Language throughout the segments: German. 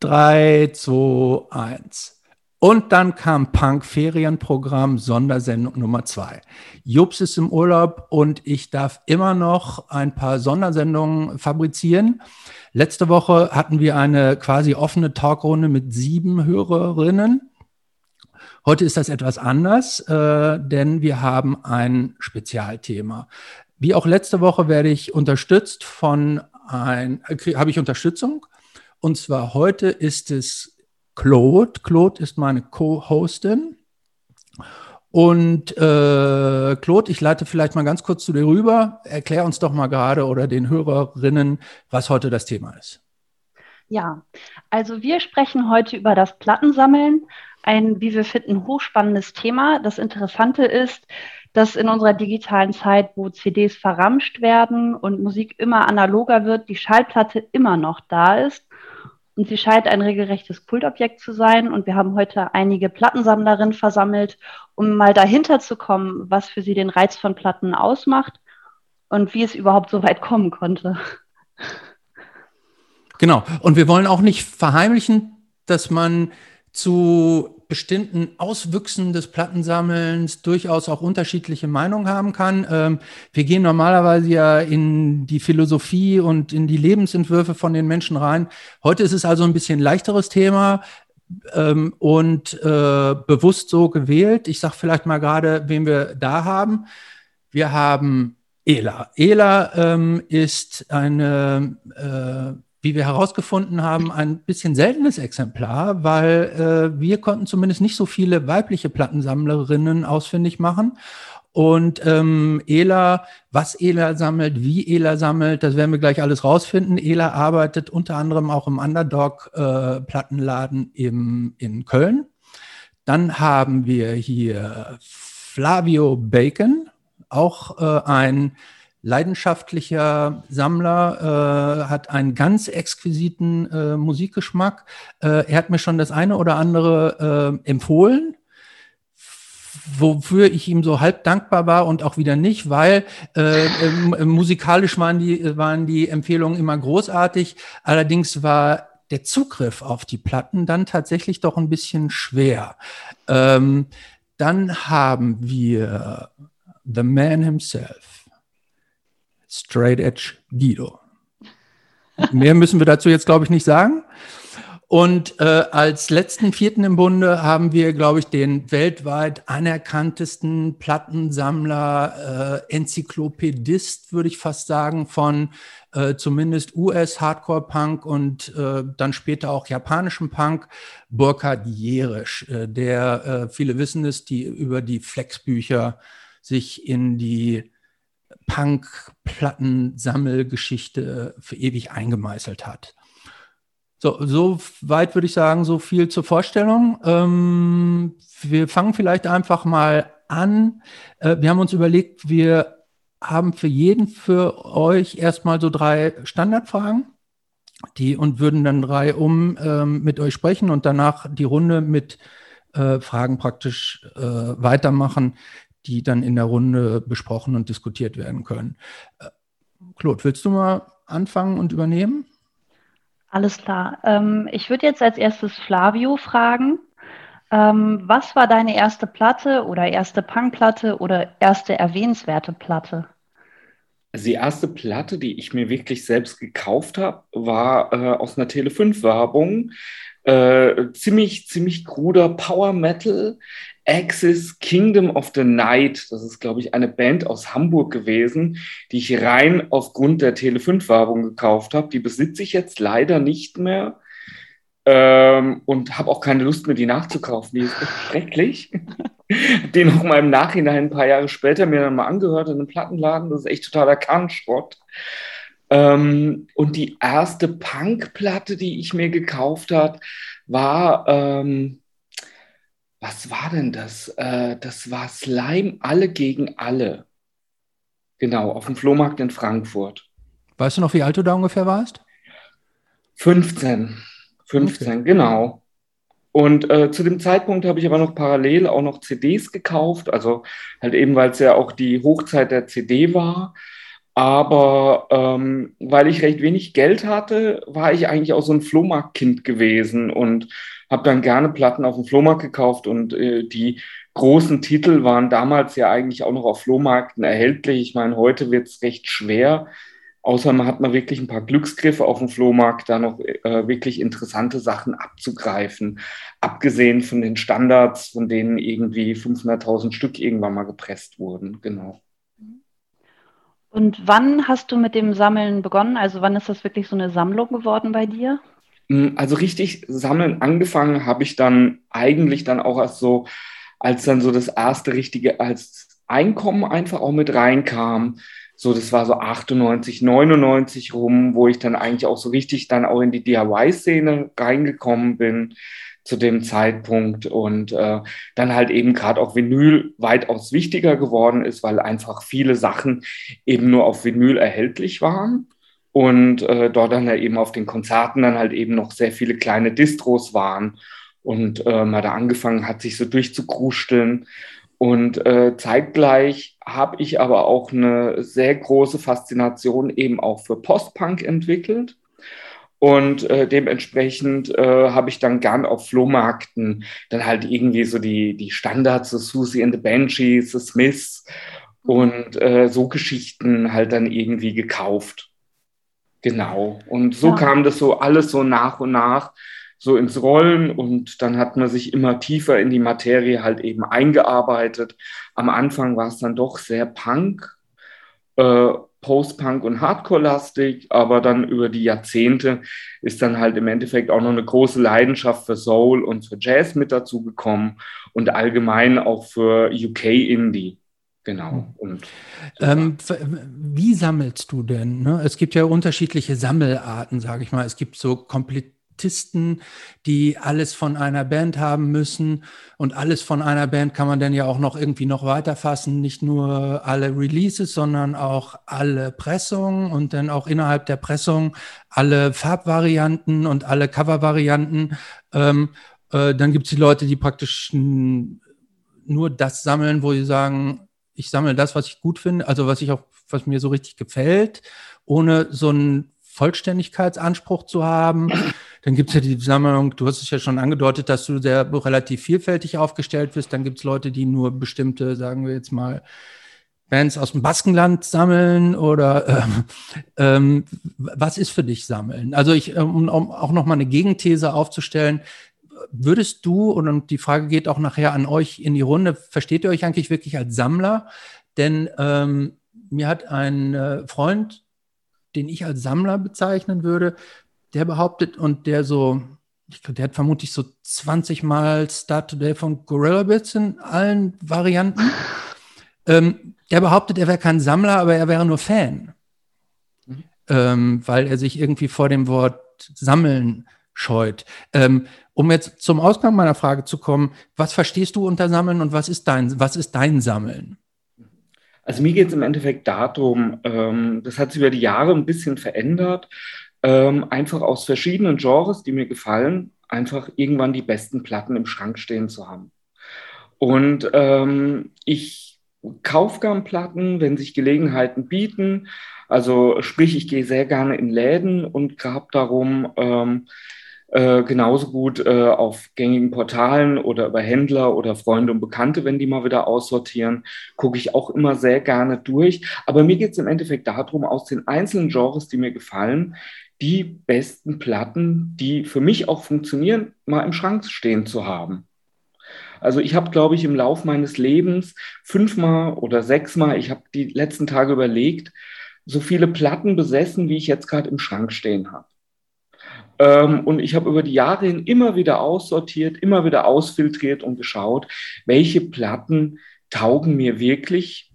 3, 2, 1. Und dann kam Punk Ferienprogramm Sondersendung Nummer zwei. Jobs ist im Urlaub und ich darf immer noch ein paar Sondersendungen fabrizieren. Letzte Woche hatten wir eine quasi offene Talkrunde mit sieben Hörerinnen. Heute ist das etwas anders, äh, denn wir haben ein Spezialthema. Wie auch letzte Woche werde ich unterstützt von ein, äh, habe ich Unterstützung. Und zwar heute ist es Claude. Claude ist meine Co-Hostin. Und äh, Claude, ich leite vielleicht mal ganz kurz zu dir rüber. Erklär uns doch mal gerade oder den Hörerinnen, was heute das Thema ist. Ja, also wir sprechen heute über das Plattensammeln, ein, wie wir finden, hochspannendes Thema. Das Interessante ist, dass in unserer digitalen Zeit, wo CDs verramscht werden und Musik immer analoger wird, die Schallplatte immer noch da ist und sie scheint ein regelrechtes Kultobjekt zu sein. Und wir haben heute einige Plattensammlerinnen versammelt, um mal dahinter zu kommen, was für sie den Reiz von Platten ausmacht und wie es überhaupt so weit kommen konnte. Genau. Und wir wollen auch nicht verheimlichen, dass man zu bestimmten Auswüchsen des Plattensammelns durchaus auch unterschiedliche Meinungen haben kann. Ähm, wir gehen normalerweise ja in die Philosophie und in die Lebensentwürfe von den Menschen rein. Heute ist es also ein bisschen leichteres Thema ähm, und äh, bewusst so gewählt. Ich sage vielleicht mal gerade, wen wir da haben. Wir haben Ela. Ela ähm, ist eine äh, wie wir herausgefunden haben, ein bisschen seltenes Exemplar, weil äh, wir konnten zumindest nicht so viele weibliche Plattensammlerinnen ausfindig machen. Und ähm, Ela, was Ela sammelt, wie Ela sammelt, das werden wir gleich alles rausfinden. Ela arbeitet unter anderem auch im Underdog-Plattenladen äh, in Köln. Dann haben wir hier Flavio Bacon, auch äh, ein leidenschaftlicher Sammler, äh, hat einen ganz exquisiten äh, Musikgeschmack. Äh, er hat mir schon das eine oder andere äh, empfohlen, wofür ich ihm so halb dankbar war und auch wieder nicht, weil äh, äh, musikalisch waren die, waren die Empfehlungen immer großartig. Allerdings war der Zugriff auf die Platten dann tatsächlich doch ein bisschen schwer. Ähm, dann haben wir The Man Himself. Straight Edge Guido. Mehr müssen wir dazu jetzt, glaube ich, nicht sagen. Und äh, als letzten vierten im Bunde haben wir, glaube ich, den weltweit anerkanntesten Plattensammler, äh, Enzyklopädist, würde ich fast sagen, von äh, zumindest US-Hardcore-Punk und äh, dann später auch japanischem Punk, Burkhard Jerisch, äh, der, äh, viele wissen es, die über die Flexbücher sich in die Punk-Platten-Sammelgeschichte für ewig eingemeißelt hat. So, so weit würde ich sagen, so viel zur Vorstellung. Ähm, wir fangen vielleicht einfach mal an. Äh, wir haben uns überlegt, wir haben für jeden für euch erstmal so drei Standardfragen, die und würden dann drei um ähm, mit euch sprechen und danach die Runde mit äh, Fragen praktisch äh, weitermachen, die dann in der Runde besprochen und diskutiert werden können. Äh, Claude, willst du mal anfangen und übernehmen? Alles klar. Ähm, ich würde jetzt als erstes Flavio fragen. Ähm, was war deine erste Platte oder erste Punkplatte oder erste erwähnenswerte Platte? Also die erste Platte, die ich mir wirklich selbst gekauft habe, war äh, aus einer Tele 5 Werbung. Äh, ziemlich, ziemlich kruder Power Metal. Axis Kingdom of the Night. Das ist, glaube ich, eine Band aus Hamburg gewesen, die ich rein aufgrund der Tele5-Werbung gekauft habe. Die besitze ich jetzt leider nicht mehr ähm, und habe auch keine Lust mehr, die nachzukaufen. Die ist schrecklich. Den noch mal im Nachhinein ein paar Jahre später mir dann mal angehört in einem Plattenladen. Das ist echt totaler Kannschrott. Ähm, und die erste Punk-Platte, die ich mir gekauft habe, war ähm, was war denn das? Äh, das war Slime alle gegen alle. Genau, auf dem Flohmarkt in Frankfurt. Weißt du noch, wie alt du da ungefähr warst? 15. 15, okay. genau. Und äh, zu dem Zeitpunkt habe ich aber noch parallel auch noch CDs gekauft, also halt eben, weil es ja auch die Hochzeit der CD war. Aber ähm, weil ich recht wenig Geld hatte, war ich eigentlich auch so ein Flohmarktkind gewesen und habe dann gerne Platten auf dem Flohmarkt gekauft und äh, die großen Titel waren damals ja eigentlich auch noch auf Flohmärkten erhältlich. Ich meine, heute wird es recht schwer, außer man hat mal wirklich ein paar Glücksgriffe auf dem Flohmarkt, da noch äh, wirklich interessante Sachen abzugreifen. Abgesehen von den Standards, von denen irgendwie 500.000 Stück irgendwann mal gepresst wurden. Genau. Und wann hast du mit dem Sammeln begonnen? Also wann ist das wirklich so eine Sammlung geworden bei dir? Hm, also richtig sammeln angefangen habe ich dann eigentlich dann auch erst so, als dann so das erste richtige, als Einkommen einfach auch mit reinkam. So, das war so 98, 99 rum, wo ich dann eigentlich auch so richtig dann auch in die DIY-Szene reingekommen bin zu dem Zeitpunkt und äh, dann halt eben gerade auch Vinyl weitaus wichtiger geworden ist, weil einfach viele Sachen eben nur auf Vinyl erhältlich waren und äh, dort dann halt eben auf den Konzerten dann halt eben noch sehr viele kleine Distros waren und äh, man da angefangen hat, sich so durchzukrusteln. Und äh, zeitgleich habe ich aber auch eine sehr große Faszination eben auch für Postpunk entwickelt. Und äh, dementsprechend äh, habe ich dann gern auf Flohmärkten dann halt irgendwie so die, die Standards, so Susie and the Banshees, the Smiths und äh, so Geschichten halt dann irgendwie gekauft. Genau. Und so ja. kam das so alles so nach und nach so ins Rollen und dann hat man sich immer tiefer in die Materie halt eben eingearbeitet. Am Anfang war es dann doch sehr Punk, äh, Post-Punk und Hardcore-lastig, aber dann über die Jahrzehnte ist dann halt im Endeffekt auch noch eine große Leidenschaft für Soul und für Jazz mit dazu gekommen und allgemein auch für UK-Indie. Genau. Und ähm, wie sammelst du denn? Ne? Es gibt ja unterschiedliche Sammelarten, sage ich mal. Es gibt so Komplettisten, die alles von einer Band haben müssen. Und alles von einer Band kann man dann ja auch noch irgendwie noch weiterfassen. Nicht nur alle Releases, sondern auch alle Pressungen und dann auch innerhalb der Pressung alle Farbvarianten und alle Covervarianten. Ähm, äh, dann gibt es die Leute, die praktisch nur das sammeln, wo sie sagen, ich sammle das, was ich gut finde, also was ich auch, was mir so richtig gefällt, ohne so einen Vollständigkeitsanspruch zu haben. Dann gibt es ja die Sammlung, du hast es ja schon angedeutet, dass du sehr relativ vielfältig aufgestellt bist. Dann gibt es Leute, die nur bestimmte, sagen wir jetzt mal, Bands aus dem Baskenland sammeln oder ähm, ähm, was ist für dich sammeln? Also ich, um, um auch nochmal eine Gegenthese aufzustellen, würdest du, und die Frage geht auch nachher an euch in die Runde, versteht ihr euch eigentlich wirklich als Sammler? Denn ähm, mir hat ein äh, Freund, den ich als Sammler bezeichnen würde, der behauptet und der so, ich glaube, der hat vermutlich so 20 Mal Start Today von Gorilla Bits in allen Varianten. Ähm, der behauptet, er wäre kein Sammler, aber er wäre nur Fan. Mhm. Ähm, weil er sich irgendwie vor dem Wort Sammeln scheut. Ähm, um jetzt zum Ausgang meiner Frage zu kommen, was verstehst du unter Sammeln und was ist dein, was ist dein Sammeln? Also mir geht es im Endeffekt darum, ähm, das hat sich über die Jahre ein bisschen verändert, ähm, einfach aus verschiedenen Genres, die mir gefallen, einfach irgendwann die besten Platten im Schrank stehen zu haben. Und ähm, ich kaufe gern Platten, wenn sich Gelegenheiten bieten. Also sprich, ich gehe sehr gerne in Läden und grab darum, ähm, äh, genauso gut äh, auf gängigen Portalen oder über Händler oder Freunde und Bekannte, wenn die mal wieder aussortieren, gucke ich auch immer sehr gerne durch. Aber mir geht es im Endeffekt darum, aus den einzelnen Genres, die mir gefallen, die besten Platten, die für mich auch funktionieren, mal im Schrank stehen zu haben. Also ich habe, glaube ich, im Lauf meines Lebens fünfmal oder sechsmal, ich habe die letzten Tage überlegt, so viele Platten besessen, wie ich jetzt gerade im Schrank stehen habe. Ähm, und ich habe über die Jahre hin immer wieder aussortiert, immer wieder ausfiltriert und geschaut, welche Platten taugen mir wirklich,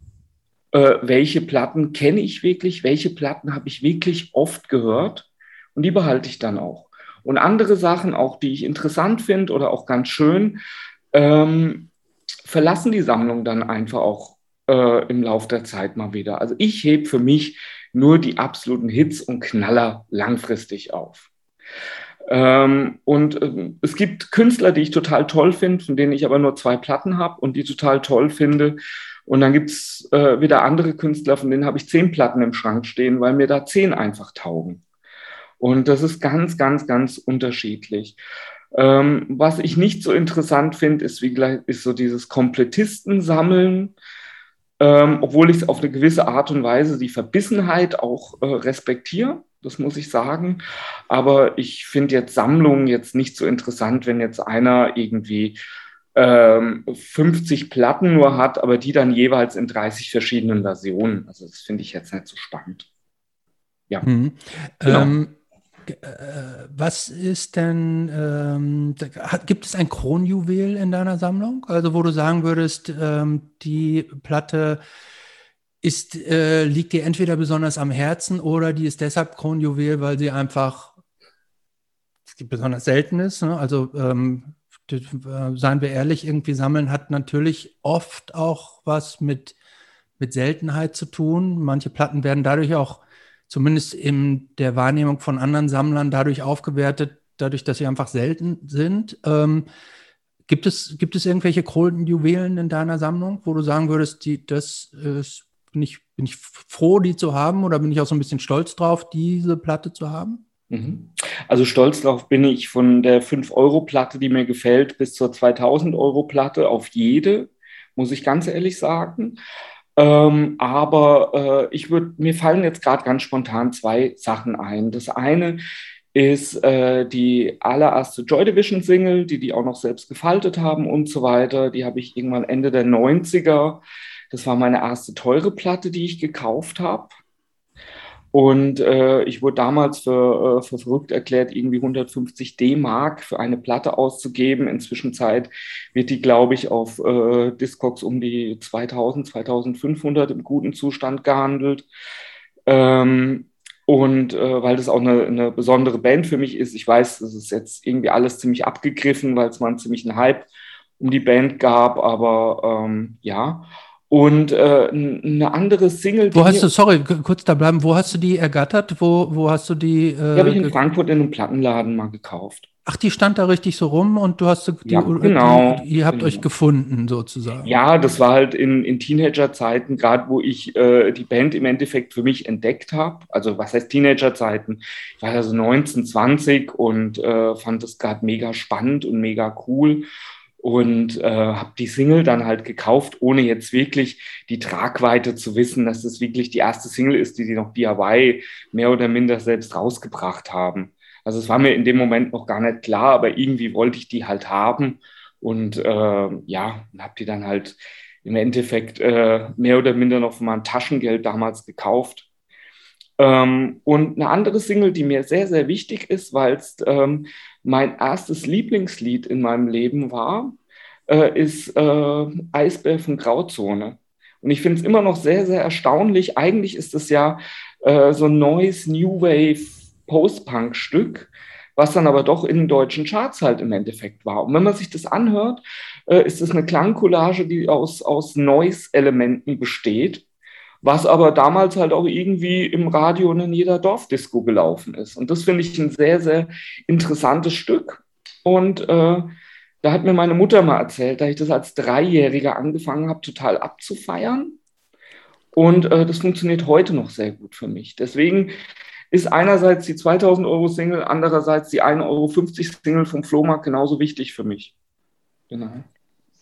äh, welche Platten kenne ich wirklich, welche Platten habe ich wirklich oft gehört und die behalte ich dann auch. Und andere Sachen, auch die ich interessant finde oder auch ganz schön, ähm, verlassen die Sammlung dann einfach auch äh, im Laufe der Zeit mal wieder. Also ich hebe für mich nur die absoluten Hits und Knaller langfristig auf. Ähm, und äh, es gibt Künstler, die ich total toll finde, von denen ich aber nur zwei Platten habe und die total toll finde. Und dann gibt's äh, wieder andere Künstler, von denen habe ich zehn Platten im Schrank stehen, weil mir da zehn einfach taugen. Und das ist ganz, ganz, ganz unterschiedlich. Ähm, was ich nicht so interessant finde, ist, ist so dieses Komplettisten-Sammeln, ähm, obwohl ich es auf eine gewisse Art und Weise die Verbissenheit auch äh, respektiere, das muss ich sagen. Aber ich finde jetzt Sammlungen jetzt nicht so interessant, wenn jetzt einer irgendwie ähm, 50 Platten nur hat, aber die dann jeweils in 30 verschiedenen Versionen. Also das finde ich jetzt nicht so spannend. Ja. Mhm. Genau. Ähm, äh, was ist denn, ähm, gibt es ein Kronjuwel in deiner Sammlung? Also wo du sagen würdest, ähm, die Platte ist, äh, liegt dir entweder besonders am Herzen oder die ist deshalb Kronjuwel, weil sie einfach besonders selten ist. Ne? Also ähm, äh, seien wir ehrlich, irgendwie sammeln hat natürlich oft auch was mit, mit Seltenheit zu tun. Manche Platten werden dadurch auch zumindest in der Wahrnehmung von anderen Sammlern dadurch aufgewertet, dadurch, dass sie einfach selten sind. Ähm, gibt, es, gibt es irgendwelche Juwelen in deiner Sammlung, wo du sagen würdest, die, das ist, bin, ich, bin ich froh, die zu haben oder bin ich auch so ein bisschen stolz drauf, diese Platte zu haben? Mhm. Also stolz drauf bin ich von der 5-Euro-Platte, die mir gefällt, bis zur 2000-Euro-Platte auf jede, muss ich ganz ehrlich sagen. Ähm, aber äh, ich würde, mir fallen jetzt gerade ganz spontan zwei Sachen ein. Das eine ist äh, die allererste Joy Division Single, die die auch noch selbst gefaltet haben und so weiter. Die habe ich irgendwann Ende der 90er. Das war meine erste teure Platte, die ich gekauft habe. Und äh, ich wurde damals für, äh, für verrückt erklärt, irgendwie 150 D-Mark für eine Platte auszugeben. Inzwischen wird die, glaube ich, auf äh, Discogs um die 2000, 2500 im guten Zustand gehandelt. Ähm, und äh, weil das auch eine, eine besondere Band für mich ist, ich weiß, das ist jetzt irgendwie alles ziemlich abgegriffen, weil es mal einen ziemlichen Hype um die Band gab, aber ähm, ja. Und äh, eine andere Single. Wo hast du, sorry, kurz da bleiben, wo hast du die ergattert? Wo, wo hast du die? Äh, die habe ich in Frankfurt in einem Plattenladen mal gekauft. Ach, die stand da richtig so rum und du hast die, ja, genau, die, ihr habt genau. euch gefunden sozusagen. Ja, das war halt in, in Teenagerzeiten, gerade wo ich äh, die Band im Endeffekt für mich entdeckt habe. Also was heißt Teenagerzeiten? Ich war ja so 19, 20 und äh, fand das gerade mega spannend und mega cool und äh, habe die Single dann halt gekauft, ohne jetzt wirklich die Tragweite zu wissen, dass das wirklich die erste Single ist, die die noch DIY mehr oder minder selbst rausgebracht haben. Also es war mir in dem Moment noch gar nicht klar, aber irgendwie wollte ich die halt haben und äh, ja, habe die dann halt im Endeffekt äh, mehr oder minder noch von meinem Taschengeld damals gekauft. Ähm, und eine andere Single, die mir sehr, sehr wichtig ist, weil es ähm, mein erstes Lieblingslied in meinem Leben war, äh, ist äh, Eisbär von Grauzone. Und ich finde es immer noch sehr, sehr erstaunlich. Eigentlich ist es ja äh, so ein neues New Wave Post-Punk-Stück, was dann aber doch in den deutschen Charts halt im Endeffekt war. Und wenn man sich das anhört, äh, ist es eine Klangcollage, die aus, aus Noise-Elementen besteht was aber damals halt auch irgendwie im Radio und in jeder Dorfdisco gelaufen ist. Und das finde ich ein sehr, sehr interessantes Stück. Und äh, da hat mir meine Mutter mal erzählt, da ich das als Dreijähriger angefangen habe, total abzufeiern. Und äh, das funktioniert heute noch sehr gut für mich. Deswegen ist einerseits die 2000 Euro Single, andererseits die 1,50 Euro Single vom Flohmarkt genauso wichtig für mich. Genau.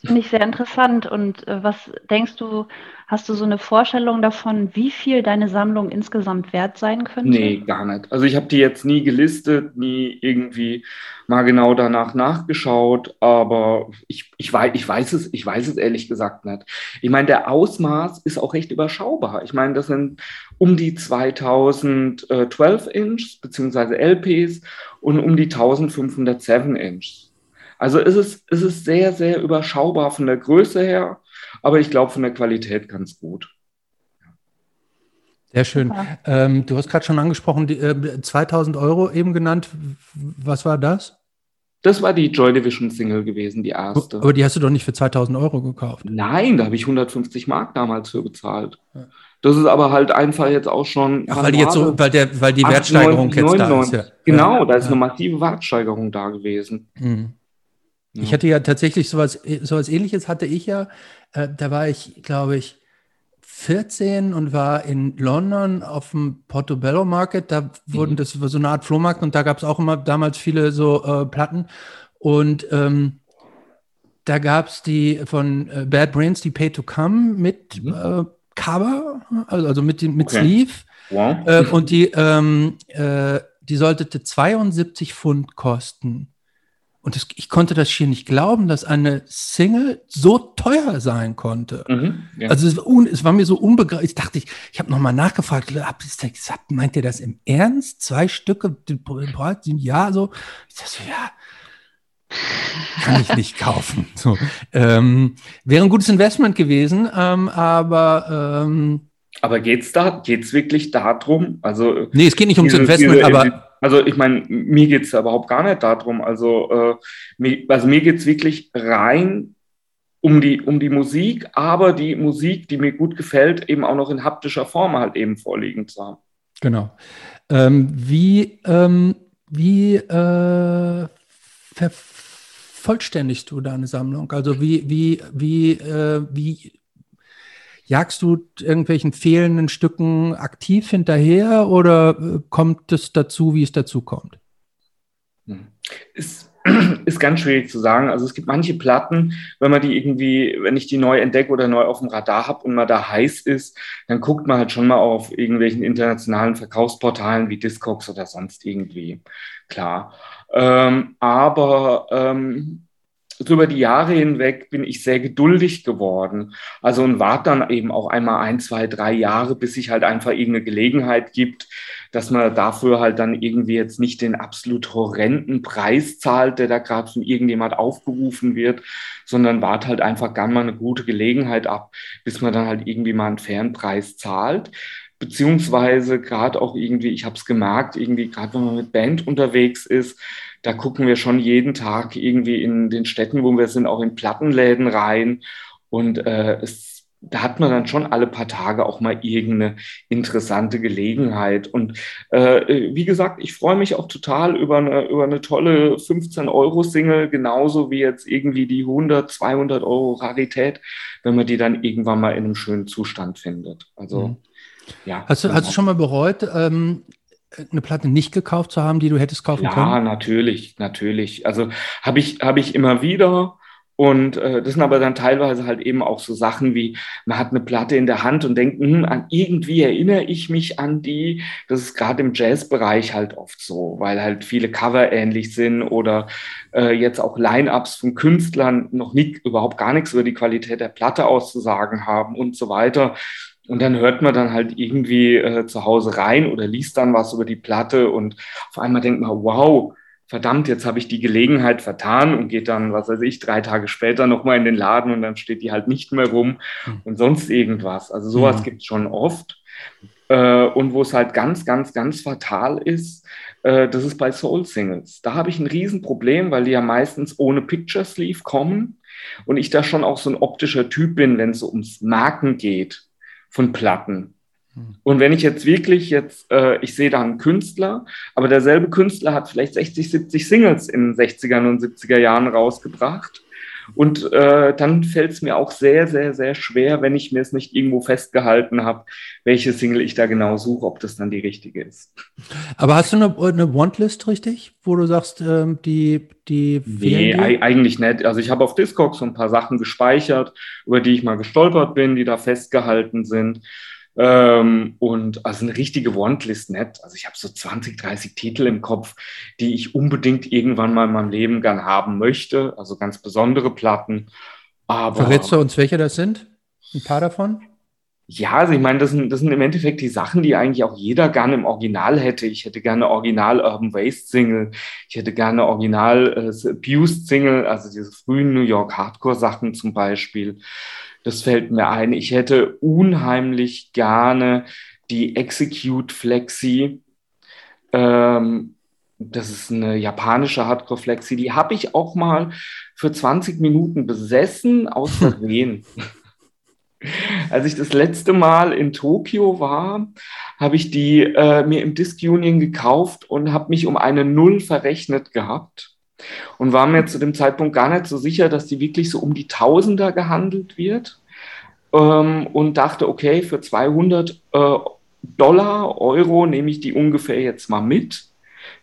Finde ich sehr interessant. Und äh, was denkst du, hast du so eine Vorstellung davon, wie viel deine Sammlung insgesamt wert sein könnte? Nee, gar nicht. Also ich habe die jetzt nie gelistet, nie irgendwie mal genau danach nachgeschaut, aber ich, ich, weiß, ich, weiß es, ich weiß es ehrlich gesagt nicht. Ich meine, der Ausmaß ist auch recht überschaubar. Ich meine, das sind um die 2012 Inch beziehungsweise LPs und um die 1507 Inch. Also es ist, es ist sehr, sehr überschaubar von der Größe her, aber ich glaube von der Qualität ganz gut. Sehr schön. Ähm, du hast gerade schon angesprochen, die, äh, 2000 Euro eben genannt. Was war das? Das war die Joy Division Single gewesen, die erste. Aber die hast du doch nicht für 2000 Euro gekauft. Nein, da habe ich 150 Mark damals für bezahlt. Das ist aber halt einfach jetzt auch schon. Ach, weil die jetzt so, weil der, weil die Wertsteigerung 9, jetzt 99, da ist. Ja. Genau, da ist ja. eine massive Wertsteigerung da gewesen. Mhm. Ja. Ich hatte ja tatsächlich sowas, sowas ähnliches hatte ich ja. Äh, da war ich, glaube ich, 14 und war in London auf dem Portobello Market. Da wurden, mhm. das war so eine Art Flohmarkt und da gab es auch immer damals viele so äh, Platten. Und ähm, da gab es die von äh, Bad Brains, die Pay to Come mit mhm. äh, Cover, also, also mit, mit okay. Sleeve. Wow. Äh, und die, ähm, äh, die sollte 72 Pfund kosten. Und das, ich konnte das hier nicht glauben, dass eine Single so teuer sein konnte. Mhm, ja. Also es, es, war mir so unbegreiflich. Ich dachte, ich, ich habe nochmal nachgefragt, meint ihr das im Ernst? Zwei Stücke, ja, so. Ich dachte so, ja, kann ich nicht kaufen. So, ähm, wäre ein gutes Investment gewesen, ähm, aber ähm, aber geht's da, geht's wirklich darum? Also nee, es geht nicht ums Investment, diese, aber also ich meine, mir geht's ja überhaupt gar nicht darum. Also äh, mir, also mir geht's wirklich rein um die um die Musik, aber die Musik, die mir gut gefällt, eben auch noch in haptischer Form halt eben vorliegen zu haben. Genau. Ähm, wie ähm, wie äh, vervollständigst du deine Sammlung? Also wie, wie, wie, äh, wie jagst du irgendwelchen fehlenden Stücken aktiv hinterher oder äh, kommt es dazu, wie es dazu kommt? Hm. Ist, ist ganz schwierig zu sagen. Also es gibt manche Platten, wenn man die irgendwie, wenn ich die neu entdecke oder neu auf dem Radar habe und man da heiß ist, dann guckt man halt schon mal auf irgendwelchen internationalen Verkaufsportalen wie Discogs oder sonst irgendwie. Klar. Ähm, aber ähm, so über die Jahre hinweg bin ich sehr geduldig geworden. Also und warte dann eben auch einmal ein, zwei, drei Jahre, bis sich halt einfach irgendeine Gelegenheit gibt, dass man dafür halt dann irgendwie jetzt nicht den absolut horrenden Preis zahlt, der da gerade von irgendjemand aufgerufen wird, sondern warte halt einfach gern mal eine gute Gelegenheit ab, bis man dann halt irgendwie mal einen fairen Preis zahlt beziehungsweise gerade auch irgendwie, ich habe es gemerkt, irgendwie gerade wenn man mit Band unterwegs ist, da gucken wir schon jeden Tag irgendwie in den Städten, wo wir sind, auch in Plattenläden rein und äh, es da hat man dann schon alle paar Tage auch mal irgendeine interessante Gelegenheit. Und äh, wie gesagt, ich freue mich auch total über eine, über eine tolle 15-Euro-Single, genauso wie jetzt irgendwie die 100, 200 Euro Rarität, wenn man die dann irgendwann mal in einem schönen Zustand findet. Also mhm. Ja. Hast du, hast du genau. schon mal bereut, ähm, eine Platte nicht gekauft zu haben, die du hättest kaufen ja, können? Ja, natürlich, natürlich. Also habe ich, hab ich immer wieder. Und äh, das sind aber dann teilweise halt eben auch so Sachen wie, man hat eine Platte in der Hand und denkt, hm, an irgendwie erinnere ich mich an die. Das ist gerade im Jazzbereich halt oft so, weil halt viele Cover ähnlich sind oder äh, jetzt auch Line-ups von Künstlern noch nicht, überhaupt gar nichts über die Qualität der Platte auszusagen haben und so weiter. Und dann hört man dann halt irgendwie äh, zu Hause rein oder liest dann was über die Platte und auf einmal denkt man, wow, verdammt, jetzt habe ich die Gelegenheit vertan und geht dann, was weiß ich, drei Tage später nochmal in den Laden und dann steht die halt nicht mehr rum hm. und sonst irgendwas. Also sowas mhm. gibt es schon oft. Äh, und wo es halt ganz, ganz, ganz fatal ist, äh, das ist bei Soul Singles. Da habe ich ein Riesenproblem, weil die ja meistens ohne Picture Sleeve kommen und ich da schon auch so ein optischer Typ bin, wenn es ums Marken geht von Platten. Hm. Und wenn ich jetzt wirklich jetzt, äh, ich sehe da einen Künstler, aber derselbe Künstler hat vielleicht 60, 70 Singles in den 60er und 70er Jahren rausgebracht. Und äh, dann fällt es mir auch sehr, sehr, sehr schwer, wenn ich mir es nicht irgendwo festgehalten habe, welche Single ich da genau suche, ob das dann die richtige ist. Aber hast du eine, eine Wantlist richtig, wo du sagst, ähm, die, die Nee, eigentlich nicht. Also ich habe auf Discogs so ein paar Sachen gespeichert, über die ich mal gestolpert bin, die da festgehalten sind. Ähm, und also eine richtige Wantlist nicht. Also ich habe so 20, 30 Titel im Kopf, die ich unbedingt irgendwann mal in meinem Leben gern haben möchte. Also ganz besondere Platten. Aber, Verrätst du uns, welche das sind? Ein paar davon? Ja, also ich meine, das sind, das sind im Endeffekt die Sachen, die eigentlich auch jeder gerne im Original hätte. Ich hätte gerne Original Urban Waste Single. Ich hätte gerne Original äh, Abused Single, also diese frühen New York Hardcore Sachen zum Beispiel. Das fällt mir ein. Ich hätte unheimlich gerne die Execute Flexi. Ähm, das ist eine japanische Hardcore Flexi. Die habe ich auch mal für 20 Minuten besessen, aus Versehen. Als ich das letzte Mal in Tokio war, habe ich die äh, mir im Disc Union gekauft und habe mich um eine Null verrechnet gehabt. Und war mir zu dem Zeitpunkt gar nicht so sicher, dass die wirklich so um die Tausender gehandelt wird ähm, und dachte, okay, für 200 äh, Dollar, Euro nehme ich die ungefähr jetzt mal mit.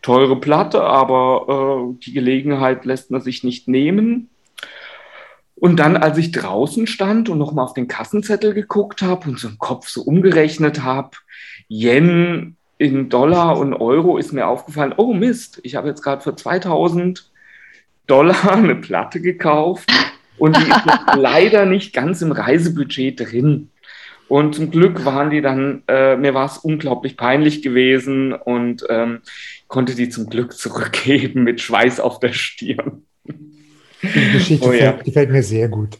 Teure Platte, aber äh, die Gelegenheit lässt man sich nicht nehmen. Und dann, als ich draußen stand und nochmal auf den Kassenzettel geguckt habe und so im Kopf so umgerechnet habe, Yen in Dollar und Euro, ist mir aufgefallen, oh Mist, ich habe jetzt gerade für 2000 Dollar eine Platte gekauft und die ist leider nicht ganz im Reisebudget drin. Und zum Glück waren die dann, äh, mir war es unglaublich peinlich gewesen und ähm, konnte die zum Glück zurückgeben mit Schweiß auf der Stirn. Die Geschichte oh, ja. gefällt, mir sehr gut.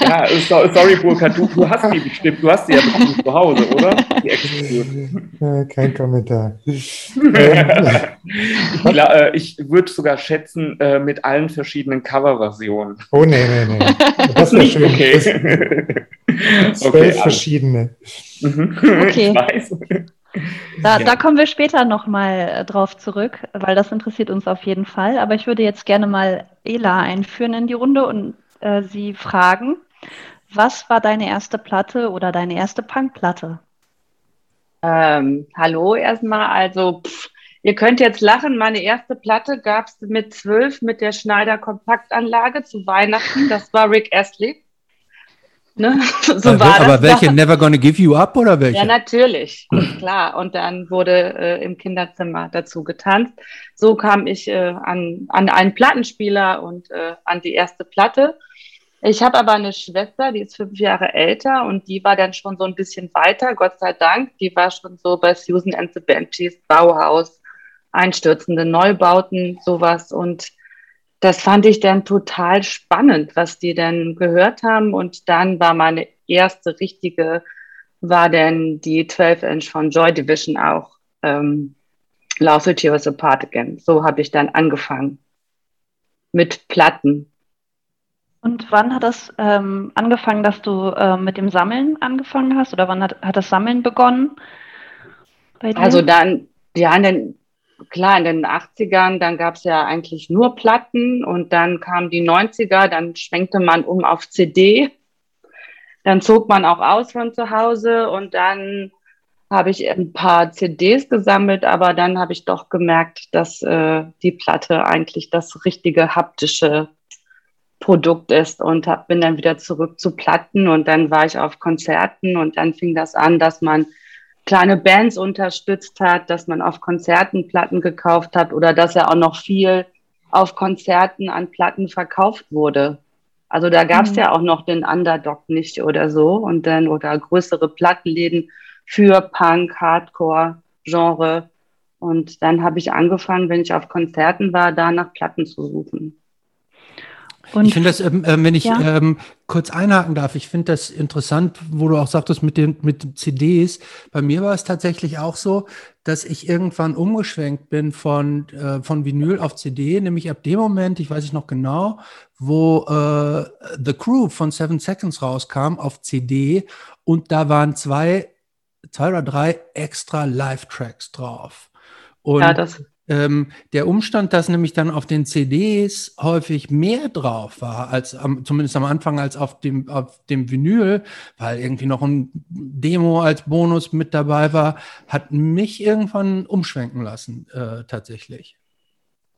Ja, sorry, Burkhard, du, du, hast die bestimmt, du hast die ja bestimmt zu Hause, oder? Kein Kommentar. ich, äh, ich würde sogar schätzen, äh, mit allen verschiedenen Coverversionen. Oh, nee, nee, nee. Das ist nicht schön. okay. Zwölf okay, verschiedene. Mhm. Okay. Ich weiß. Da, ja. da, kommen wir später nochmal äh, drauf zurück, weil das interessiert uns auf jeden Fall. Aber ich würde jetzt gerne mal Ela einführen in die Runde und äh, sie fragen, was war deine erste Platte oder deine erste Punkplatte? Ähm, hallo erstmal, also pff, ihr könnt jetzt lachen, meine erste Platte gab es mit zwölf mit der Schneider Kompaktanlage zu Weihnachten, das war Rick Astley. Ne? So aber, aber welche? Never Gonna Give You Up oder welche? Ja, natürlich, klar. Und dann wurde äh, im Kinderzimmer dazu getanzt. So kam ich äh, an, an einen Plattenspieler und äh, an die erste Platte. Ich habe aber eine Schwester, die ist fünf Jahre älter und die war dann schon so ein bisschen weiter, Gott sei Dank. Die war schon so bei Susan and the Banshees, Bauhaus, einstürzende Neubauten, sowas. Und das fand ich dann total spannend, was die denn gehört haben. Und dann war meine erste richtige, war dann die 12-Inch von Joy Division auch. Ähm, Love Will Tear Us Apart Again. So habe ich dann angefangen mit Platten. Und wann hat das ähm, angefangen, dass du äh, mit dem Sammeln angefangen hast? Oder wann hat, hat das Sammeln begonnen? Also dann, ja, den klar, in den 80ern, dann gab es ja eigentlich nur Platten und dann kamen die 90er, dann schwenkte man um auf CD. Dann zog man auch aus von zu Hause und dann habe ich ein paar CDs gesammelt, aber dann habe ich doch gemerkt, dass äh, die Platte eigentlich das richtige haptische Produkt ist und hab, bin dann wieder zurück zu Platten und dann war ich auf Konzerten und dann fing das an, dass man kleine Bands unterstützt hat, dass man auf Konzerten Platten gekauft hat oder dass ja auch noch viel auf Konzerten an Platten verkauft wurde. Also da gab es mhm. ja auch noch den Underdog nicht oder so und dann oder größere Plattenläden für Punk, Hardcore, Genre. Und dann habe ich angefangen, wenn ich auf Konzerten war, da nach Platten zu suchen. Und ich finde das, ähm, äh, wenn ich ja. ähm, kurz einhaken darf, ich finde das interessant, wo du auch sagtest mit den mit CDs. Bei mir war es tatsächlich auch so, dass ich irgendwann umgeschwenkt bin von äh, von Vinyl auf CD, nämlich ab dem Moment, ich weiß ich noch genau, wo äh, The Crew von Seven Seconds rauskam auf CD und da waren zwei zwei oder drei extra Live-Tracks drauf. Und ja, das ähm, der Umstand, dass nämlich dann auf den CDs häufig mehr drauf war, als am, zumindest am Anfang als auf dem, auf dem Vinyl, weil irgendwie noch ein Demo als Bonus mit dabei war, hat mich irgendwann umschwenken lassen, äh, tatsächlich.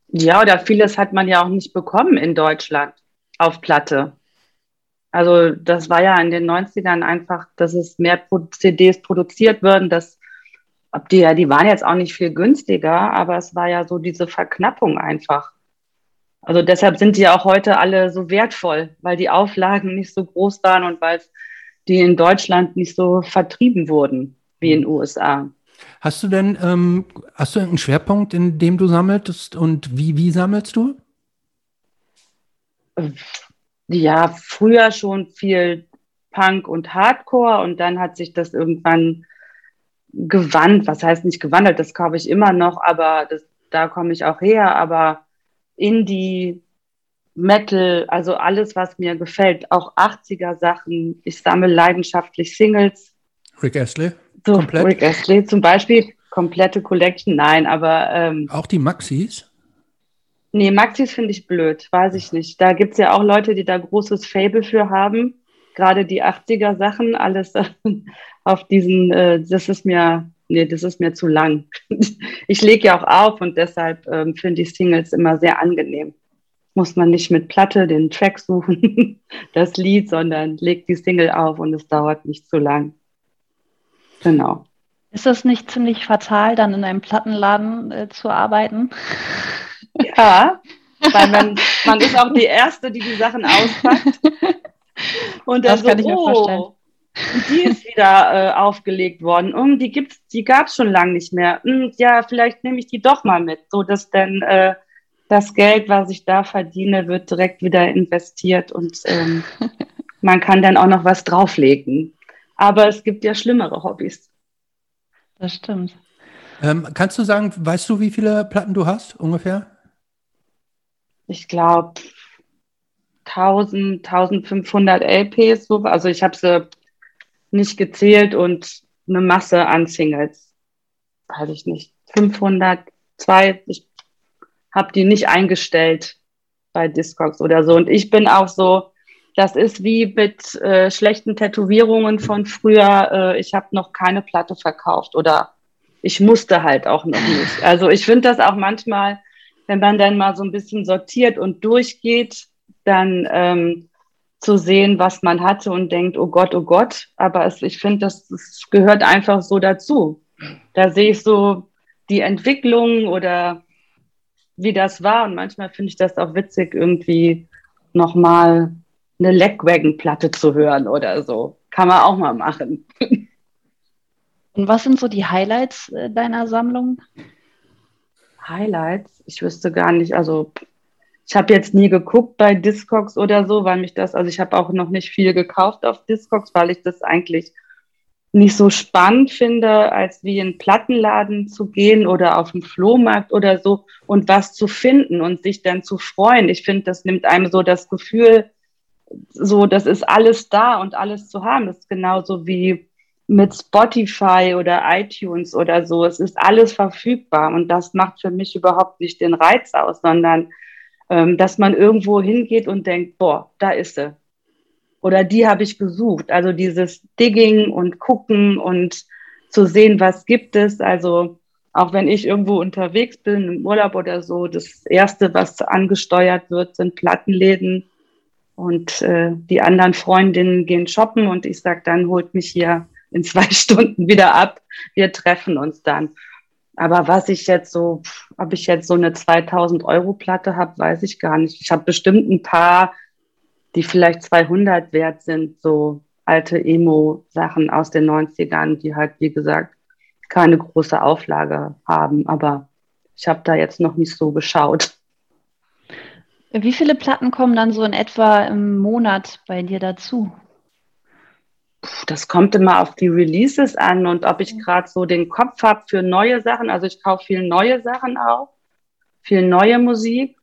Ja, oder vieles hat man ja auch nicht bekommen in Deutschland auf Platte. Also das war ja in den 90ern einfach, dass es mehr CDs produziert würden, dass ob die ja, die waren jetzt auch nicht viel günstiger, aber es war ja so diese Verknappung einfach. Also deshalb sind die ja auch heute alle so wertvoll, weil die Auflagen nicht so groß waren und weil die in Deutschland nicht so vertrieben wurden wie in den USA. Hast du denn, ähm, hast du einen Schwerpunkt, in dem du sammelst und wie, wie sammelst du? Ja, früher schon viel Punk und Hardcore und dann hat sich das irgendwann gewandt, was heißt nicht gewandelt, das kaufe ich immer noch, aber das, da komme ich auch her, aber Indie, Metal, also alles, was mir gefällt, auch 80er Sachen. Ich sammle leidenschaftlich Singles. Rick Astley? So, Komplett? Rick Astley zum Beispiel, komplette Collection, nein, aber. Ähm, auch die Maxis? Nee, Maxis finde ich blöd, weiß ich nicht. Da gibt es ja auch Leute, die da großes Fable für haben. Gerade die 80er Sachen, alles auf diesen, äh, das ist mir, nee, das ist mir zu lang. ich lege ja auch auf und deshalb ähm, finde ich Singles immer sehr angenehm. Muss man nicht mit Platte den Track suchen, das Lied, sondern legt die Single auf und es dauert nicht zu lang. Genau. Ist das nicht ziemlich fatal, dann in einem Plattenladen äh, zu arbeiten? Ja, weil man, man ist auch die Erste, die die Sachen auspackt. Und dann das so, kann ich mir oh, vorstellen. Und die ist wieder äh, aufgelegt worden. Und die gibt's, die gab es schon lange nicht mehr. Und hm, ja, vielleicht nehme ich die doch mal mit, so dass dann äh, das Geld, was ich da verdiene, wird direkt wieder investiert und ähm, man kann dann auch noch was drauflegen. Aber es gibt ja schlimmere Hobbys. Das stimmt. Ähm, kannst du sagen, weißt du, wie viele Platten du hast ungefähr? Ich glaube 1000, 1500 LPs. So. Also ich habe sie nicht gezählt und eine Masse an Singles. Weiß ich nicht. 500, zwei. Ich habe die nicht eingestellt bei Discogs oder so. Und ich bin auch so, das ist wie mit äh, schlechten Tätowierungen von früher. Äh, ich habe noch keine Platte verkauft oder ich musste halt auch noch nicht. Also ich finde das auch manchmal, wenn man dann mal so ein bisschen sortiert und durchgeht, dann ähm, zu sehen, was man hatte und denkt, oh Gott, oh Gott. Aber es, ich finde, das, das gehört einfach so dazu. Da sehe ich so die Entwicklung oder wie das war. Und manchmal finde ich das auch witzig, irgendwie nochmal eine Legwagon-Platte zu hören oder so. Kann man auch mal machen. Und was sind so die Highlights äh, deiner Sammlung? Highlights? Ich wüsste gar nicht. Also ich habe jetzt nie geguckt bei Discogs oder so, weil mich das, also ich habe auch noch nicht viel gekauft auf Discogs, weil ich das eigentlich nicht so spannend finde, als wie in Plattenladen zu gehen oder auf dem Flohmarkt oder so und was zu finden und sich dann zu freuen. Ich finde, das nimmt einem so das Gefühl, so, das ist alles da und alles zu haben. Das ist genauso wie mit Spotify oder iTunes oder so. Es ist alles verfügbar und das macht für mich überhaupt nicht den Reiz aus, sondern dass man irgendwo hingeht und denkt, boah, da ist sie. Oder die habe ich gesucht. Also dieses Digging und gucken und zu sehen, was gibt es. Also auch wenn ich irgendwo unterwegs bin, im Urlaub oder so, das Erste, was angesteuert wird, sind Plattenläden und äh, die anderen Freundinnen gehen shoppen und ich sage dann, holt mich hier in zwei Stunden wieder ab. Wir treffen uns dann. Aber was ich jetzt so, ob ich jetzt so eine 2000 Euro Platte habe, weiß ich gar nicht. Ich habe bestimmt ein paar, die vielleicht 200 wert sind, so alte Emo-Sachen aus den 90ern, die halt, wie gesagt, keine große Auflage haben. Aber ich habe da jetzt noch nicht so geschaut. Wie viele Platten kommen dann so in etwa im Monat bei dir dazu? Das kommt immer auf die Releases an und ob ich gerade so den Kopf habe für neue Sachen. Also ich kaufe viel neue Sachen auch, viel neue Musik.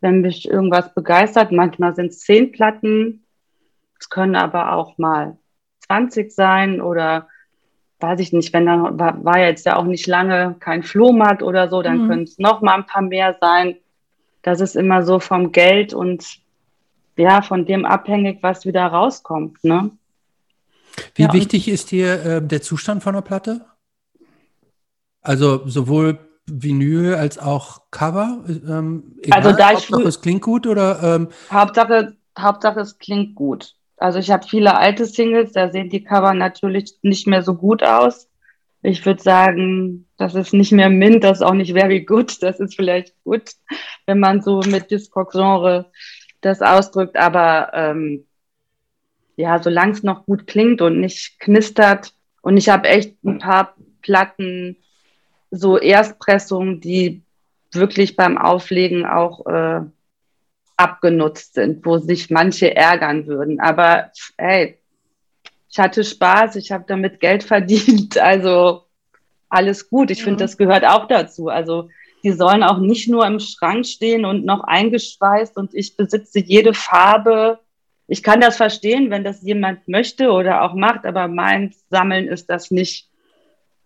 Wenn mich irgendwas begeistert, manchmal sind es zehn Platten, es können aber auch mal 20 sein oder weiß ich nicht, wenn dann war, war jetzt ja auch nicht lange kein Flohmarkt oder so, dann mhm. können es noch mal ein paar mehr sein das ist immer so vom Geld und ja, von dem abhängig, was wieder rauskommt. Ne? Wie ja, wichtig ist dir äh, der Zustand von der Platte? Also sowohl Vinyl als auch Cover? Ähm, egal, also da ich Hauptsache es klingt gut oder? Ähm Hauptsache, Hauptsache es klingt gut. Also ich habe viele alte Singles, da sehen die Cover natürlich nicht mehr so gut aus ich würde sagen, das ist nicht mehr Mint, das ist auch nicht very good. Das ist vielleicht gut, wenn man so mit Discord-Genre das ausdrückt. Aber ähm, ja, solange es noch gut klingt und nicht knistert. Und ich habe echt ein paar Platten, so Erstpressungen, die wirklich beim Auflegen auch äh, abgenutzt sind, wo sich manche ärgern würden. Aber hey, ich hatte Spaß, ich habe damit Geld verdient, also alles gut. Ich mhm. finde, das gehört auch dazu. Also die sollen auch nicht nur im Schrank stehen und noch eingeschweißt und ich besitze jede Farbe. Ich kann das verstehen, wenn das jemand möchte oder auch macht, aber mein Sammeln ist das nicht,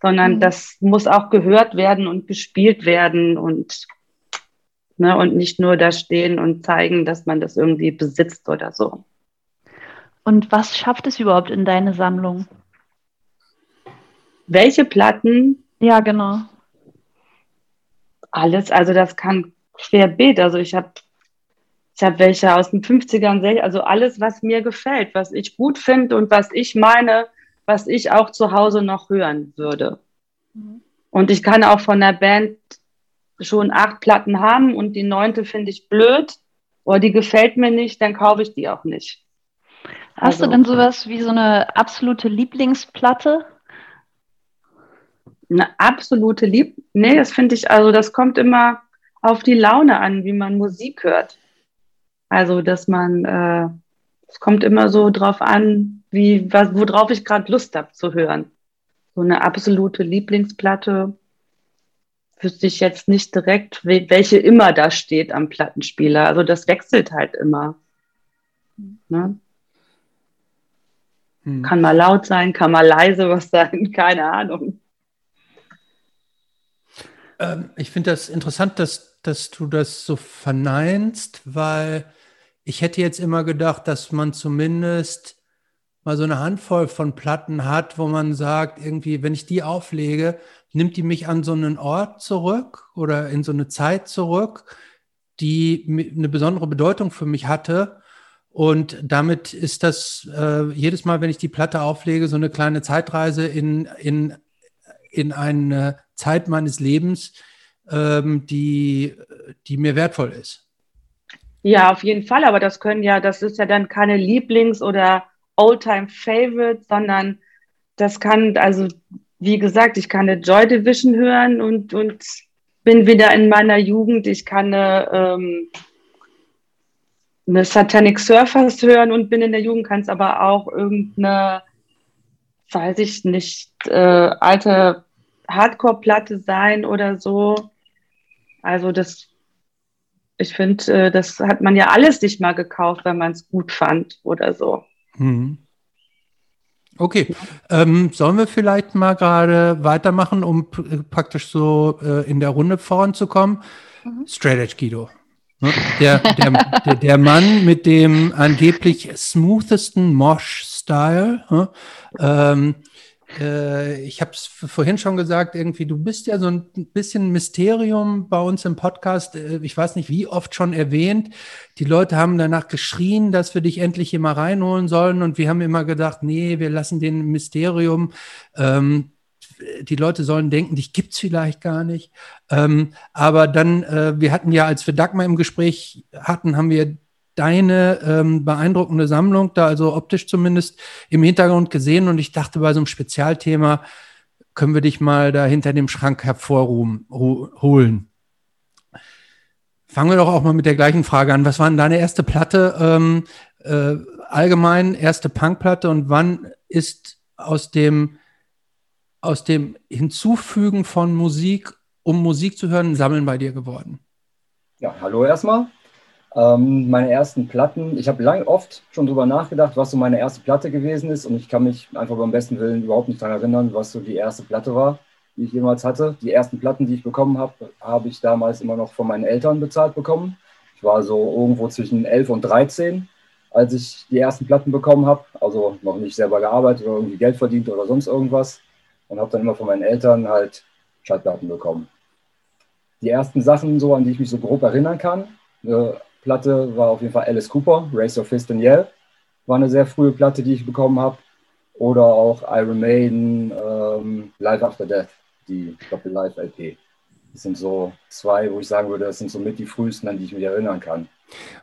sondern mhm. das muss auch gehört werden und gespielt werden und Ne? Und nicht nur da stehen und zeigen, dass man das irgendwie besitzt oder so. Und was schafft es überhaupt in deine Sammlung? Welche Platten? Ja, genau. Alles, also das kann querbeet. Also ich habe ich hab welche aus den 50ern, also alles, was mir gefällt, was ich gut finde und was ich meine, was ich auch zu Hause noch hören würde. Mhm. Und ich kann auch von der Band schon acht Platten haben und die neunte finde ich blöd oder die gefällt mir nicht, dann kaufe ich die auch nicht. Hast also, du denn sowas wie so eine absolute Lieblingsplatte? Eine absolute Lieb? Nee, das finde ich, also das kommt immer auf die Laune an, wie man Musik hört. Also, dass man, äh, es kommt immer so drauf an, wie, was, worauf ich gerade Lust habe zu hören. So eine absolute Lieblingsplatte wüsste ich jetzt nicht direkt, welche immer da steht am Plattenspieler. Also das wechselt halt immer. Ne? Hm. Kann mal laut sein, kann mal leise was sein, keine Ahnung. Ähm, ich finde das interessant, dass, dass du das so verneinst, weil ich hätte jetzt immer gedacht, dass man zumindest mal so eine Handvoll von Platten hat, wo man sagt, irgendwie, wenn ich die auflege, nimmt die mich an so einen Ort zurück oder in so eine Zeit zurück, die eine besondere Bedeutung für mich hatte. Und damit ist das äh, jedes Mal, wenn ich die Platte auflege, so eine kleine Zeitreise in, in, in eine Zeit meines Lebens, ähm, die, die mir wertvoll ist. Ja, auf jeden Fall, aber das können ja, das ist ja dann keine Lieblings- oder Oldtime-Favorite, sondern das kann, also wie gesagt, ich kann eine Joy Division hören und, und bin wieder in meiner Jugend. Ich kann eine ähm, eine Satanic Surfers hören und bin in der Jugend, kann es aber auch irgendeine, weiß ich nicht, äh, alte Hardcore-Platte sein oder so. Also das, ich finde, äh, das hat man ja alles nicht mal gekauft, wenn man es gut fand oder so. Mhm. Okay, ähm, sollen wir vielleicht mal gerade weitermachen, um praktisch so äh, in der Runde voranzukommen? Mhm. Straight Edge Guido. Ne? Der, der, der, der, Mann mit dem angeblich smoothesten Mosh-Style. Ne? Ähm, äh, ich habe es vorhin schon gesagt, irgendwie, du bist ja so ein bisschen Mysterium bei uns im Podcast. Äh, ich weiß nicht, wie oft schon erwähnt. Die Leute haben danach geschrien, dass wir dich endlich hier mal reinholen sollen. Und wir haben immer gedacht, nee, wir lassen den Mysterium. Ähm, die Leute sollen denken, dich gibt's vielleicht gar nicht. Ähm, aber dann, äh, wir hatten ja, als wir Dagmar im Gespräch hatten, haben wir deine ähm, beeindruckende Sammlung da, also optisch zumindest, im Hintergrund gesehen und ich dachte, bei so einem Spezialthema können wir dich mal da hinter dem Schrank hervorholen. Fangen wir doch auch mal mit der gleichen Frage an. Was war denn deine erste Platte? Ähm, äh, allgemein erste Punkplatte und wann ist aus dem aus dem Hinzufügen von Musik, um Musik zu hören, Sammeln bei dir geworden? Ja, hallo erstmal. Ähm, meine ersten Platten, ich habe lange oft schon darüber nachgedacht, was so meine erste Platte gewesen ist und ich kann mich einfach beim besten Willen überhaupt nicht daran erinnern, was so die erste Platte war, die ich jemals hatte. Die ersten Platten, die ich bekommen habe, habe ich damals immer noch von meinen Eltern bezahlt bekommen. Ich war so irgendwo zwischen 11 und 13, als ich die ersten Platten bekommen habe, also noch nicht selber gearbeitet oder irgendwie Geld verdient oder sonst irgendwas und habe dann immer von meinen Eltern halt Schallplatten bekommen. Die ersten Sachen, so, an die ich mich so grob erinnern kann, eine Platte war auf jeden Fall Alice Cooper, Race of Fist and Yell, war eine sehr frühe Platte, die ich bekommen habe. Oder auch Iron Maiden, ähm, Live After Death, die Doppel-Live-LP. Das sind so zwei, wo ich sagen würde, das sind so mit die frühesten, an die ich mich erinnern kann.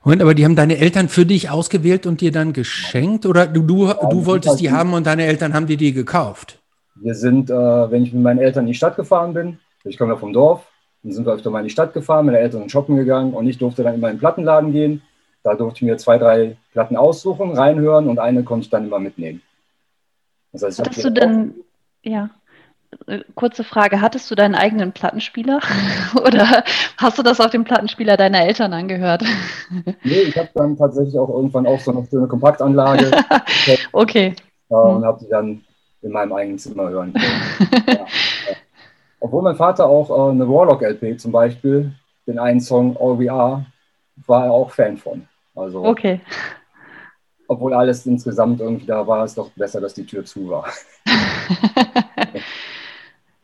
Moment, aber die haben deine Eltern für dich ausgewählt und dir dann geschenkt? Oder du, du, ja, du wolltest die haben und deine Eltern haben dir die gekauft? Wir sind, äh, wenn ich mit meinen Eltern in die Stadt gefahren bin, ich komme ja vom Dorf, dann sind wir öfter mal in die Stadt gefahren, meine Eltern sind shoppen gegangen und ich durfte dann immer in den Plattenladen gehen. Da durfte ich mir zwei, drei Platten aussuchen, reinhören und eine konnte ich dann immer mitnehmen. Das heißt, Hattest du denn, ja, äh, kurze Frage, hattest du deinen eigenen Plattenspieler oder hast du das auf dem Plattenspieler deiner Eltern angehört? nee, ich habe dann tatsächlich auch irgendwann auch so eine schöne Kompaktanlage. okay. Und hm. habe die dann in meinem eigenen Zimmer hören können. ja. Obwohl mein Vater auch äh, eine Warlock-LP zum Beispiel den einen Song All We Are war er auch Fan von. Also, okay. Obwohl alles insgesamt irgendwie da war, ist doch besser, dass die Tür zu war.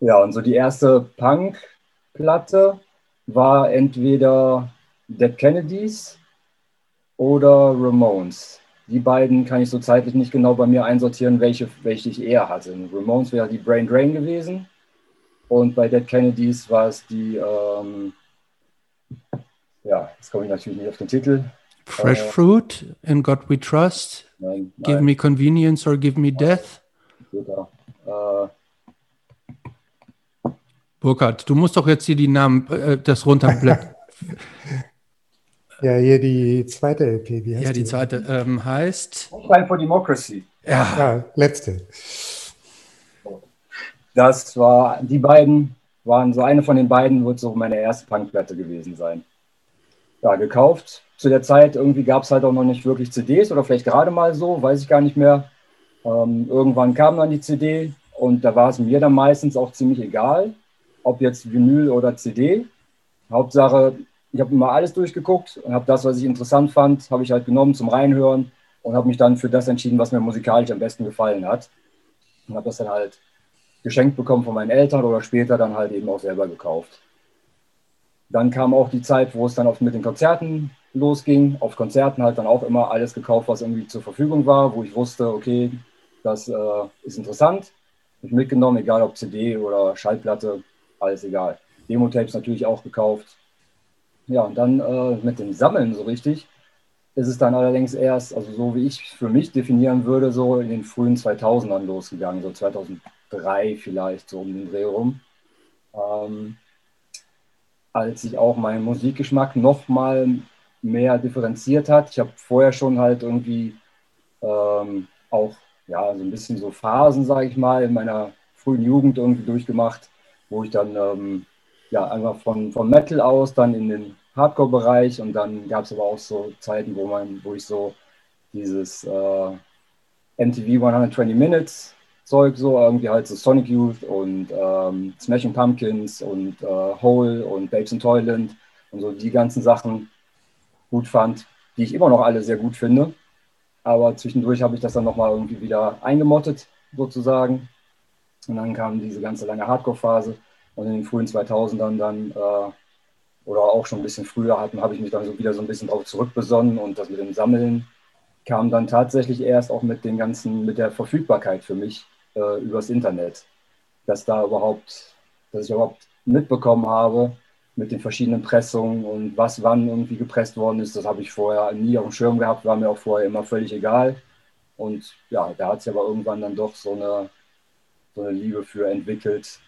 ja, und so die erste Punk-Platte war entweder Dead Kennedys oder Ramones. Die beiden kann ich so zeitlich nicht genau bei mir einsortieren, welche, welche ich eher hatte. Ramones wäre die Brain Drain gewesen und bei Dead Kennedys war es die, ähm, ja, jetzt komme ich natürlich nicht auf den Titel. Fresh äh, Fruit, In God We Trust, nein, nein. Give Me Convenience or Give Me Death. Äh, Burkhard, du musst doch jetzt hier die Namen, äh, das runterblättern. ja, hier die zweite LP, wie heißt Ja, die, die? zweite ähm, heißt. Time for Democracy. Ja. ja, letzte. Das war, die beiden waren so, eine von den beiden wird so meine erste Punkplatte gewesen sein. Ja, gekauft. Zu der Zeit irgendwie gab es halt auch noch nicht wirklich CDs oder vielleicht gerade mal so, weiß ich gar nicht mehr. Ähm, irgendwann kam dann die CD und da war es mir dann meistens auch ziemlich egal, ob jetzt Vinyl oder CD. Hauptsache, ich habe immer alles durchgeguckt und habe das, was ich interessant fand, habe ich halt genommen zum Reinhören und habe mich dann für das entschieden, was mir musikalisch am besten gefallen hat. Und habe das dann halt geschenkt bekommen von meinen Eltern oder später dann halt eben auch selber gekauft. Dann kam auch die Zeit, wo es dann auch mit den Konzerten losging. Auf Konzerten halt dann auch immer alles gekauft, was irgendwie zur Verfügung war, wo ich wusste, okay, das äh, ist interessant. Ich mitgenommen, egal ob CD oder Schallplatte, alles egal. Demo-Tapes natürlich auch gekauft. Ja, und dann äh, mit dem Sammeln so richtig ist es dann allerdings erst, also so wie ich für mich definieren würde, so in den frühen 2000ern losgegangen, so 2003 vielleicht, so um den Dreh rum. Ähm, als sich auch mein Musikgeschmack noch mal mehr differenziert hat. Ich habe vorher schon halt irgendwie ähm, auch ja, so ein bisschen so Phasen, sage ich mal, in meiner frühen Jugend irgendwie durchgemacht, wo ich dann ähm, ja einfach von, von Metal aus dann in den Hardcore-Bereich und dann gab es aber auch so Zeiten, wo man, wo ich so dieses äh, MTV 120 Minutes Zeug so irgendwie halt so Sonic Youth und ähm, Smashing Pumpkins und äh, Hole und Babes in Toyland und so die ganzen Sachen gut fand, die ich immer noch alle sehr gut finde. Aber zwischendurch habe ich das dann nochmal irgendwie wieder eingemottet, sozusagen. Und dann kam diese ganze lange Hardcore-Phase. Und in den frühen 2000ern dann, äh, oder auch schon ein bisschen früher, habe ich mich dann so wieder so ein bisschen darauf zurückbesonnen. Und das mit dem Sammeln kam dann tatsächlich erst auch mit den ganzen, mit der Verfügbarkeit für mich äh, übers Internet. Dass da überhaupt, dass ich überhaupt mitbekommen habe, mit den verschiedenen Pressungen und was wann irgendwie gepresst worden ist, das habe ich vorher nie auf dem Schirm gehabt, war mir auch vorher immer völlig egal. Und ja, da hat sich aber irgendwann dann doch so eine, so eine Liebe für entwickelt,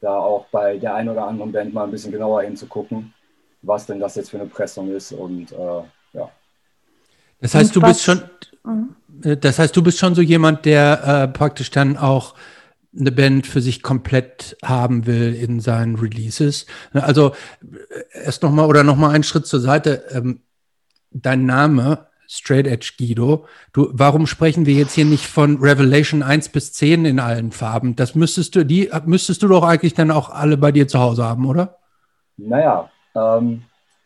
da auch bei der einen oder anderen Band mal ein bisschen genauer hinzugucken, was denn das jetzt für eine Pressung ist. Und äh, ja. Das heißt, du bist schon, mhm. äh, das heißt, du bist schon so jemand, der äh, praktisch dann auch eine Band für sich komplett haben will in seinen Releases. Also erst nochmal oder nochmal einen Schritt zur Seite. Ähm, dein Name, Straight Edge Guido, du, warum sprechen wir jetzt hier nicht von Revelation 1 bis 10 in allen Farben? Das müsstest du, die müsstest du doch eigentlich dann auch alle bei dir zu Hause haben, oder? Naja, ähm,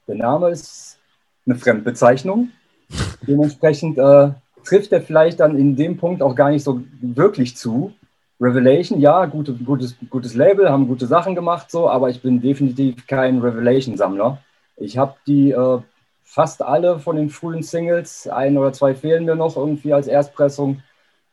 der Name ist eine Fremdbezeichnung. Dementsprechend äh, trifft er vielleicht dann in dem Punkt auch gar nicht so wirklich zu. Revelation, ja, gute, gutes, gutes Label, haben gute Sachen gemacht, so, aber ich bin definitiv kein Revelation-Sammler. Ich habe die äh, fast alle von den frühen Singles, ein oder zwei fehlen mir noch irgendwie als Erstpressung,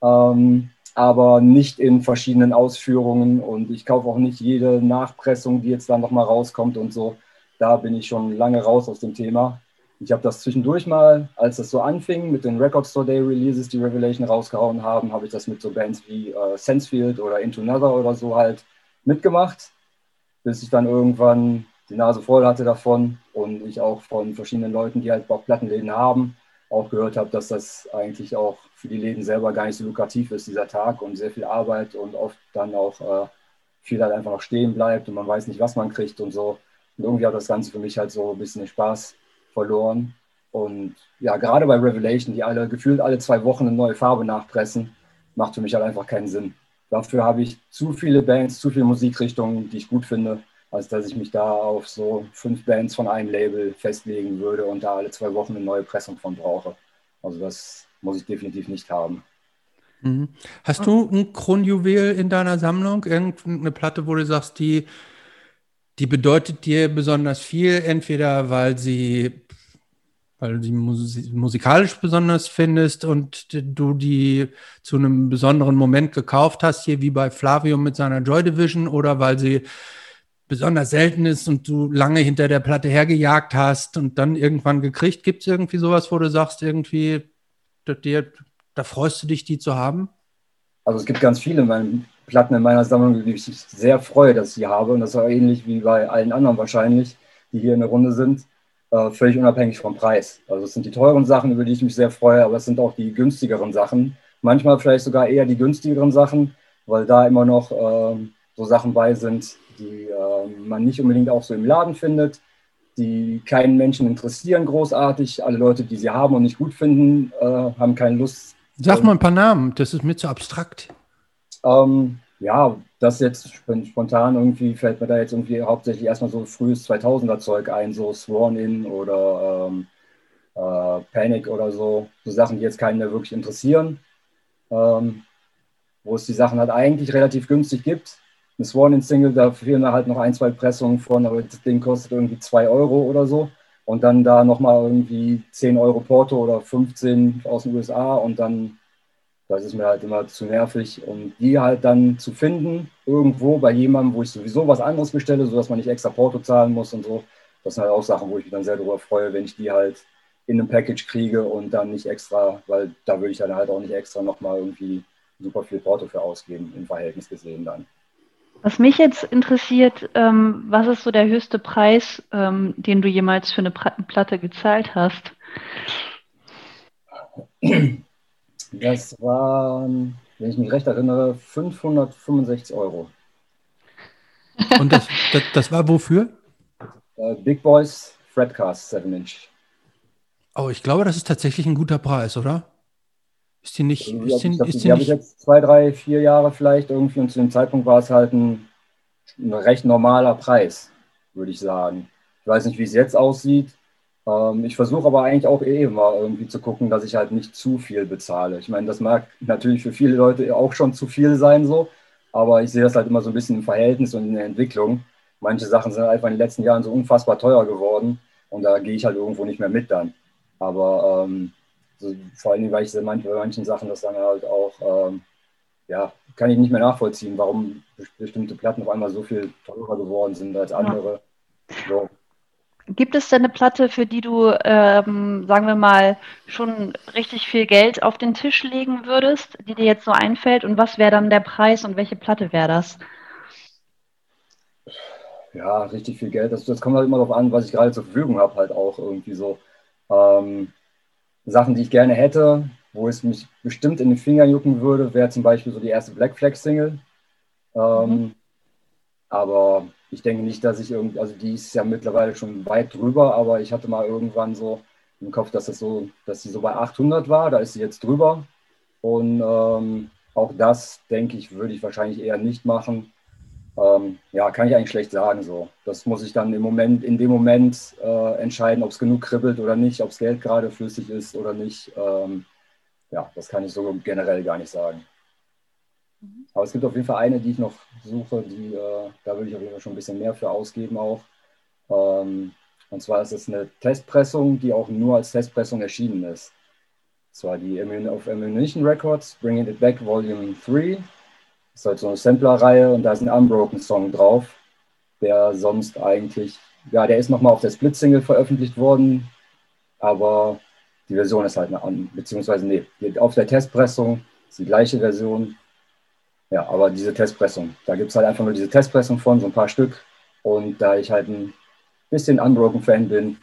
ähm, aber nicht in verschiedenen Ausführungen und ich kaufe auch nicht jede Nachpressung, die jetzt dann nochmal rauskommt und so. Da bin ich schon lange raus aus dem Thema. Ich habe das zwischendurch mal, als das so anfing, mit den Record Store Day Releases, die Revelation rausgehauen haben, habe ich das mit so Bands wie äh, Sensefield oder Into Another oder so halt mitgemacht, bis ich dann irgendwann die Nase voll hatte davon und ich auch von verschiedenen Leuten, die halt auch Plattenläden haben, auch gehört habe, dass das eigentlich auch für die Läden selber gar nicht so lukrativ ist, dieser Tag und sehr viel Arbeit und oft dann auch äh, viel halt einfach noch stehen bleibt und man weiß nicht, was man kriegt und so. Und irgendwie hat das Ganze für mich halt so ein bisschen den Spaß verloren. Und ja, gerade bei Revelation, die alle gefühlt alle zwei Wochen eine neue Farbe nachpressen, macht für mich halt einfach keinen Sinn. Dafür habe ich zu viele Bands, zu viele Musikrichtungen, die ich gut finde. als dass ich mich da auf so fünf Bands von einem Label festlegen würde und da alle zwei Wochen eine neue Pressung von brauche. Also das muss ich definitiv nicht haben. Mhm. Hast du ein Kronjuwel in deiner Sammlung? Irgendeine Platte, wo du sagst, die, die bedeutet dir besonders viel, entweder weil sie weil du die musikalisch besonders findest und du die zu einem besonderen Moment gekauft hast, hier wie bei Flavio mit seiner Joy Division, oder weil sie besonders selten ist und du lange hinter der Platte hergejagt hast und dann irgendwann gekriegt. Gibt es irgendwie sowas, wo du sagst, irgendwie, dir, da freust du dich, die zu haben? Also es gibt ganz viele in Platten in meiner Sammlung, die ich sehr freue, dass ich sie habe. Und das auch ähnlich wie bei allen anderen wahrscheinlich, die hier in der Runde sind äh, völlig unabhängig vom Preis. Also es sind die teuren Sachen, über die ich mich sehr freue, aber es sind auch die günstigeren Sachen. Manchmal vielleicht sogar eher die günstigeren Sachen, weil da immer noch äh, so Sachen bei sind, die äh, man nicht unbedingt auch so im Laden findet, die keinen Menschen interessieren großartig. Alle Leute, die sie haben und nicht gut finden, äh, haben keine Lust. Sag mal ein paar Namen, das ist mir zu abstrakt. Ähm, ja, das jetzt spontan irgendwie fällt mir da jetzt irgendwie hauptsächlich erstmal so frühes 2000er Zeug ein, so Sworn In oder ähm, äh, Panic oder so, so Sachen, die jetzt keinen mehr wirklich interessieren, ähm, wo es die Sachen halt eigentlich relativ günstig gibt. Eine Sworn In Single, da fehlen da halt noch ein, zwei Pressungen von, aber das Ding kostet irgendwie 2 Euro oder so. Und dann da nochmal irgendwie 10 Euro Porto oder 15 aus den USA und dann das ist mir halt immer zu nervig. Und die halt dann zu finden, irgendwo bei jemandem, wo ich sowieso was anderes bestelle, sodass man nicht extra Porto zahlen muss und so. Das sind halt auch Sachen, wo ich mich dann sehr darüber freue, wenn ich die halt in einem Package kriege und dann nicht extra, weil da würde ich dann halt auch nicht extra nochmal irgendwie super viel Porto für ausgeben, im Verhältnis gesehen dann. Was mich jetzt interessiert, ähm, was ist so der höchste Preis, ähm, den du jemals für eine Platte gezahlt hast? Das waren, wenn ich mich recht erinnere, 565 Euro. Und das, das, das war wofür? Uh, Big Boys Fredcast 7 Inch. Oh, ich glaube, das ist tatsächlich ein guter Preis, oder? Ist die nicht. Also, ist die, die, ist die, die habe ich jetzt zwei, drei, vier Jahre vielleicht irgendwie und zu dem Zeitpunkt war es halt ein, ein recht normaler Preis, würde ich sagen. Ich weiß nicht, wie es jetzt aussieht. Ähm, ich versuche aber eigentlich auch eh immer irgendwie zu gucken, dass ich halt nicht zu viel bezahle. Ich meine, das mag natürlich für viele Leute auch schon zu viel sein, so, aber ich sehe das halt immer so ein bisschen im Verhältnis und in der Entwicklung. Manche Sachen sind einfach in den letzten Jahren so unfassbar teuer geworden und da gehe ich halt irgendwo nicht mehr mit dann. Aber ähm, so, vor allem, weil ich bei manchen Sachen das dann halt auch, ähm, ja, kann ich nicht mehr nachvollziehen, warum bestimmte Platten auf einmal so viel teurer geworden sind als andere. Ja. So. Gibt es denn eine Platte, für die du, ähm, sagen wir mal, schon richtig viel Geld auf den Tisch legen würdest, die dir jetzt so einfällt? Und was wäre dann der Preis und welche Platte wäre das? Ja, richtig viel Geld. Das, das kommt halt immer darauf an, was ich gerade zur Verfügung habe, halt auch irgendwie so. Ähm, Sachen, die ich gerne hätte, wo es mich bestimmt in den Fingern jucken würde, wäre zum Beispiel so die erste Black Flag Single. Ähm, mhm. Aber ich denke nicht, dass ich irgendwie, also die ist ja mittlerweile schon weit drüber, aber ich hatte mal irgendwann so im Kopf, dass das so, dass sie so bei 800 war, da ist sie jetzt drüber. Und ähm, auch das, denke ich, würde ich wahrscheinlich eher nicht machen. Ähm, ja, kann ich eigentlich schlecht sagen so. Das muss ich dann im Moment, in dem Moment äh, entscheiden, ob es genug kribbelt oder nicht, ob das Geld gerade flüssig ist oder nicht. Ähm, ja, das kann ich so generell gar nicht sagen. Mhm. Aber es gibt auf jeden Fall eine, die ich noch suche, die, äh, da würde ich auf jeden Fall schon ein bisschen mehr für ausgeben auch. Ähm, und zwar ist es eine Testpressung, die auch nur als Testpressung erschienen ist. Das war die auf Ammunition Records, Bringing It Back Volume 3. Das ist halt so eine Sampler-Reihe und da ist ein Unbroken-Song drauf, der sonst eigentlich, ja, der ist nochmal auf der Split-Single veröffentlicht worden, aber die Version ist halt eine, beziehungsweise nee, auf der Testpressung ist die gleiche Version, ja, aber diese Testpressung, da gibt es halt einfach nur diese Testpressung von, so ein paar Stück. Und da ich halt ein bisschen Unbroken-Fan bin,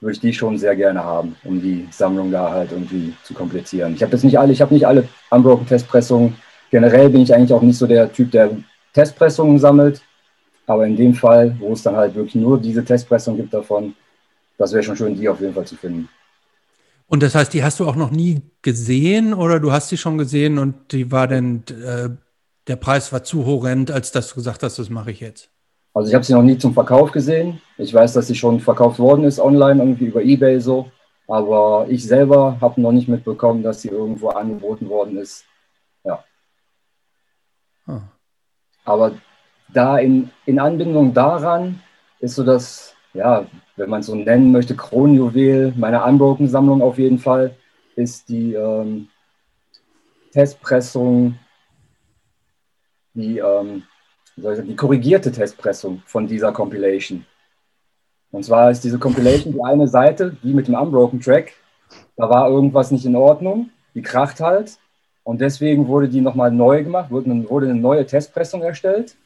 würde ich die schon sehr gerne haben, um die Sammlung da halt irgendwie zu komplettieren. Ich habe jetzt nicht alle, ich habe nicht alle Unbroken-Testpressungen. Generell bin ich eigentlich auch nicht so der Typ, der Testpressungen sammelt. Aber in dem Fall, wo es dann halt wirklich nur diese Testpressung gibt davon, das wäre schon schön, die auf jeden Fall zu finden. Und das heißt, die hast du auch noch nie gesehen oder du hast sie schon gesehen und die war dann äh, der Preis war zu horrend, als dass du gesagt hast, das mache ich jetzt. Also ich habe sie noch nie zum Verkauf gesehen. Ich weiß, dass sie schon verkauft worden ist online, irgendwie über Ebay so. Aber ich selber habe noch nicht mitbekommen, dass sie irgendwo angeboten worden ist. Ja. Hm. Aber da in, in Anbindung daran ist so das, ja, wenn man es so nennen möchte, Kronjuwel meiner Unbroken-Sammlung auf jeden Fall, ist die ähm, Testpressung, die, ähm, die korrigierte Testpressung von dieser Compilation. Und zwar ist diese Compilation die eine Seite, die mit dem Unbroken Track, da war irgendwas nicht in Ordnung, die kracht halt. Und deswegen wurde die nochmal neu gemacht, wurde, eine neue Testpressung erstellt.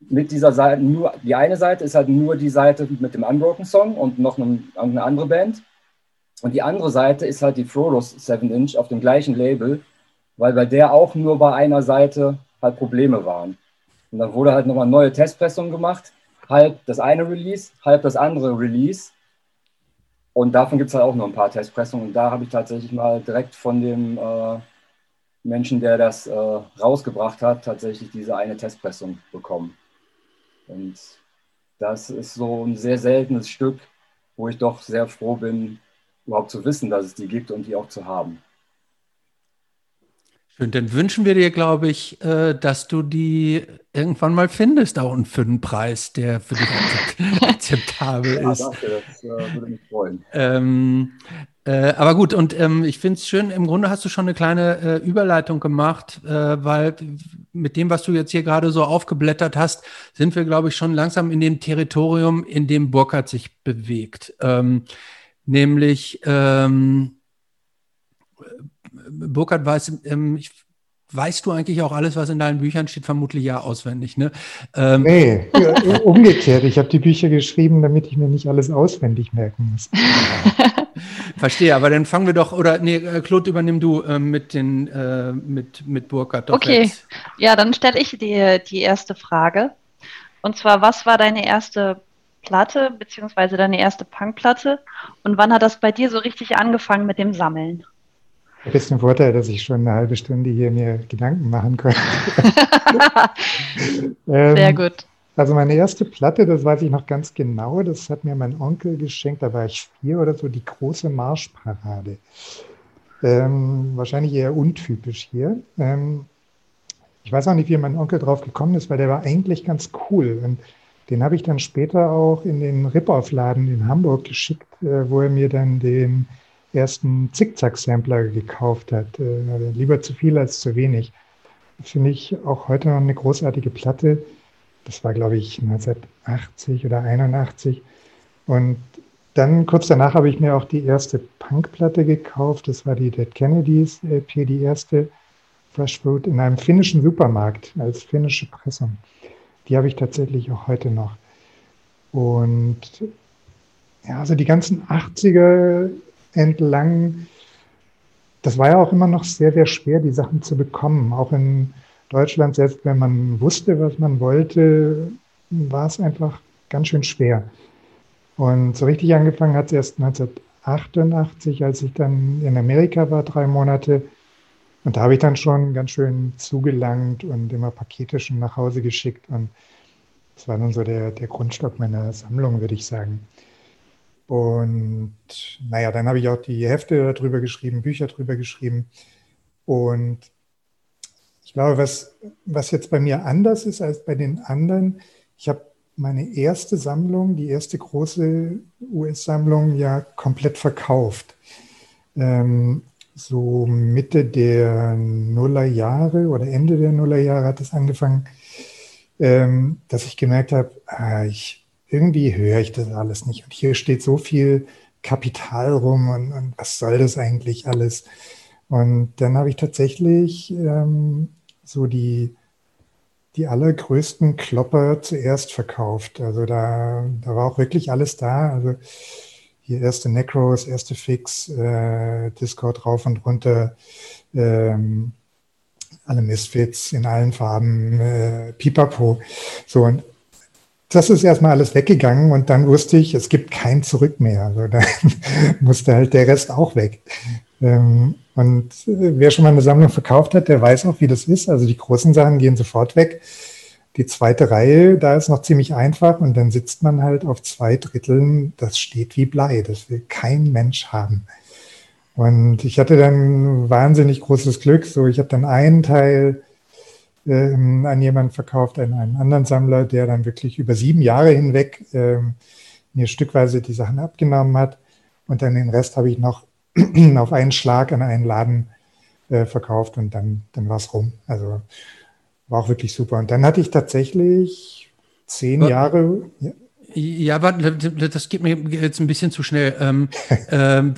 Mit dieser Seite, nur die eine Seite ist halt nur die Seite mit dem Unbroken Song und noch eine, eine andere Band. Und die andere Seite ist halt die Frodos 7 Inch auf dem gleichen Label, weil bei der auch nur bei einer Seite halt Probleme waren. Und dann wurde halt nochmal neue Testpressung gemacht halb das eine Release, halb das andere Release. Und davon gibt es halt auch noch ein paar Testpressungen. Und da habe ich tatsächlich mal direkt von dem äh, Menschen, der das äh, rausgebracht hat, tatsächlich diese eine Testpressung bekommen. Und das ist so ein sehr seltenes Stück, wo ich doch sehr froh bin, überhaupt zu wissen, dass es die gibt und die auch zu haben. Und dann wünschen wir dir, glaube ich, äh, dass du die irgendwann mal findest, auch für einen Preis, der für dich akzeptabel ja, ist. Danke, das äh, würde mich freuen. Ähm, äh, aber gut, und ähm, ich finde es schön, im Grunde hast du schon eine kleine äh, Überleitung gemacht, äh, weil mit dem, was du jetzt hier gerade so aufgeblättert hast, sind wir, glaube ich, schon langsam in dem Territorium, in dem Burkhardt sich bewegt. Ähm, nämlich ähm, Burkhard weiß, ähm, ich, weißt du eigentlich auch alles, was in deinen Büchern steht? Vermutlich ja auswendig, ne? Ähm, nee, umgekehrt. Ich habe die Bücher geschrieben, damit ich mir nicht alles auswendig merken muss. Verstehe, aber dann fangen wir doch, oder nee, äh, Claude, übernimm du äh, mit, den, äh, mit, mit Burkhard. Doch okay, jetzt. ja, dann stelle ich dir die erste Frage. Und zwar, was war deine erste Platte, beziehungsweise deine erste Punkplatte? Und wann hat das bei dir so richtig angefangen mit dem Sammeln? Ein bisschen Vorteil, dass ich schon eine halbe Stunde hier mir Gedanken machen konnte. ähm, Sehr gut. Also meine erste Platte, das weiß ich noch ganz genau, das hat mir mein Onkel geschenkt, da war ich vier oder so, die große Marschparade. Ähm, wahrscheinlich eher untypisch hier. Ähm, ich weiß auch nicht, wie mein Onkel drauf gekommen ist, weil der war eigentlich ganz cool. Und den habe ich dann später auch in den Rip-Off-Laden in Hamburg geschickt, äh, wo er mir dann den ersten Zickzack-Sampler gekauft hat. Äh, lieber zu viel als zu wenig. Finde ich auch heute noch eine großartige Platte. Das war, glaube ich, 1980 oder 81. Und dann kurz danach habe ich mir auch die erste Punkplatte gekauft. Das war die Dead Kennedys LP, die erste Fresh Fruit in einem finnischen Supermarkt als finnische Pressung. Die habe ich tatsächlich auch heute noch. Und ja, also die ganzen 80er entlang. Das war ja auch immer noch sehr, sehr schwer, die Sachen zu bekommen. Auch in Deutschland, selbst wenn man wusste, was man wollte, war es einfach ganz schön schwer. Und so richtig angefangen hat es erst 1988, als ich dann in Amerika war, drei Monate. Und da habe ich dann schon ganz schön zugelangt und immer Pakete schon nach Hause geschickt. Und das war dann so der, der Grundstock meiner Sammlung, würde ich sagen. Und naja, dann habe ich auch die Hefte darüber geschrieben, Bücher darüber geschrieben. Und ich glaube, was, was jetzt bei mir anders ist als bei den anderen, ich habe meine erste Sammlung, die erste große US-Sammlung ja komplett verkauft. Ähm, so Mitte der Nullerjahre oder Ende der Nullerjahre hat es angefangen, ähm, dass ich gemerkt habe, ah, ich irgendwie höre ich das alles nicht. Und hier steht so viel Kapital rum und, und was soll das eigentlich alles? Und dann habe ich tatsächlich ähm, so die, die allergrößten Klopper zuerst verkauft. Also da, da war auch wirklich alles da. Also hier erste Necros, erste Fix, äh, Discord rauf und runter, ähm, alle Misfits in allen Farben, äh, Pipapo. So, und das ist erstmal alles weggegangen und dann wusste ich, es gibt kein Zurück mehr. Also dann musste halt der Rest auch weg. Ähm, und wer schon mal eine Sammlung verkauft hat, der weiß auch, wie das ist. Also die großen Sachen gehen sofort weg. die zweite Reihe, da ist noch ziemlich einfach und dann sitzt man halt auf zwei Dritteln, das steht wie Blei, das will kein Mensch haben. Und ich hatte dann wahnsinnig großes Glück, so ich habe dann einen Teil ähm, an jemanden verkauft, an einen anderen Sammler, der dann wirklich über sieben Jahre hinweg ähm, mir stückweise die Sachen abgenommen hat und dann den Rest habe ich noch auf einen Schlag an einen Laden äh, verkauft und dann, dann war es rum. Also war auch wirklich super. Und dann hatte ich tatsächlich zehn? Jahre. Ja. Ja, warte, das geht mir jetzt ein bisschen zu schnell. Ähm, ähm,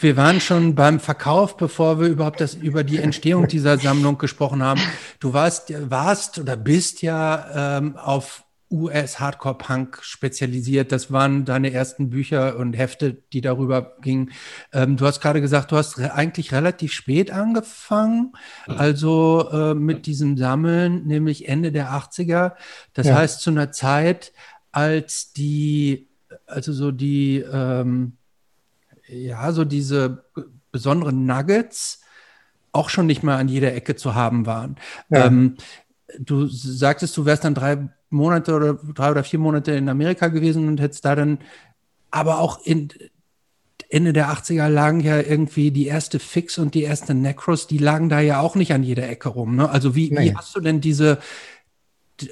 wir waren schon beim Verkauf, bevor wir überhaupt das über die Entstehung dieser Sammlung gesprochen haben. Du warst, warst oder bist ja ähm, auf US-Hardcore-Punk spezialisiert. Das waren deine ersten Bücher und Hefte, die darüber gingen. Ähm, du hast gerade gesagt, du hast re eigentlich relativ spät angefangen, also äh, mit diesem Sammeln, nämlich Ende der 80er. Das ja. heißt, zu einer Zeit, als die, also so die, ähm, ja, so diese besonderen Nuggets auch schon nicht mehr an jeder Ecke zu haben waren. Ja. Ähm, du sagtest, du wärst dann drei Monate oder drei oder vier Monate in Amerika gewesen und hättest da dann, aber auch in Ende der 80er lagen ja irgendwie die erste Fix und die erste Necros, die lagen da ja auch nicht an jeder Ecke rum. Ne? Also wie, nee. wie hast du denn diese,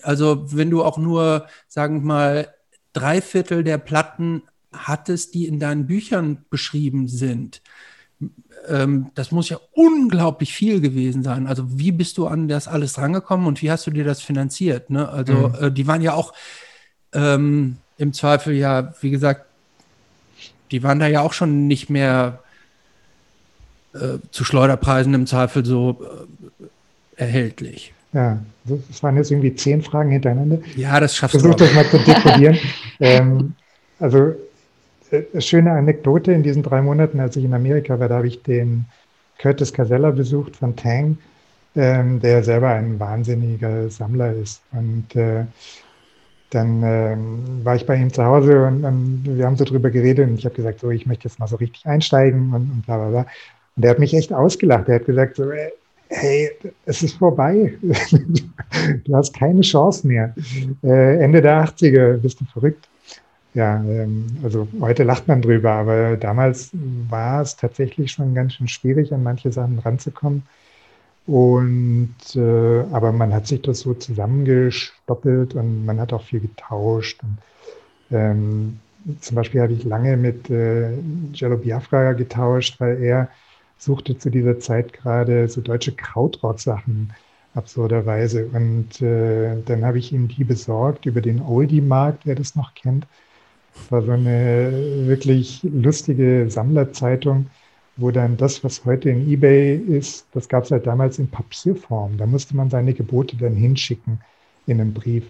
also wenn du auch nur, sagen wir mal, drei Viertel der Platten hattest, die in deinen Büchern beschrieben sind, ähm, das muss ja unglaublich viel gewesen sein. Also wie bist du an das alles rangekommen und wie hast du dir das finanziert? Ne? Also mhm. äh, die waren ja auch ähm, im Zweifel ja, wie gesagt, die waren da ja auch schon nicht mehr äh, zu Schleuderpreisen im Zweifel so äh, erhältlich. Ja, das waren jetzt irgendwie zehn Fragen hintereinander. Ja, das schaffst Versuch du. Versuch das mal zu dekodieren. ähm, also äh, schöne Anekdote in diesen drei Monaten, als ich in Amerika war, da habe ich den Curtis Casella besucht von Tang, ähm, der selber ein wahnsinniger Sammler ist. Und äh, dann ähm, war ich bei ihm zu Hause und, und, wir haben so drüber geredet und ich habe gesagt, so, ich möchte jetzt mal so richtig einsteigen und, und bla bla bla. Und der hat mich echt ausgelacht. Der hat gesagt, so, äh, hey, es ist vorbei. du hast keine Chance mehr. Äh, Ende der 80er bist du verrückt. Ja, ähm, also heute lacht man drüber, aber damals war es tatsächlich schon ganz schön schwierig, an manche Sachen ranzukommen. Und äh, aber man hat sich das so zusammengestoppelt und man hat auch viel getauscht. Und, ähm, zum Beispiel habe ich lange mit äh, Jello Biafra getauscht, weil er suchte zu dieser Zeit gerade so deutsche Krautrock-Sachen absurderweise. Und äh, dann habe ich ihm die besorgt über den Oldie-Markt, wer das noch kennt. Das war so eine wirklich lustige Sammlerzeitung, wo dann das, was heute in eBay ist, das gab es halt damals in Papierform. Da musste man seine Gebote dann hinschicken in einem Brief.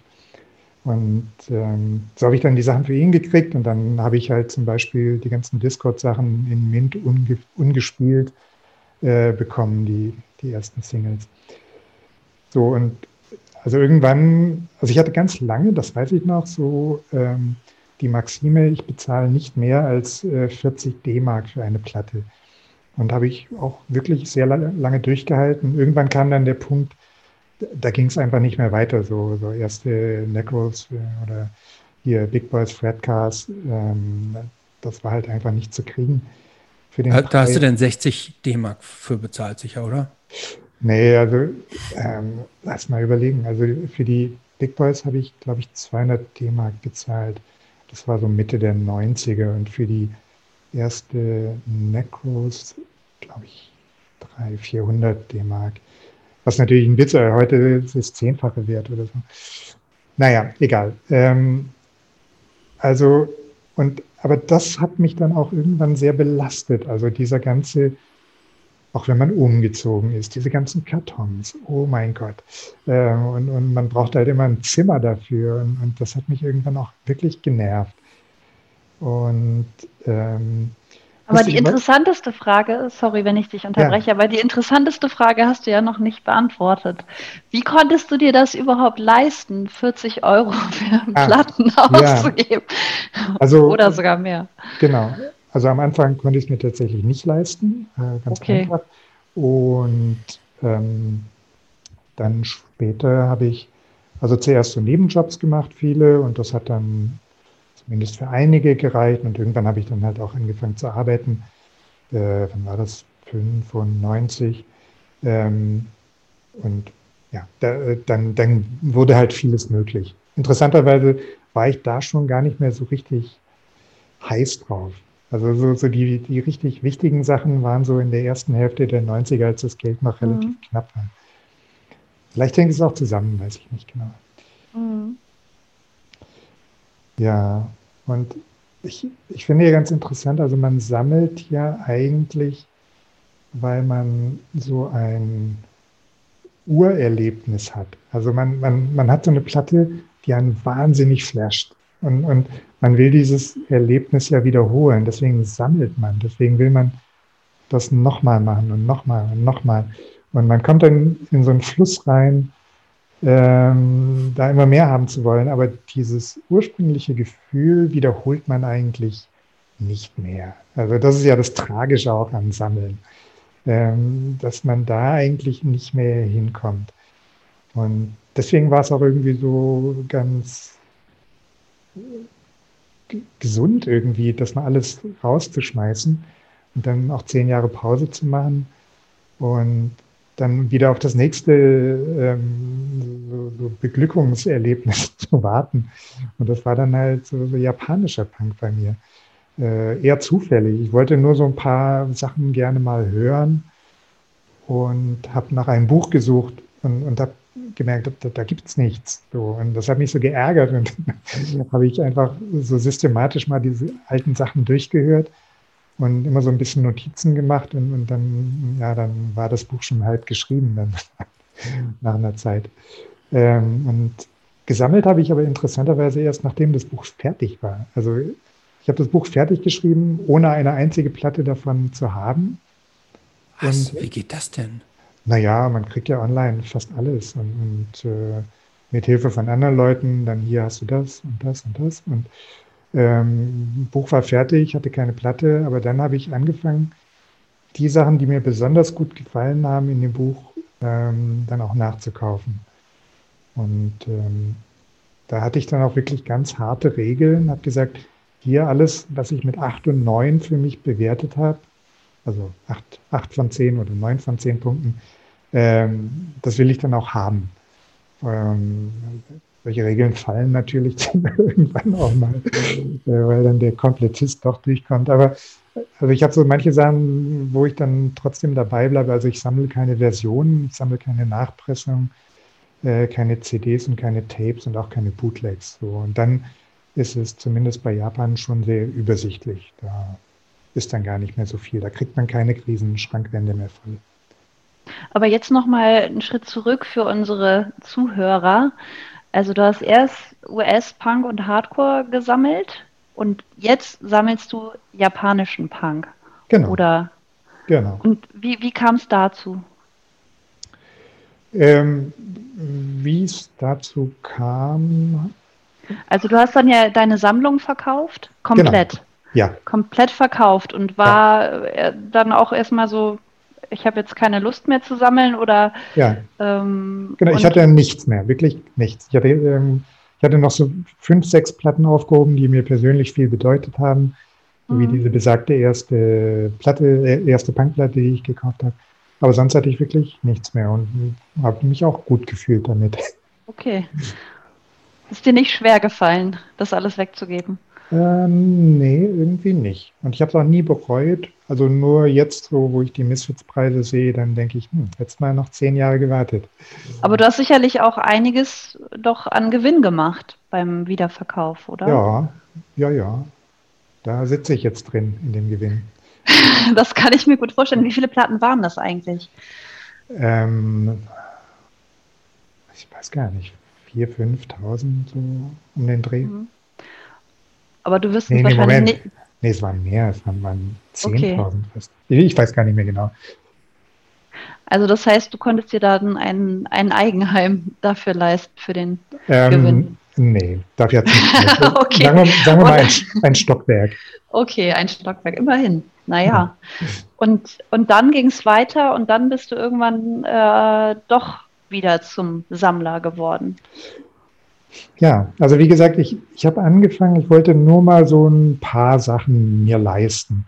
Und ähm, so habe ich dann die Sachen für ihn gekriegt und dann habe ich halt zum Beispiel die ganzen Discord-Sachen in Mint unge ungespielt äh, bekommen, die, die ersten Singles. So und also irgendwann, also ich hatte ganz lange, das weiß ich noch, so ähm, die Maxime, ich bezahle nicht mehr als äh, 40 D-Mark für eine Platte. Und habe ich auch wirklich sehr lange durchgehalten. Irgendwann kam dann der Punkt, da ging es einfach nicht mehr weiter. So, so erste Necros äh, oder hier Big Boys Fredcast, ähm, das war halt einfach nicht zu kriegen. Für den da Preis. hast du denn 60 D-Mark für bezahlt, sicher, oder? Nee, also ähm, lass mal überlegen. Also für die Big Boys habe ich, glaube ich, 200 D-Mark bezahlt. Das war so Mitte der 90er und für die erste Necros, glaube ich, 300, 400 D-Mark. Was natürlich ein Witz ist, heute ist es zehnfache Wert oder so. Naja, egal. Ähm, also, und, aber das hat mich dann auch irgendwann sehr belastet. Also dieser ganze auch wenn man umgezogen ist, diese ganzen Kartons, oh mein Gott. Äh, und, und man braucht halt immer ein Zimmer dafür und, und das hat mich irgendwann auch wirklich genervt. Und ähm, aber die interessanteste Frage, sorry, wenn ich dich unterbreche, ja. aber die interessanteste Frage hast du ja noch nicht beantwortet. Wie konntest du dir das überhaupt leisten, 40 Euro für ah, Platten auszugeben? Ja. Also, Oder sogar mehr. Genau. Also am Anfang konnte ich es mir tatsächlich nicht leisten, äh, ganz okay. einfach. Und ähm, dann später habe ich also zuerst so Nebenjobs gemacht, viele, und das hat dann zumindest für einige gereicht. Und irgendwann habe ich dann halt auch angefangen zu arbeiten. Äh, wann war das? 95. Ähm, und ja, da, dann, dann wurde halt vieles möglich. Interessanterweise war ich da schon gar nicht mehr so richtig heiß drauf. Also so, so die, die richtig wichtigen Sachen waren so in der ersten Hälfte der 90er, als das Geld noch relativ mhm. knapp war. Vielleicht hängt es auch zusammen, weiß ich nicht genau. Mhm. Ja, und ich, ich finde ja ganz interessant, also man sammelt ja eigentlich, weil man so ein Urerlebnis hat. Also man, man, man hat so eine Platte, die einen wahnsinnig flasht. Und, und man will dieses Erlebnis ja wiederholen. Deswegen sammelt man. Deswegen will man das nochmal machen und nochmal und nochmal. Und man kommt dann in so einen Fluss rein, ähm, da immer mehr haben zu wollen. Aber dieses ursprüngliche Gefühl wiederholt man eigentlich nicht mehr. Also das ist ja das Tragische auch am Sammeln, ähm, dass man da eigentlich nicht mehr hinkommt. Und deswegen war es auch irgendwie so ganz gesund irgendwie, das mal alles rauszuschmeißen und dann auch zehn Jahre Pause zu machen und dann wieder auf das nächste ähm, so, so Beglückungserlebnis zu warten. Und das war dann halt so, so japanischer Punk bei mir. Äh, eher zufällig. Ich wollte nur so ein paar Sachen gerne mal hören und habe nach einem Buch gesucht und, und habe gemerkt, da, da gibt es nichts. So, und das hat mich so geärgert und habe ich einfach so systematisch mal diese alten Sachen durchgehört und immer so ein bisschen Notizen gemacht und, und dann, ja, dann war das Buch schon halb geschrieben dann nach einer Zeit. Ähm, und gesammelt habe ich aber interessanterweise erst, nachdem das Buch fertig war. Also ich habe das Buch fertig geschrieben, ohne eine einzige Platte davon zu haben. Was? Und, Wie geht das denn? Naja, man kriegt ja online fast alles und, und äh, mit Hilfe von anderen Leuten, dann hier hast du das und das und das. Und ähm, Buch war fertig, hatte keine Platte, aber dann habe ich angefangen, die Sachen, die mir besonders gut gefallen haben in dem Buch, ähm, dann auch nachzukaufen. Und ähm, da hatte ich dann auch wirklich ganz harte Regeln, habe gesagt, hier alles, was ich mit 8 und 9 für mich bewertet habe, also 8, 8 von 10 oder 9 von 10 Punkten, ähm, das will ich dann auch haben. Ähm, solche Regeln fallen natürlich dann irgendwann auch mal, äh, weil dann der Komplettist doch durchkommt. Aber also ich habe so manche Sachen, wo ich dann trotzdem dabei bleibe. Also ich sammle keine Versionen, ich sammle keine Nachpressung, äh, keine CDs und keine Tapes und auch keine Bootlegs. So. Und dann ist es zumindest bei Japan schon sehr übersichtlich. Da ist dann gar nicht mehr so viel. Da kriegt man keine Krisenschrankwände mehr voll. Aber jetzt noch mal einen Schritt zurück für unsere Zuhörer. Also du hast erst US-Punk und Hardcore gesammelt und jetzt sammelst du japanischen Punk. Genau. Oder? Genau. Und wie, wie kam es dazu? Ähm, wie es dazu kam. Also du hast dann ja deine Sammlung verkauft, komplett. Genau. Ja. Komplett verkauft und war ja. dann auch erstmal so ich habe jetzt keine Lust mehr zu sammeln oder. Ja. Ähm, genau, ich hatte nichts mehr, wirklich nichts. Ich hatte, ähm, ich hatte noch so fünf, sechs Platten aufgehoben, die mir persönlich viel bedeutet haben, mhm. wie diese besagte erste Platte, äh, erste Punkplatte, die ich gekauft habe. Aber sonst hatte ich wirklich nichts mehr und habe mich auch gut gefühlt damit. Okay. Ist dir nicht schwer gefallen, das alles wegzugeben? Ähm, nee, irgendwie nicht. Und ich habe es auch nie bereut. Also nur jetzt, so, wo ich die Misfits-Preise sehe, dann denke ich, hm, jetzt mal noch zehn Jahre gewartet. Aber du hast sicherlich auch einiges doch an Gewinn gemacht beim Wiederverkauf, oder? Ja, ja, ja. Da sitze ich jetzt drin in dem Gewinn. das kann ich mir gut vorstellen. Wie viele Platten waren das eigentlich? Ähm, ich weiß gar nicht. 4.000, 5.000 so um den Dreh. Mhm. Aber du wirst nee, es nee, wahrscheinlich Moment. nicht. Nee, es waren mehr, es waren, waren 10.000 okay. fast. Ich weiß gar nicht mehr genau. Also das heißt, du konntest dir dann ein, ein Eigenheim dafür leisten, für den ähm, Gewinn? Nee, dafür hat es nicht. okay. Sagen wir, sagen wir mal ein, ein, Stockwerk. Okay, ein Stockwerk, immerhin. Naja. Und, und dann ging es weiter und dann bist du irgendwann äh, doch wieder zum Sammler geworden. Ja, also wie gesagt, ich, ich habe angefangen, ich wollte nur mal so ein paar Sachen mir leisten.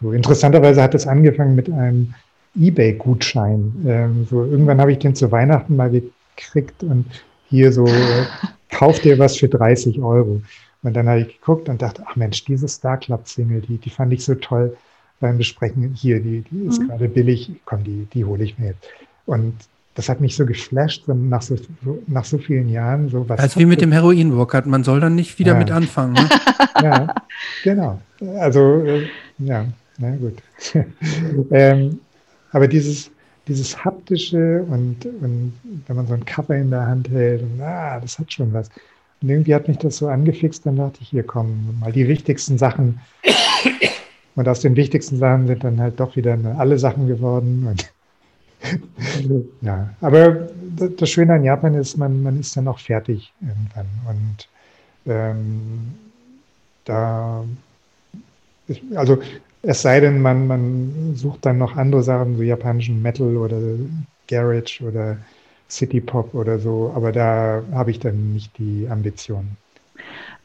So, interessanterweise hat es angefangen mit einem eBay-Gutschein. Ähm, so, irgendwann habe ich den zu Weihnachten mal gekriegt und hier so, äh, kauf dir was für 30 Euro. Und dann habe ich geguckt und dachte, ach Mensch, diese Star Club Single, die, die fand ich so toll beim Besprechen. Hier, die, die ist mhm. gerade billig, komm, die, die hole ich mir jetzt. Und das hat mich so geflasht, so nach, so, so, nach so vielen Jahren. So was Als wie mit dem Heroin-Workout, man soll dann nicht wieder ja. mit anfangen. Ne? ja, genau. Also, äh, ja, na gut. ähm, aber dieses, dieses haptische und, und wenn man so ein Cover in der Hand hält, und, ah, das hat schon was. Und irgendwie hat mich das so angefixt, dann dachte ich, hier kommen mal die wichtigsten Sachen. Und aus den wichtigsten Sachen sind dann halt doch wieder alle Sachen geworden. Und ja, aber das Schöne an Japan ist, man, man ist dann auch fertig irgendwann. Und ähm, da, ist, also es sei denn, man, man sucht dann noch andere Sachen, so japanischen Metal oder Garage oder City Pop oder so, aber da habe ich dann nicht die Ambitionen.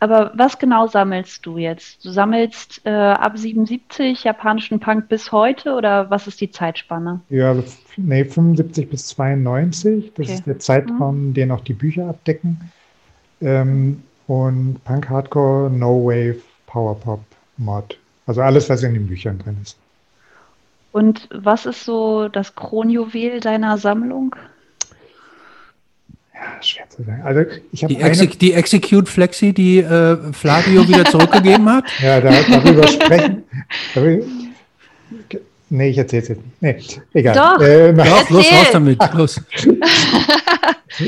Aber was genau sammelst du jetzt? Du sammelst äh, ab 77 japanischen Punk bis heute oder was ist die Zeitspanne? Ja, nee, 75 bis 92. Das okay. ist der Zeitraum, mhm. den auch die Bücher abdecken. Ähm, und Punk, Hardcore, No Wave, Power Pop, Mod. Also alles, was in den Büchern drin ist. Und was ist so das Kronjuwel deiner Sammlung? Ja, schwer zu sagen. Also ich die, eine... die Execute Flexi, die äh, Flavio wieder zurückgegeben hat? Ja, da, darüber sprechen. Darüber, nee, ich erzähle es jetzt nicht. Nee, egal. Doch, äh, Doch los, raus damit. Los.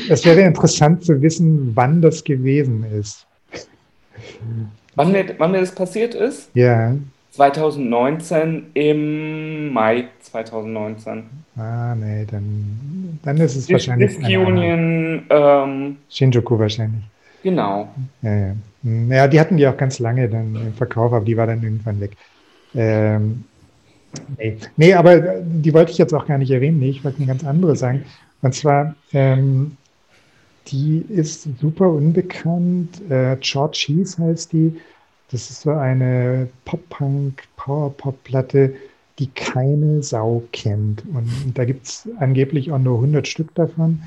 Es wäre interessant zu wissen, wann das gewesen ist. Wann mir, wann mir das passiert ist? Ja. 2019, im Mai 2019. Ah, nee, dann, dann ist es Dis wahrscheinlich. Disc Union. Ähm, Shinjuku wahrscheinlich. Genau. Ja, ja. Hm, ja, die hatten die auch ganz lange dann im Verkauf, aber die war dann irgendwann weg. Ähm, nee. nee, aber die wollte ich jetzt auch gar nicht erwähnen. Nee, ich wollte eine ganz andere sagen. Und zwar, ähm, die ist super unbekannt. Äh, George Cheese heißt die. Das ist so eine Pop-Punk, Power-Pop-Platte die keine Sau kennt. Und da gibt es angeblich auch nur 100 Stück davon.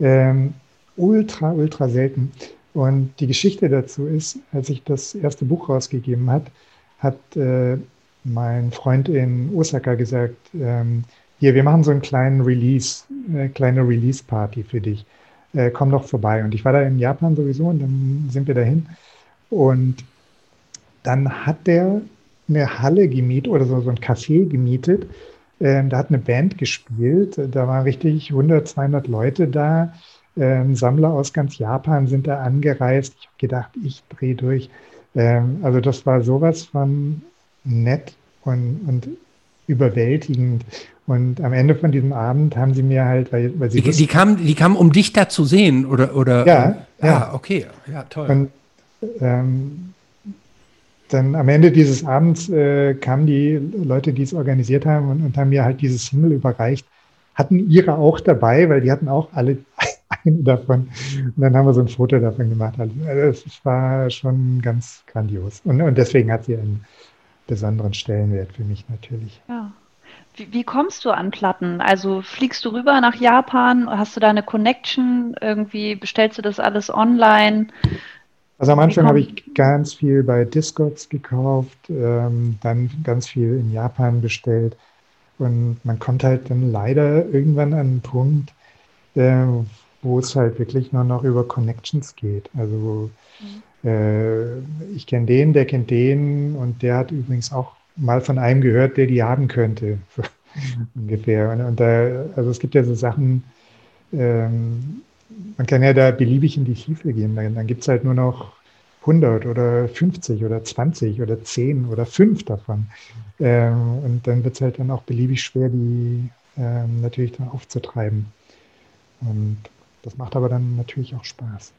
Ähm, ultra, ultra selten. Und die Geschichte dazu ist, als ich das erste Buch rausgegeben hat, hat äh, mein Freund in Osaka gesagt, ähm, hier, wir machen so einen kleinen Release, eine kleine Release-Party für dich. Äh, komm doch vorbei. Und ich war da in Japan sowieso und dann sind wir dahin. Und dann hat der eine Halle gemietet oder so, so ein Café gemietet. Ähm, da hat eine Band gespielt. Da waren richtig 100, 200 Leute da. Ähm, Sammler aus ganz Japan sind da angereist. Ich habe gedacht, ich drehe durch. Ähm, also das war sowas von nett und, und überwältigend. Und am Ende von diesem Abend haben sie mir halt, weil, weil sie. Die, die, kamen, die kamen, um dich da zu sehen, oder? oder ja, ja. Ah, okay. Ja, toll. Und, ähm, dann am Ende dieses Abends äh, kamen die Leute, die es organisiert haben und, und, haben mir halt dieses Single überreicht, hatten ihre auch dabei, weil die hatten auch alle eine davon. Und dann haben wir so ein Foto davon gemacht. Also, es war schon ganz grandios. Und, und deswegen hat sie einen besonderen Stellenwert für mich natürlich. Ja. Wie, wie, kommst du an Platten? Also fliegst du rüber nach Japan? Hast du da eine Connection? Irgendwie bestellst du das alles online? Also am Anfang habe ich ganz viel bei Discogs gekauft, ähm, dann ganz viel in Japan bestellt. Und man kommt halt dann leider irgendwann an einen Punkt, äh, wo es halt wirklich nur noch über Connections geht. Also mhm. äh, ich kenne den, der kennt den und der hat übrigens auch mal von einem gehört, der die haben könnte. So ungefähr. Und, und da, also es gibt ja so Sachen, ähm, man kann ja da beliebig in die Tiefe gehen. Dann, dann gibt es halt nur noch 100 oder 50 oder 20 oder 10 oder 5 davon. Ähm, und dann wird es halt dann auch beliebig schwer, die ähm, natürlich dann aufzutreiben. Und das macht aber dann natürlich auch Spaß.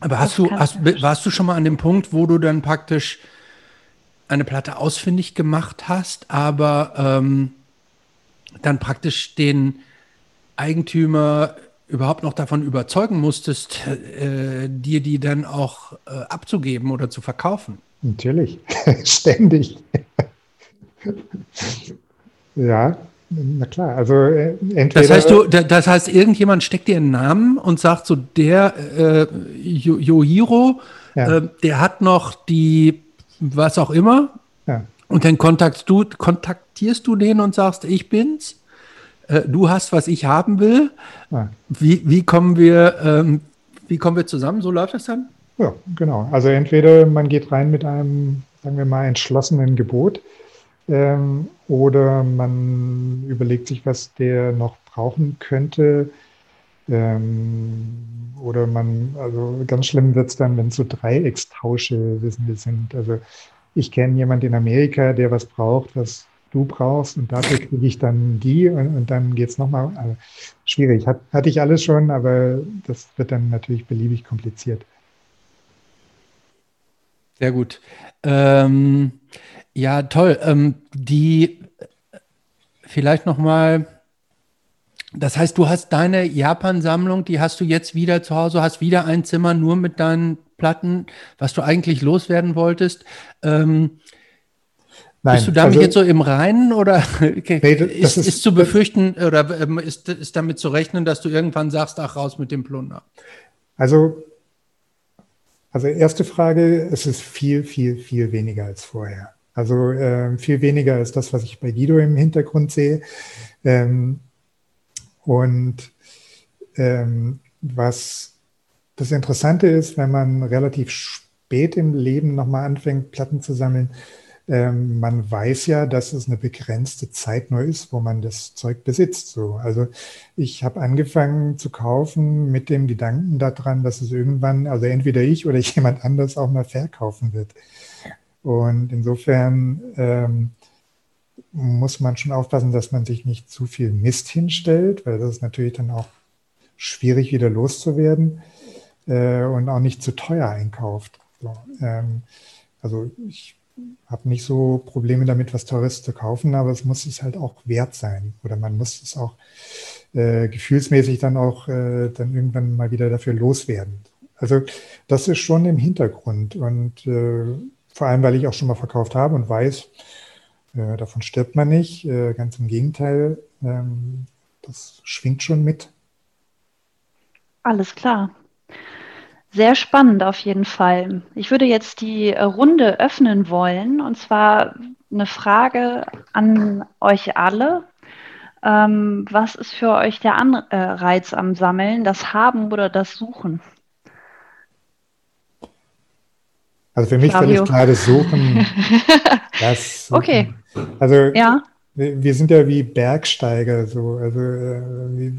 Aber hast du, hast, warst du schon mal an dem Punkt, wo du dann praktisch eine Platte ausfindig gemacht hast, aber ähm, dann praktisch den Eigentümer überhaupt noch davon überzeugen musstest, äh, dir die dann auch äh, abzugeben oder zu verkaufen? Natürlich, ständig. ja, na klar. Also äh, entweder. Das heißt, du, das heißt, irgendjemand steckt dir einen Namen und sagt so, der äh, Yohiro, ja. äh, der hat noch die, was auch immer. Ja. Und dann kontaktierst du, kontaktierst du den und sagst, ich bin's. Äh, du hast, was ich haben will. Ja. Wie, wie, kommen wir, ähm, wie kommen wir zusammen? So läuft das dann? Ja, genau. Also entweder man geht rein mit einem, sagen wir mal, entschlossenen Gebot ähm, oder man überlegt sich, was der noch brauchen könnte. Ähm, oder man, also ganz schlimm wird es dann, wenn so Dreieckstausche wissen wir sind. Also ich kenne jemanden in Amerika, der was braucht, was du brauchst und dafür kriege ich dann die und, und dann geht es nochmal. Also schwierig. Hat, hatte ich alles schon, aber das wird dann natürlich beliebig kompliziert. Sehr gut. Ähm, ja, toll. Ähm, die vielleicht nochmal. Das heißt, du hast deine Japan-Sammlung, die hast du jetzt wieder zu Hause, hast wieder ein Zimmer nur mit deinen Platten, was du eigentlich loswerden wolltest. Ähm, Nein, Bist du damit also, jetzt so im Reinen oder okay, nee, ist, ist, ist, zu befürchten oder ähm, ist, ist damit zu rechnen, dass du irgendwann sagst, ach raus mit dem Plunder? Also, also erste Frage, es ist viel, viel, viel weniger als vorher. Also äh, viel weniger als das, was ich bei Guido im Hintergrund sehe. Ähm, und ähm, was das Interessante ist, wenn man relativ spät im Leben nochmal anfängt, Platten zu sammeln, ähm, man weiß ja, dass es eine begrenzte Zeit nur ist, wo man das Zeug besitzt. So. Also ich habe angefangen zu kaufen mit dem Gedanken daran, dass es irgendwann, also entweder ich oder jemand anders auch mal verkaufen wird. Und insofern ähm, muss man schon aufpassen, dass man sich nicht zu viel Mist hinstellt, weil das ist natürlich dann auch schwierig wieder loszuwerden äh, und auch nicht zu teuer einkauft. So, ähm, also ich habe nicht so Probleme damit, was Teures zu kaufen, aber es muss es halt auch wert sein. Oder man muss es auch äh, gefühlsmäßig dann auch äh, dann irgendwann mal wieder dafür loswerden. Also das ist schon im Hintergrund. Und äh, vor allem, weil ich auch schon mal verkauft habe und weiß, äh, davon stirbt man nicht. Äh, ganz im Gegenteil, ähm, das schwingt schon mit. Alles klar. Sehr spannend auf jeden Fall. Ich würde jetzt die äh, Runde öffnen wollen und zwar eine Frage an euch alle. Ähm, was ist für euch der Anreiz am Sammeln, das Haben oder das Suchen? Also für mich völlig klar, das Suchen. Das Suchen. Okay. Also ja wir sind ja wie Bergsteiger, so. Also äh,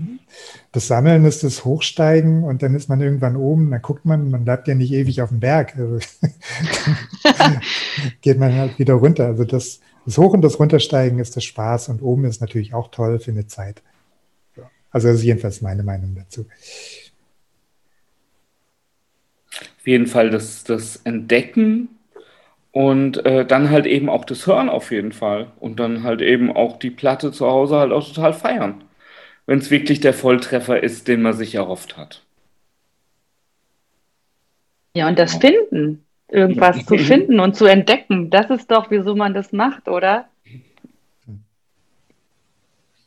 das Sammeln ist das Hochsteigen und dann ist man irgendwann oben, dann guckt man, man bleibt ja nicht ewig auf dem Berg. Also, geht man halt wieder runter. Also das, das Hoch- und das Runtersteigen ist das Spaß und oben ist natürlich auch toll für eine Zeit. Also das ist jedenfalls meine Meinung dazu. Auf jeden Fall das, das Entdecken und äh, dann halt eben auch das Hören auf jeden Fall. Und dann halt eben auch die Platte zu Hause halt auch total feiern. Wenn es wirklich der Volltreffer ist, den man sich erhofft hat. Ja, und das Finden, irgendwas zu finden und zu entdecken, das ist doch, wieso man das macht, oder?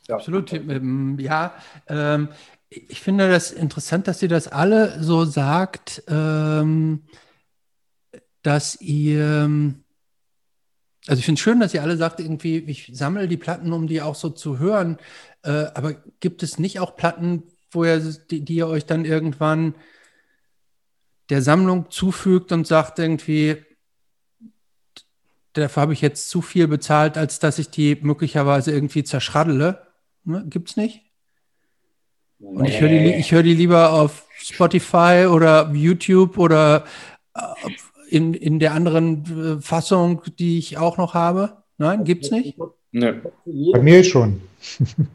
Ja. Absolut. Ähm, ja, ähm, ich finde das interessant, dass ihr das alle so sagt. Ähm, dass ihr, also ich finde es schön, dass ihr alle sagt, irgendwie, ich sammle die Platten, um die auch so zu hören. Äh, aber gibt es nicht auch Platten, wo ihr, die, die ihr euch dann irgendwann der Sammlung zufügt und sagt irgendwie, dafür habe ich jetzt zu viel bezahlt, als dass ich die möglicherweise irgendwie zerschraddele. Ne? es nicht? Und ich höre die, hör die lieber auf Spotify oder YouTube oder äh, in, in der anderen äh, Fassung, die ich auch noch habe? Nein, gibt es nicht? Nee. Bei mir schon.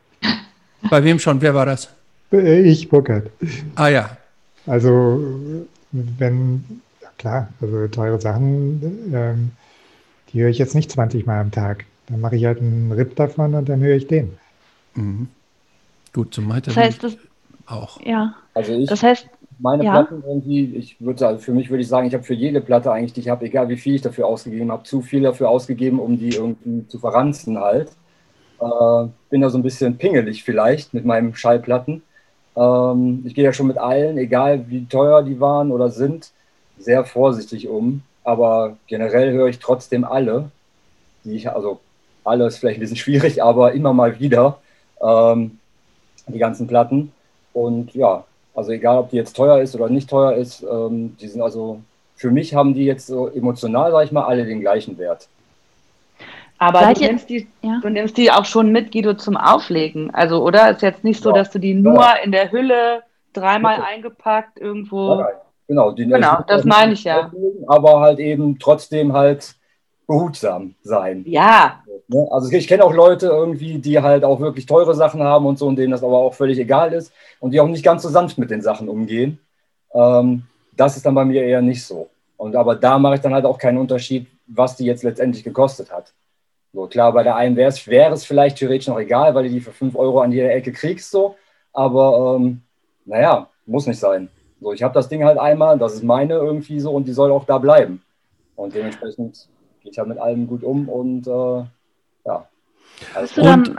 Bei wem schon? Wer war das? Ich, Burkhard. Ah ja. Also, wenn, ja klar, also teure Sachen, ähm, die höre ich jetzt nicht 20 Mal am Tag. Dann mache ich halt einen Rip davon und dann höre ich den. Mhm. Gut, zum Weiter. Das heißt, das, auch. Ja. Also ich, das heißt, meine ja. Platten irgendwie, ich würde also für mich würde ich sagen, ich habe für jede Platte eigentlich, die ich habe, egal wie viel ich dafür ausgegeben habe, zu viel dafür ausgegeben, um die irgendwie zu verranzen halt. Äh, bin da so ein bisschen pingelig vielleicht mit meinen Schallplatten. Ähm, ich gehe ja schon mit allen, egal wie teuer die waren oder sind, sehr vorsichtig um. Aber generell höre ich trotzdem alle, die ich, also alle ist vielleicht ein bisschen schwierig, aber immer mal wieder ähm, die ganzen Platten. Und ja, also egal, ob die jetzt teuer ist oder nicht teuer ist, ähm, die sind also, für mich haben die jetzt so emotional, sage ich mal, alle den gleichen Wert. Aber du nimmst, die, ja. du nimmst die auch schon mit, Guido, zum Auflegen. Also, oder? Ist jetzt nicht so, ja. dass du die nur ja. in der Hülle dreimal eingepackt irgendwo. Genau, die genau das meine ich ja. Aber halt eben trotzdem halt behutsam sein. Ja. Ne? Also ich kenne auch Leute irgendwie, die halt auch wirklich teure Sachen haben und so, und denen das aber auch völlig egal ist und die auch nicht ganz so sanft mit den Sachen umgehen. Ähm, das ist dann bei mir eher nicht so. Und aber da mache ich dann halt auch keinen Unterschied, was die jetzt letztendlich gekostet hat. So, klar, bei der einen wäre es, wär es vielleicht theoretisch noch egal, weil du die für 5 Euro an jeder Ecke kriegst, so. Aber ähm, naja, muss nicht sein. So, ich habe das Ding halt einmal, das ist meine irgendwie so und die soll auch da bleiben. Und dementsprechend ich halt mit allem gut um und äh, ja. Hast du dann,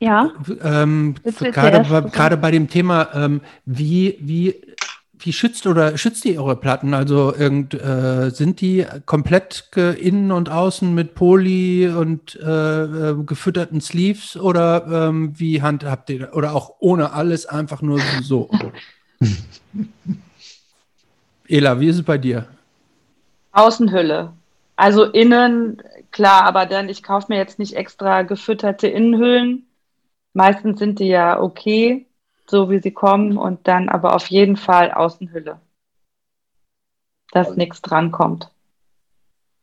ja. Ähm, gerade, bei, gerade bei dem Thema, ähm, wie, wie, wie schützt oder schützt ihr eure Platten? Also irgend, äh, sind die komplett innen und außen mit Poly und äh, äh, gefütterten Sleeves oder ähm, wie handhabt ihr oder auch ohne alles einfach nur so? Ela, wie ist es bei dir? Außenhülle. Also innen, klar, aber dann, ich kaufe mir jetzt nicht extra gefütterte Innenhüllen. Meistens sind die ja okay, so wie sie kommen, und dann aber auf jeden Fall Außenhülle. Dass also. nichts drankommt.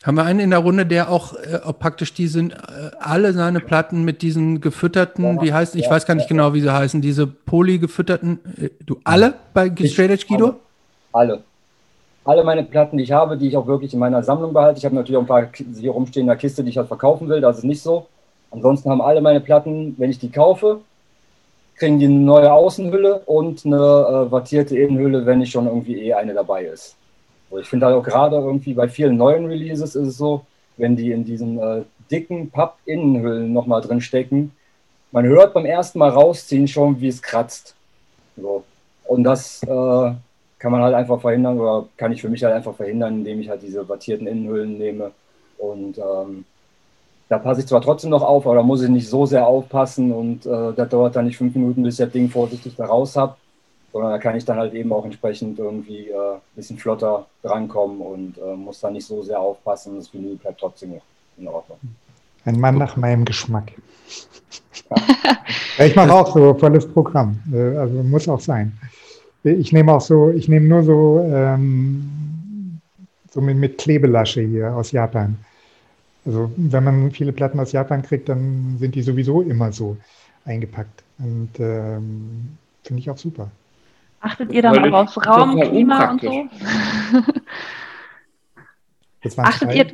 Haben wir einen in der Runde, der auch, äh, praktisch die sind, äh, alle seine Platten mit diesen gefütterten, wie heißen, ich weiß gar nicht genau, wie sie heißen, diese poly gefütterten, äh, du alle bei Straight Edge Guido? Alle alle meine Platten, die ich habe, die ich auch wirklich in meiner Sammlung behalte. Ich habe natürlich auch ein paar hier rumstehen in der Kiste, die ich halt verkaufen will. Das ist nicht so. Ansonsten haben alle meine Platten, wenn ich die kaufe, kriegen die eine neue Außenhülle und eine äh, wattierte Innenhülle, wenn nicht schon irgendwie eh eine dabei ist. Also ich finde halt auch gerade irgendwie bei vielen neuen Releases ist es so, wenn die in diesen äh, dicken Papp-Innenhüllen nochmal drin stecken, man hört beim ersten Mal rausziehen schon, wie es kratzt. So. Und das äh, kann man halt einfach verhindern oder kann ich für mich halt einfach verhindern, indem ich halt diese wattierten Innenhüllen nehme. Und ähm, da passe ich zwar trotzdem noch auf, aber da muss ich nicht so sehr aufpassen und äh, das dauert dann nicht fünf Minuten, bis ich das Ding vorsichtig da raus habe, sondern da kann ich dann halt eben auch entsprechend irgendwie äh, ein bisschen flotter drankommen und äh, muss dann nicht so sehr aufpassen. Das Vinyl bleibt trotzdem noch in Ordnung. Ein Mann nach meinem Geschmack. Ja. ich mache auch so volles Programm. Äh, also muss auch sein ich nehme auch so, ich nehme nur so, ähm, so mit, mit Klebelasche hier aus Japan. Also wenn man viele Platten aus Japan kriegt, dann sind die sowieso immer so eingepackt. Und ähm, finde ich auch super. Achtet ihr dann auch aufs Raum, Klima und so? Achtet ihr,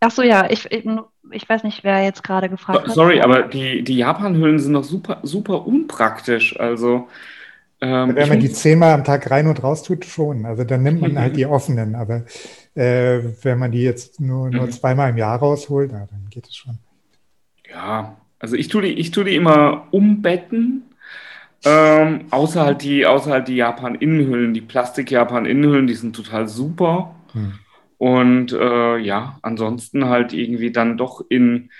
ach so, ja, ich, ich weiß nicht, wer jetzt gerade gefragt hat. Sorry, aber die, die Japan-Hüllen sind doch super, super unpraktisch. Also ähm, Wenn man die zehnmal am Tag rein und raus tut, schon. Also dann nimmt man halt die offenen. Aber äh, wenn man die jetzt nur, nur mhm. zweimal im Jahr rausholt, na, dann geht es schon. Ja, also ich tue die, ich tue die immer umbetten. Ähm, außer halt die, außer halt die Japan-Innenhüllen, die Plastik-Japan-Innenhüllen, die sind total super. Hm. Und äh, ja, ansonsten halt irgendwie dann doch in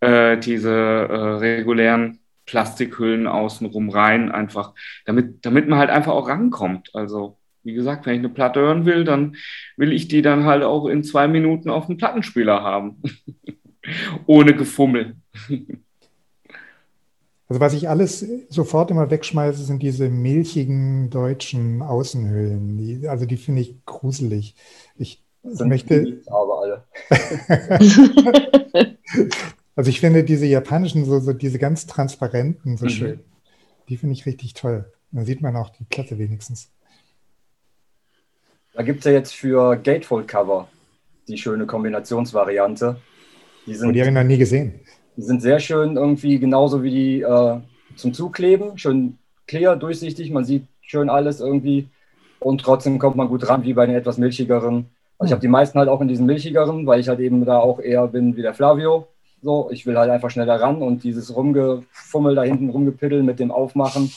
äh, diese äh, regulären Plastikhüllen außenrum rein, einfach, damit, damit man halt einfach auch rankommt. Also, wie gesagt, wenn ich eine Platte hören will, dann will ich die dann halt auch in zwei Minuten auf dem Plattenspieler haben. Ohne Gefummel. Also was ich alles sofort immer wegschmeiße, sind diese milchigen deutschen Außenhüllen. Die, also die finde ich gruselig. Ich, ich möchte. Aber alle. Also ich finde diese japanischen, so, so diese ganz transparenten so mhm. schön. Die finde ich richtig toll. Da sieht man auch die Platte wenigstens. Da gibt es ja jetzt für Gatefold-Cover die schöne Kombinationsvariante. Die, sind, oh, die habe ich noch nie gesehen. Die sind sehr schön irgendwie genauso wie die äh, zum Zukleben. Schön clear, durchsichtig. Man sieht schön alles irgendwie. Und trotzdem kommt man gut ran, wie bei den etwas milchigeren. Also ich habe die meisten halt auch in diesen milchigeren, weil ich halt eben da auch eher bin wie der Flavio. So, ich will halt einfach schneller ran und dieses Rumgefummel da hinten rumgepiddeln mit dem Aufmachen.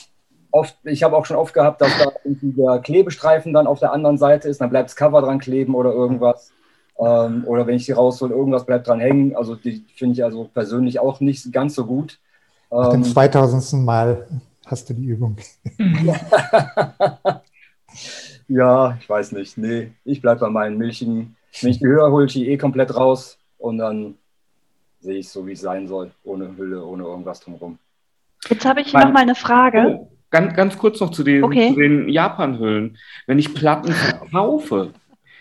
Oft, ich habe auch schon oft gehabt, dass da der Klebestreifen dann auf der anderen Seite ist, dann bleibt das Cover dran kleben oder irgendwas. Ähm, oder wenn ich die raushole, irgendwas bleibt dran hängen. Also die finde ich also persönlich auch nicht ganz so gut. Nach dem 2000. Ähm, Mal hast du die Übung. ja, ich weiß nicht. Nee, ich bleibe bei meinen milchigen. Wenn ich die höher hole, ich die eh komplett raus und dann sehe ich es so, wie es sein soll, ohne Hülle, ohne irgendwas drumherum. Jetzt habe ich noch mal eine Frage. Oh, ganz, ganz kurz noch zu den, okay. den Japan-Hüllen. Wenn ich Platten verkaufe,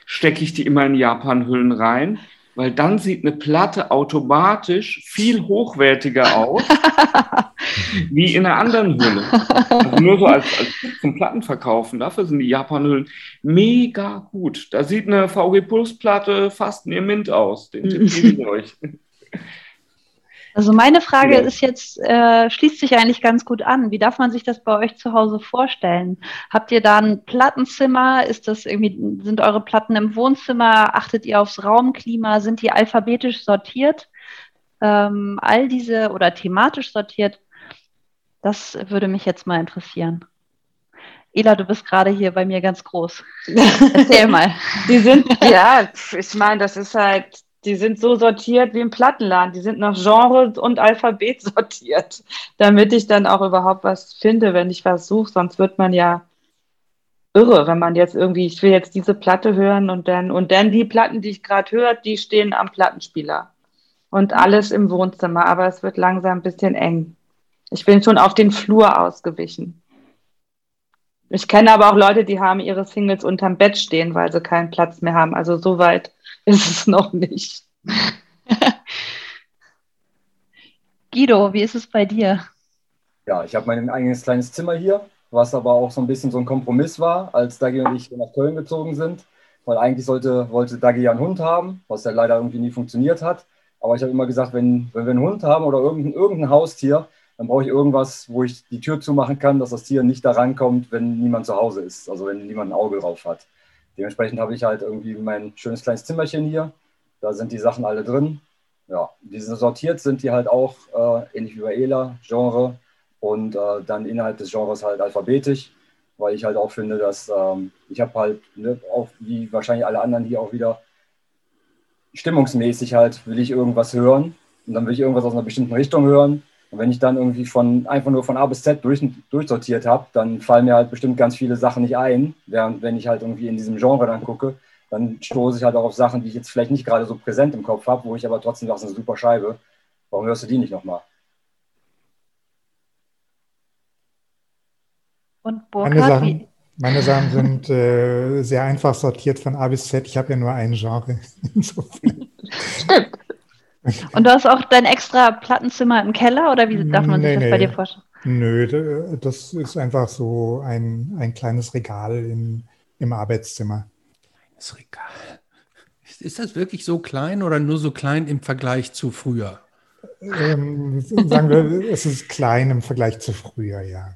stecke ich die immer in Japan-Hüllen rein, weil dann sieht eine Platte automatisch viel hochwertiger aus wie in einer anderen Hülle. Also nur so als, als zum Plattenverkaufen. Dafür sind die Japan-Hüllen mega gut. Da sieht eine VG Plus Platte fast wie Mint aus. Den Tipp gebe ich euch. Also meine Frage ist jetzt, äh, schließt sich eigentlich ganz gut an. Wie darf man sich das bei euch zu Hause vorstellen? Habt ihr da ein Plattenzimmer? Ist das irgendwie, sind eure Platten im Wohnzimmer? Achtet ihr aufs Raumklima? Sind die alphabetisch sortiert? Ähm, all diese oder thematisch sortiert? Das würde mich jetzt mal interessieren. Ela, du bist gerade hier bei mir ganz groß. Erzähl mal. Die sind, ja, ich meine, das ist halt die sind so sortiert wie im Plattenladen. Die sind nach Genre und Alphabet sortiert, damit ich dann auch überhaupt was finde, wenn ich was suche. Sonst wird man ja irre, wenn man jetzt irgendwie, ich will jetzt diese Platte hören und dann, und dann die Platten, die ich gerade höre, die stehen am Plattenspieler. Und alles im Wohnzimmer, aber es wird langsam ein bisschen eng. Ich bin schon auf den Flur ausgewichen. Ich kenne aber auch Leute, die haben ihre Singles unterm Bett stehen, weil sie keinen Platz mehr haben. Also so weit ist es noch nicht. Guido, wie ist es bei dir? Ja, ich habe mein eigenes kleines Zimmer hier, was aber auch so ein bisschen so ein Kompromiss war, als Dagi und ich nach Köln gezogen sind. Weil eigentlich sollte, wollte Dagi ja einen Hund haben, was ja leider irgendwie nie funktioniert hat. Aber ich habe immer gesagt, wenn, wenn wir einen Hund haben oder irgendein, irgendein Haustier, dann brauche ich irgendwas, wo ich die Tür zumachen kann, dass das Tier nicht da rankommt, wenn niemand zu Hause ist, also wenn niemand ein Auge drauf hat. Dementsprechend habe ich halt irgendwie mein schönes kleines Zimmerchen hier. Da sind die Sachen alle drin. Ja, diese sortiert sind die halt auch, äh, ähnlich wie bei ELA, Genre und äh, dann innerhalb des Genres halt alphabetisch, weil ich halt auch finde, dass ähm, ich habe halt, ne, auch wie wahrscheinlich alle anderen hier auch wieder, stimmungsmäßig halt will ich irgendwas hören und dann will ich irgendwas aus einer bestimmten Richtung hören und wenn ich dann irgendwie von einfach nur von A bis Z durch, durchsortiert habe, dann fallen mir halt bestimmt ganz viele Sachen nicht ein. Während wenn ich halt irgendwie in diesem Genre dann gucke, dann stoße ich halt auch auf Sachen, die ich jetzt vielleicht nicht gerade so präsent im Kopf habe, wo ich aber trotzdem sage, das ist eine super Scheibe. Warum hörst du die nicht nochmal? Und Burkhard, meine Sachen, meine Sachen sind äh, sehr einfach sortiert von A bis Z. Ich habe ja nur ein Genre. Stimmt. Und du hast auch dein extra Plattenzimmer im Keller oder wie darf man sich das nee. bei dir vorstellen? Nö, das ist einfach so ein, ein kleines Regal im, im Arbeitszimmer. Kleines Regal. Ist das wirklich so klein oder nur so klein im Vergleich zu früher? Ähm, sagen wir, es ist klein im Vergleich zu früher, ja.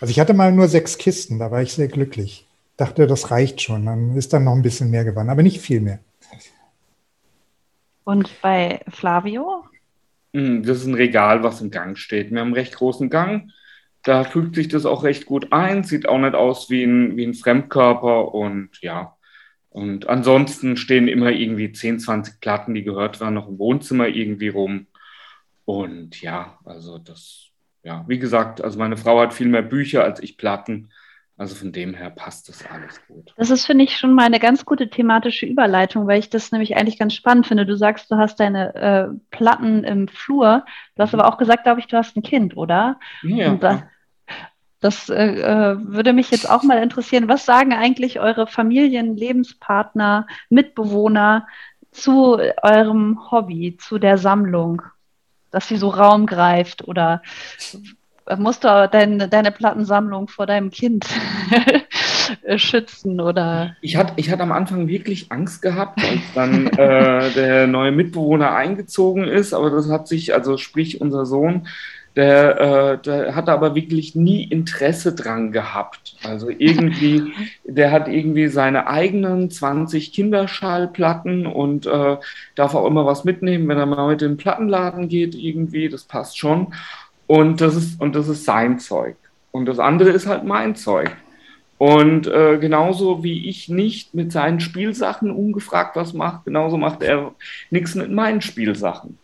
Also ich hatte mal nur sechs Kisten, da war ich sehr glücklich. Dachte, das reicht schon. Dann ist dann noch ein bisschen mehr geworden, aber nicht viel mehr. Und bei Flavio? Hm, das ist ein Regal, was im Gang steht. Wir haben einen recht großen Gang. Da fügt sich das auch recht gut ein. Sieht auch nicht aus wie ein, wie ein Fremdkörper. Und ja, und ansonsten stehen immer irgendwie 10, 20 Platten, die gehört werden, noch im Wohnzimmer irgendwie rum. Und ja, also das, ja, wie gesagt, also meine Frau hat viel mehr Bücher als ich Platten. Also von dem her passt das alles gut. Das ist, finde ich, schon mal eine ganz gute thematische Überleitung, weil ich das nämlich eigentlich ganz spannend finde. Du sagst, du hast deine äh, Platten im Flur. Du hast mhm. aber auch gesagt, glaube ich, du hast ein Kind, oder? Ja. Und das, das äh, äh, würde mich jetzt auch mal interessieren. Was sagen eigentlich eure Familien, Lebenspartner, Mitbewohner zu eurem Hobby, zu der Sammlung? Dass sie so Raum greift oder musst du dein, deine Plattensammlung vor deinem Kind schützen oder? Ich hatte, ich hatte am Anfang wirklich Angst gehabt, als dann äh, der neue Mitbewohner eingezogen ist, aber das hat sich, also sprich unser Sohn, der, äh, der hat aber wirklich nie Interesse dran gehabt. Also irgendwie, der hat irgendwie seine eigenen 20 Kinderschallplatten und äh, darf auch immer was mitnehmen, wenn er mal mit dem Plattenladen geht, irgendwie, das passt schon. Und das ist, und das ist sein Zeug. Und das andere ist halt mein Zeug. Und äh, genauso wie ich nicht mit seinen Spielsachen ungefragt was mache, genauso macht er nichts mit meinen Spielsachen.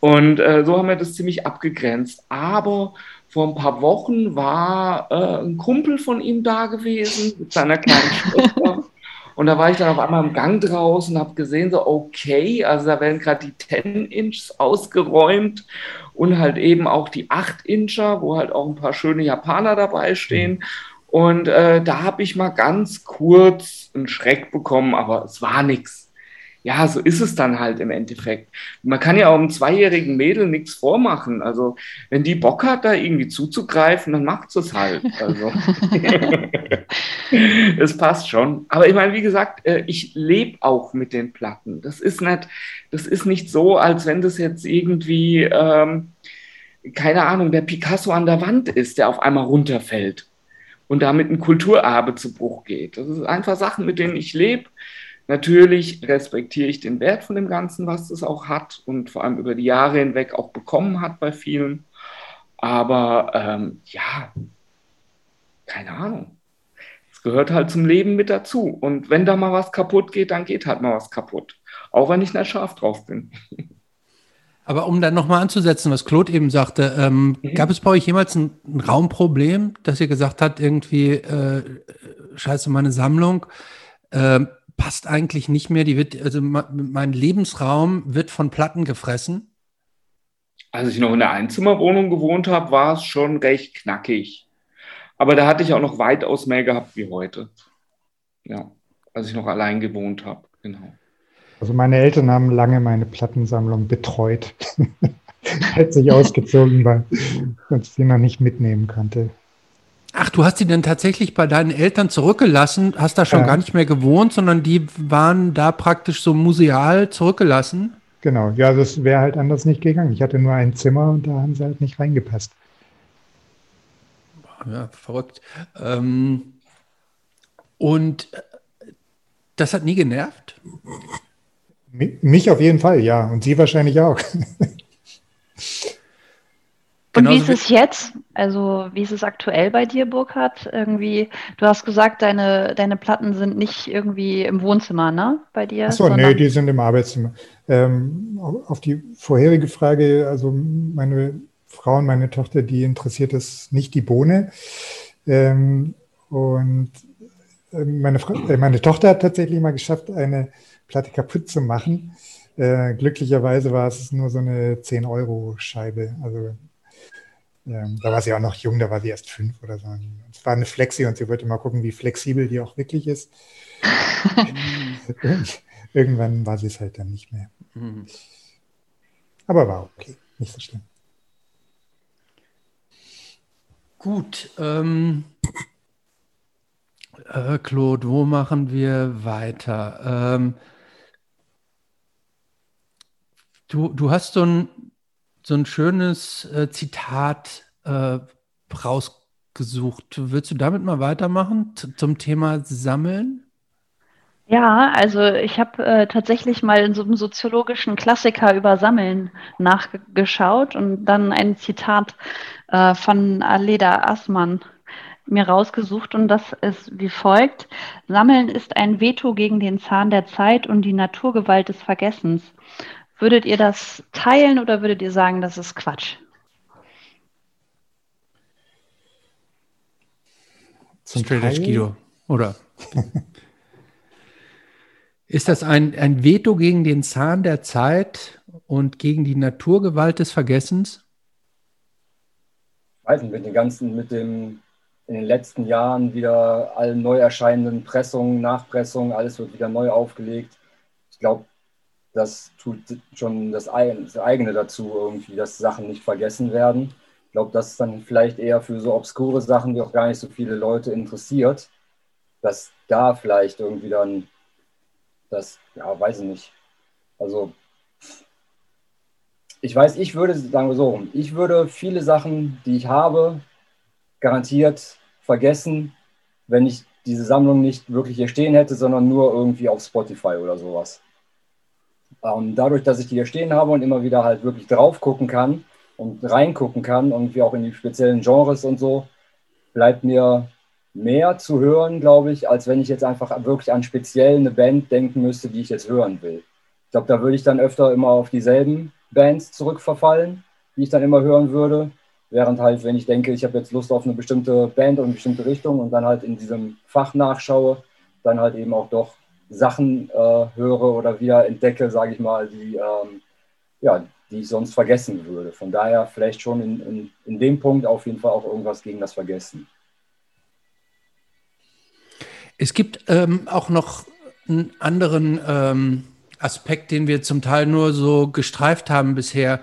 Und äh, so haben wir das ziemlich abgegrenzt. Aber vor ein paar Wochen war äh, ein Kumpel von ihm da gewesen mit seiner kleinen Schwester. Und da war ich dann auf einmal im Gang draußen und habe gesehen, so okay, also da werden gerade die 10-Inches ausgeräumt und halt eben auch die 8-Incher, wo halt auch ein paar schöne Japaner dabei stehen. Und äh, da habe ich mal ganz kurz einen Schreck bekommen, aber es war nichts ja, so ist es dann halt im Endeffekt. Man kann ja auch einem zweijährigen Mädel nichts vormachen. Also, wenn die Bock hat, da irgendwie zuzugreifen, dann macht es halt. Also, es passt schon. Aber ich meine, wie gesagt, äh, ich lebe auch mit den Platten. Das ist nicht, das ist nicht so, als wenn das jetzt irgendwie, ähm, keine Ahnung, der Picasso an der Wand ist, der auf einmal runterfällt und damit ein Kulturerbe zu Bruch geht. Das sind einfach Sachen, mit denen ich lebe Natürlich respektiere ich den Wert von dem Ganzen, was es auch hat und vor allem über die Jahre hinweg auch bekommen hat bei vielen. Aber ähm, ja, keine Ahnung. Es gehört halt zum Leben mit dazu. Und wenn da mal was kaputt geht, dann geht halt mal was kaputt. Auch wenn ich nicht scharf drauf bin. Aber um dann nochmal anzusetzen, was Claude eben sagte, ähm, mhm. gab es bei euch jemals ein, ein, Raumproblem, dass ihr gesagt habt, irgendwie, äh, scheiße, meine Sammlung, äh, passt eigentlich nicht mehr. Die wird, also mein Lebensraum wird von Platten gefressen. Als ich noch in der Einzimmerwohnung gewohnt habe, war es schon recht knackig. Aber da hatte ich auch noch weitaus mehr gehabt wie heute. Ja, als ich noch allein gewohnt habe, genau. Also meine Eltern haben lange meine Plattensammlung betreut. Als ich ausgezogen war und sie noch nicht mitnehmen konnte. Ach, du hast sie denn tatsächlich bei deinen Eltern zurückgelassen, hast da schon ja. gar nicht mehr gewohnt, sondern die waren da praktisch so museal zurückgelassen? Genau, ja, das wäre halt anders nicht gegangen. Ich hatte nur ein Zimmer und da haben sie halt nicht reingepasst. Ja, verrückt. Ähm, und äh, das hat nie genervt? Mich auf jeden Fall, ja. Und Sie wahrscheinlich auch. Und wie ist es jetzt? Also wie ist es aktuell bei dir, Burkhard? Irgendwie, du hast gesagt, deine, deine Platten sind nicht irgendwie im Wohnzimmer, ne? Bei dir? Achso, nee, die sind im Arbeitszimmer. Ähm, auf die vorherige Frage, also meine Frau und meine Tochter, die interessiert es nicht die Bohne. Ähm, und äh, meine, Frau, äh, meine Tochter hat tatsächlich mal geschafft, eine Platte kaputt zu machen. Äh, glücklicherweise war es nur so eine 10-Euro-Scheibe. Also ähm, da war sie auch noch jung, da war sie erst fünf oder so. Es war eine Flexi und sie wollte mal gucken, wie flexibel die auch wirklich ist. Irgendwann war sie es halt dann nicht mehr. Mhm. Aber war okay, nicht so schlimm. Gut. Ähm, äh, Claude, wo machen wir weiter? Ähm, du, du hast so ein so ein schönes äh, Zitat äh, rausgesucht. Willst du damit mal weitermachen zum Thema Sammeln? Ja, also ich habe äh, tatsächlich mal in so einem soziologischen Klassiker über Sammeln nachgeschaut und dann ein Zitat äh, von Aleda Assmann mir rausgesucht und das ist wie folgt. Sammeln ist ein Veto gegen den Zahn der Zeit und die Naturgewalt des Vergessens. Würdet ihr das teilen oder würdet ihr sagen, das ist Quatsch? Zum Straight Guido, oder? ist das ein, ein Veto gegen den Zahn der Zeit und gegen die Naturgewalt des Vergessens? Ich weiß nicht, mit den ganzen, mit dem in den letzten Jahren wieder allen neu erscheinenden Pressungen, Nachpressungen, alles wird wieder neu aufgelegt. Ich glaube, das tut schon das, eigene dazu irgendwie, dass Sachen nicht vergessen werden. Ich glaube, das ist dann vielleicht eher für so obskure Sachen, die auch gar nicht so viele Leute interessiert, dass da vielleicht irgendwie dann das, ja, weiß ich nicht. Also ich weiß, ich würde, sagen wir so, ich würde viele Sachen, die ich habe, garantiert vergessen, wenn ich diese Sammlung nicht wirklich hier stehen hätte, sondern nur irgendwie auf Spotify oder sowas. Ähm, dadurch, dass ich die hier stehen habe und immer wieder halt wirklich drauf gucken kann und reingucken kann, irgendwie auch in die speziellen Genres und so, bleibt mir mehr zu hören, glaube ich, als wenn ich jetzt einfach wirklich an speziell eine Band denken müsste, die ich jetzt hören will. Ich glaube, da würde ich dann öfter immer auf dieselben Bands zurückverfallen, die ich dann immer hören würde. Während halt, wenn ich denke, ich habe jetzt Lust auf eine bestimmte Band und eine bestimmte Richtung und dann halt in diesem Fach nachschaue, dann halt eben auch doch Sachen äh, höre oder wieder entdecke, sage ich mal, die, ähm, ja, die ich sonst vergessen würde. Von daher vielleicht schon in, in, in dem Punkt auf jeden Fall auch irgendwas gegen das Vergessen. Es gibt ähm, auch noch einen anderen ähm, Aspekt, den wir zum Teil nur so gestreift haben bisher,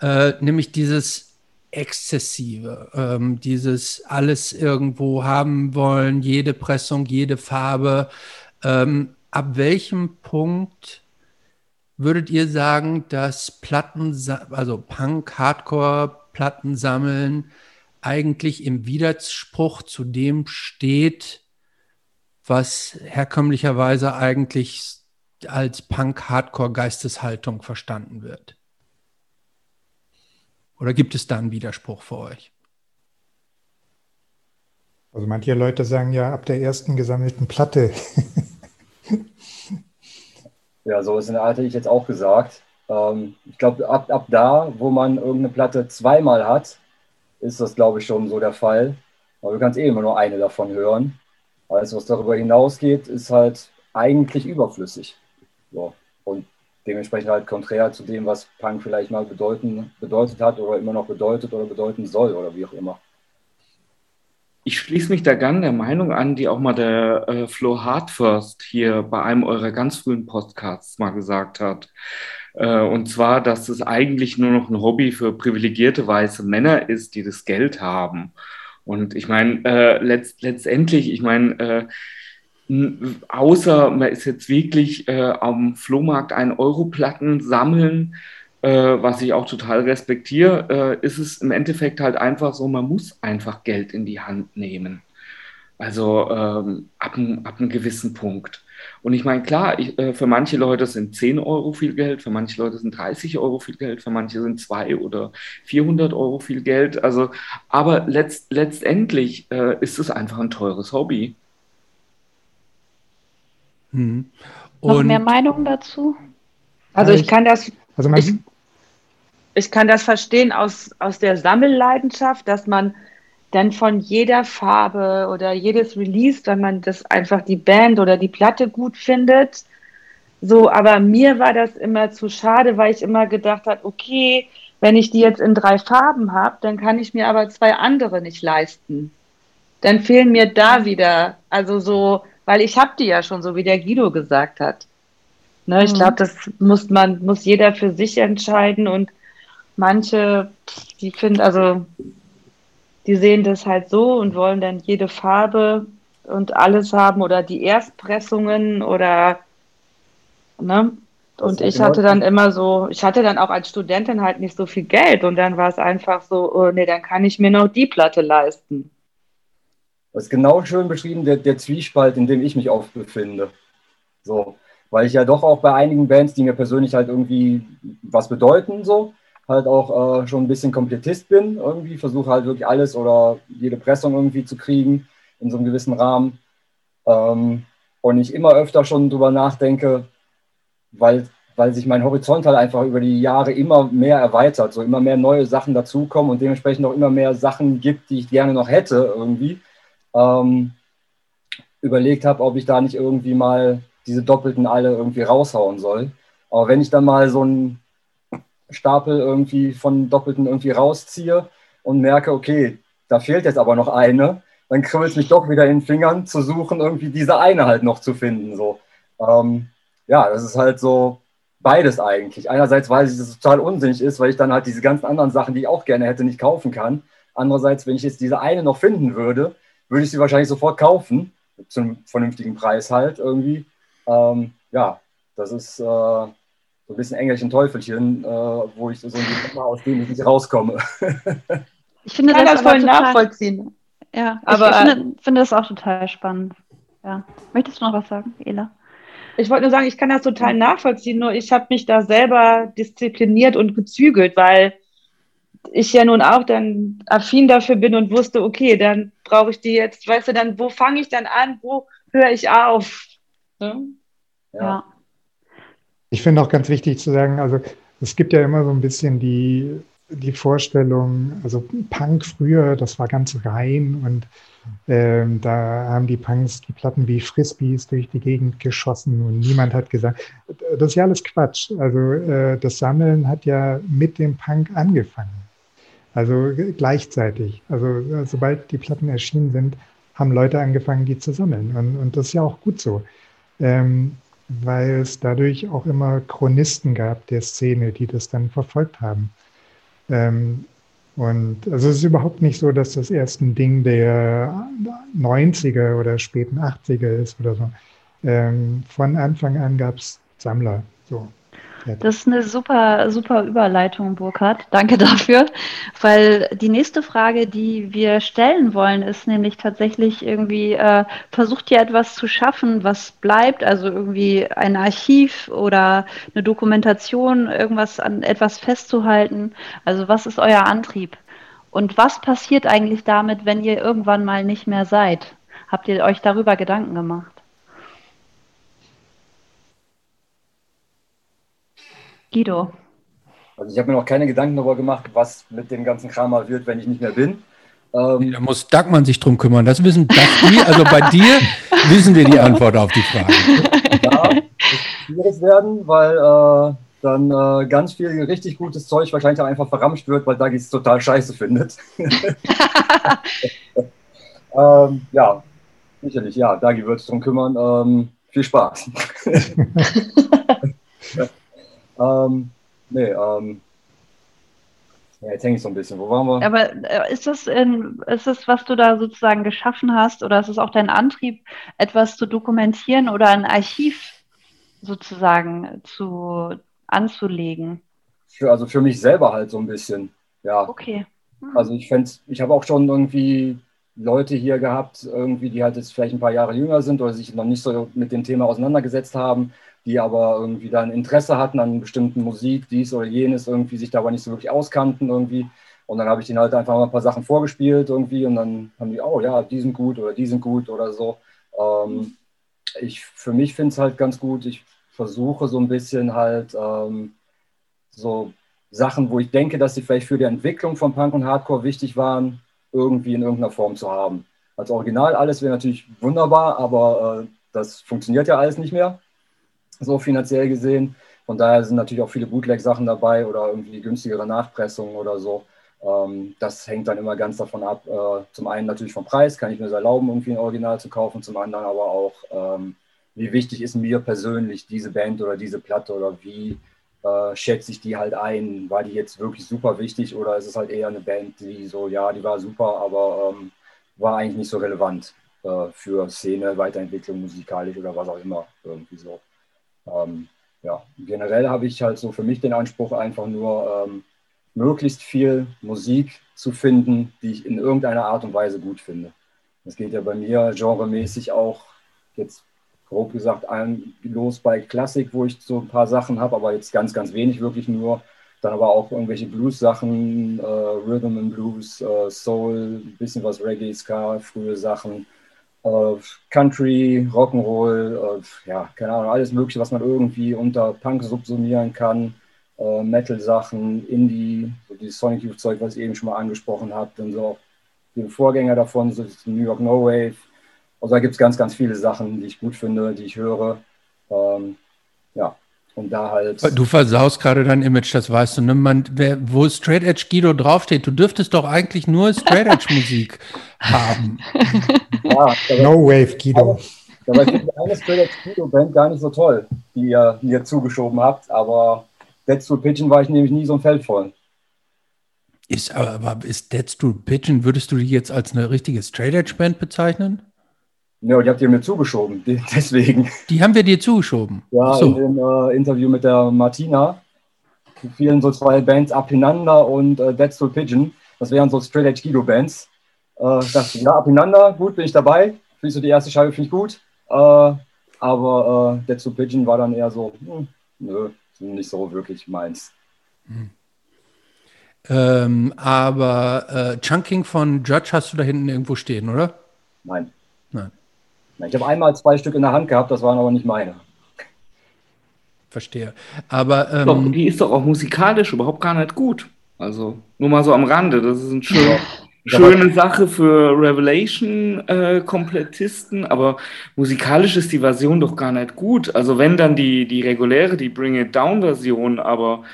äh, nämlich dieses Exzessive, ähm, dieses alles irgendwo haben wollen, jede Pressung, jede Farbe. Ähm, ab welchem Punkt würdet ihr sagen, dass Platten, also Punk, Hardcore, Platten sammeln, eigentlich im Widerspruch zu dem steht, was herkömmlicherweise eigentlich als Punk-Hardcore-Geisteshaltung verstanden wird? Oder gibt es da einen Widerspruch für euch? Also manche Leute sagen ja ab der ersten gesammelten Platte. Ja, so ist in der Art ich jetzt auch gesagt. Ähm, ich glaube, ab, ab da, wo man irgendeine Platte zweimal hat, ist das, glaube ich, schon so der Fall. Aber du kannst eh immer nur eine davon hören. Alles, was darüber hinausgeht, ist halt eigentlich überflüssig. So. Und dementsprechend halt konträr zu dem, was Punk vielleicht mal bedeuten, bedeutet hat oder immer noch bedeutet oder bedeuten soll oder wie auch immer. Ich schließe mich da gerne der Meinung an, die auch mal der äh, Flo Hartfirst hier bei einem eurer ganz frühen Podcasts mal gesagt hat. Äh, und zwar, dass es eigentlich nur noch ein Hobby für privilegierte weiße Männer ist, die das Geld haben. Und ich meine, äh, letzt, letztendlich, ich meine, äh, außer man ist jetzt wirklich äh, am Flohmarkt ein Euro-Platten sammeln, was ich auch total respektiere, äh, ist es im Endeffekt halt einfach so, man muss einfach Geld in die Hand nehmen. Also ähm, ab, ab einem gewissen Punkt. Und ich meine, klar, ich, äh, für manche Leute sind 10 Euro viel Geld, für manche Leute sind 30 Euro viel Geld, für manche sind 2 oder 400 Euro viel Geld. Also, aber letzt, letztendlich äh, ist es einfach ein teures Hobby. Mhm. Noch mehr Meinungen dazu? Also ich kann das, also ich, ich kann das verstehen aus, aus der Sammelleidenschaft, dass man dann von jeder Farbe oder jedes Release, wenn man das einfach die Band oder die Platte gut findet. So, aber mir war das immer zu schade, weil ich immer gedacht habe, okay, wenn ich die jetzt in drei Farben habe, dann kann ich mir aber zwei andere nicht leisten. Dann fehlen mir da wieder, also so weil ich habe die ja schon, so wie der Guido gesagt hat. Ne, ich mhm. glaube, das muss man, muss jeder für sich entscheiden und manche, die finden, also die sehen das halt so und wollen dann jede Farbe und alles haben oder die Erstpressungen oder ne? Und ich hatte dann immer so, ich hatte dann auch als Studentin halt nicht so viel Geld und dann war es einfach so, oh nee, dann kann ich mir noch die Platte leisten. Das ist genau schön beschrieben, der, der Zwiespalt, in dem ich mich auch befinde. So, weil ich ja doch auch bei einigen Bands, die mir persönlich halt irgendwie was bedeuten, so, halt auch äh, schon ein bisschen Komplettist bin, irgendwie, versuche halt wirklich alles oder jede Pressung irgendwie zu kriegen in so einem gewissen Rahmen. Ähm, und ich immer öfter schon drüber nachdenke, weil, weil sich mein Horizont halt einfach über die Jahre immer mehr erweitert, so immer mehr neue Sachen dazukommen und dementsprechend auch immer mehr Sachen gibt, die ich gerne noch hätte irgendwie ähm, überlegt habe, ob ich da nicht irgendwie mal diese Doppelten alle irgendwie raushauen soll. Aber wenn ich dann mal so einen Stapel irgendwie von Doppelten irgendwie rausziehe und merke, okay, da fehlt jetzt aber noch eine, dann kribbelt es mich doch wieder in den Fingern zu suchen, irgendwie diese eine halt noch zu finden. So. Ähm, ja, das ist halt so beides eigentlich. Einerseits weiß ich, dass es total unsinnig ist, weil ich dann halt diese ganzen anderen Sachen, die ich auch gerne hätte, nicht kaufen kann. Andererseits, wenn ich jetzt diese eine noch finden würde, würde ich sie wahrscheinlich sofort kaufen, zu einem vernünftigen Preis halt irgendwie. Ähm, ja, das ist, äh, so ein bisschen Engelchen Teufelchen, äh, wo ich so ein Dilemma, aus dem ich nicht rauskomme. ich finde ich das, das voll nachvollziehen. Ja, aber ich, ich finde, finde das auch total spannend. Ja. Möchtest du noch was sagen, Ela? Ich wollte nur sagen, ich kann das total nachvollziehen, nur ich habe mich da selber diszipliniert und gezügelt, weil ich ja nun auch dann affin dafür bin und wusste, okay, dann brauche ich die jetzt, weißt du, dann, wo fange ich dann an, wo höre ich auf? Ne? Ja. ja. Ich finde auch ganz wichtig zu sagen, also es gibt ja immer so ein bisschen die, die Vorstellung, also Punk früher, das war ganz rein und ähm, da haben die Punks die Platten wie Frisbees durch die Gegend geschossen und niemand hat gesagt, das ist ja alles Quatsch. Also äh, das Sammeln hat ja mit dem Punk angefangen. Also gleichzeitig. Also äh, sobald die Platten erschienen sind, haben Leute angefangen, die zu sammeln. Und, und das ist ja auch gut so. Ähm, weil es dadurch auch immer Chronisten gab der Szene, die das dann verfolgt haben. Ähm, und also es ist überhaupt nicht so, dass das erst ein Ding der 90er oder späten 80er ist oder so. Ähm, von Anfang an gab es Sammler. So. Das ist eine super, super Überleitung, Burkhard. Danke dafür. Weil die nächste Frage, die wir stellen wollen, ist nämlich tatsächlich irgendwie, äh, versucht ihr etwas zu schaffen, was bleibt, also irgendwie ein Archiv oder eine Dokumentation, irgendwas an etwas festzuhalten. Also was ist euer Antrieb? Und was passiert eigentlich damit, wenn ihr irgendwann mal nicht mehr seid? Habt ihr euch darüber Gedanken gemacht? Guido. Also ich habe mir noch keine Gedanken darüber gemacht, was mit dem ganzen Kram mal wird, wenn ich nicht mehr bin. Ähm, da muss Dagmann sich drum kümmern. Das wissen das die, also bei dir wissen wir die Antwort auf die Frage. Ja, es schwierig werden, weil äh, dann äh, ganz viel richtig gutes Zeug wahrscheinlich einfach verramscht wird, weil Dagi es total scheiße findet. ähm, ja, sicherlich, ja, Dagi wird sich drum kümmern. Ähm, viel Spaß. Ähm, nee, ähm, ja, jetzt hänge ich so ein bisschen. Wo waren wir? Aber äh, ist das, in, ist das, was du da sozusagen geschaffen hast, oder ist es auch dein Antrieb, etwas zu dokumentieren oder ein Archiv sozusagen zu, anzulegen? Für, also für mich selber halt so ein bisschen, ja. Okay. Hm. Also ich fände ich habe auch schon irgendwie Leute hier gehabt, irgendwie, die halt jetzt vielleicht ein paar Jahre jünger sind oder sich noch nicht so mit dem Thema auseinandergesetzt haben die aber irgendwie dann Interesse hatten an bestimmten Musik, dies oder jenes, irgendwie sich da aber nicht so wirklich auskannten irgendwie. Und dann habe ich denen halt einfach mal ein paar Sachen vorgespielt irgendwie und dann haben die, oh ja, die sind gut oder die sind gut oder so. Ähm, ich für mich finde es halt ganz gut. Ich versuche so ein bisschen halt ähm, so Sachen, wo ich denke, dass sie vielleicht für die Entwicklung von Punk und Hardcore wichtig waren, irgendwie in irgendeiner Form zu haben. Als Original alles wäre natürlich wunderbar, aber äh, das funktioniert ja alles nicht mehr so finanziell gesehen. Von daher sind natürlich auch viele Bootleg-Sachen dabei oder irgendwie günstigere Nachpressungen oder so. Ähm, das hängt dann immer ganz davon ab. Äh, zum einen natürlich vom Preis, kann ich mir das erlauben, irgendwie ein Original zu kaufen. Zum anderen aber auch, ähm, wie wichtig ist mir persönlich diese Band oder diese Platte oder wie äh, schätze ich die halt ein? War die jetzt wirklich super wichtig oder ist es halt eher eine Band, die so, ja, die war super, aber ähm, war eigentlich nicht so relevant äh, für Szene, Weiterentwicklung musikalisch oder was auch immer irgendwie so. Ähm, ja, generell habe ich halt so für mich den Anspruch, einfach nur ähm, möglichst viel Musik zu finden, die ich in irgendeiner Art und Weise gut finde. Das geht ja bei mir genremäßig auch jetzt grob gesagt ein, los bei Klassik, wo ich so ein paar Sachen habe, aber jetzt ganz, ganz wenig wirklich nur. Dann aber auch irgendwelche Blues-Sachen, äh, Rhythm and Blues, äh, Soul, ein bisschen was Reggae, Ska, frühe Sachen, Country, Rock'n'Roll, ja, keine Ahnung, alles Mögliche, was man irgendwie unter Punk subsumieren kann. Äh, Metal-Sachen, Indie, so dieses Sonic Youth-Zeug, was ich eben schon mal angesprochen habe, dann so auch die Vorgänger davon, so New York No Wave. Also da gibt es ganz, ganz viele Sachen, die ich gut finde, die ich höre. Ähm, ja, und da halt. Du versaust gerade dein Image, das weißt du. Ne? Man, wer, wo Straight Edge Guido draufsteht, du dürftest doch eigentlich nur Straight Edge Musik haben. Ja, no Wave Guido. Dabei finde ich eine Straight Edge Guido Band gar nicht so toll, die ihr mir zugeschoben habt, aber Dead Stool Pigeon war ich nämlich nie so ein Feld voll. Ist aber ist Dead Stool Pigeon, würdest du die jetzt als eine richtige Straight Edge Band bezeichnen? Ja, die habt ihr mir zugeschoben, deswegen. Die haben wir dir zugeschoben. Ja, so. in dem äh, Interview mit der Martina fielen so zwei Bands Apinander und äh, Dead Soul Pigeon. Das wären so Straight Edge Guido Bands. Äh, dachte, ja, Apinander, gut, bin ich dabei. Finde so die erste Scheibe, finde ich gut. Äh, aber äh, Dead Soul Pigeon war dann eher so, hm, nö, nicht so wirklich meins. Hm. Ähm, aber äh, Chunking von Judge hast du da hinten irgendwo stehen, oder? Nein. Nein. Ich habe einmal zwei Stück in der Hand gehabt, das waren aber nicht meine. Verstehe. Aber ähm, doch, die ist doch auch musikalisch überhaupt gar nicht gut. Also nur mal so am Rande. Das ist eine schön, schöne Sache für Revelation-Komplettisten, äh, aber musikalisch ist die Version doch gar nicht gut. Also wenn dann die, die reguläre, die Bring It Down-Version, aber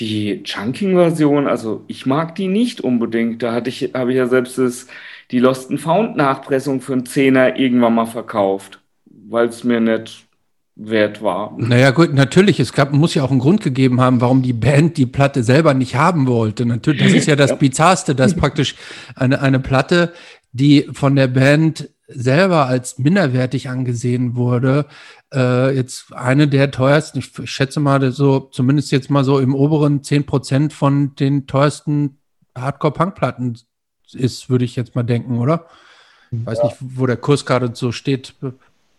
die Chunking-Version, also ich mag die nicht unbedingt. Da hatte ich, habe ich ja selbst das die Lost and Found Nachpressung für einen Zehner irgendwann mal verkauft, weil es mir nicht wert war. Naja, gut, natürlich, es gab, muss ja auch einen Grund gegeben haben, warum die Band die Platte selber nicht haben wollte. Natürlich, das ist ja das ja. Bizarrste, dass praktisch eine, eine Platte, die von der Band selber als minderwertig angesehen wurde, äh, jetzt eine der teuersten, ich, schätze mal so, zumindest jetzt mal so im oberen zehn Prozent von den teuersten Hardcore-Punk-Platten ist, würde ich jetzt mal denken, oder? Ich weiß ja. nicht, wo der Kurs gerade so steht.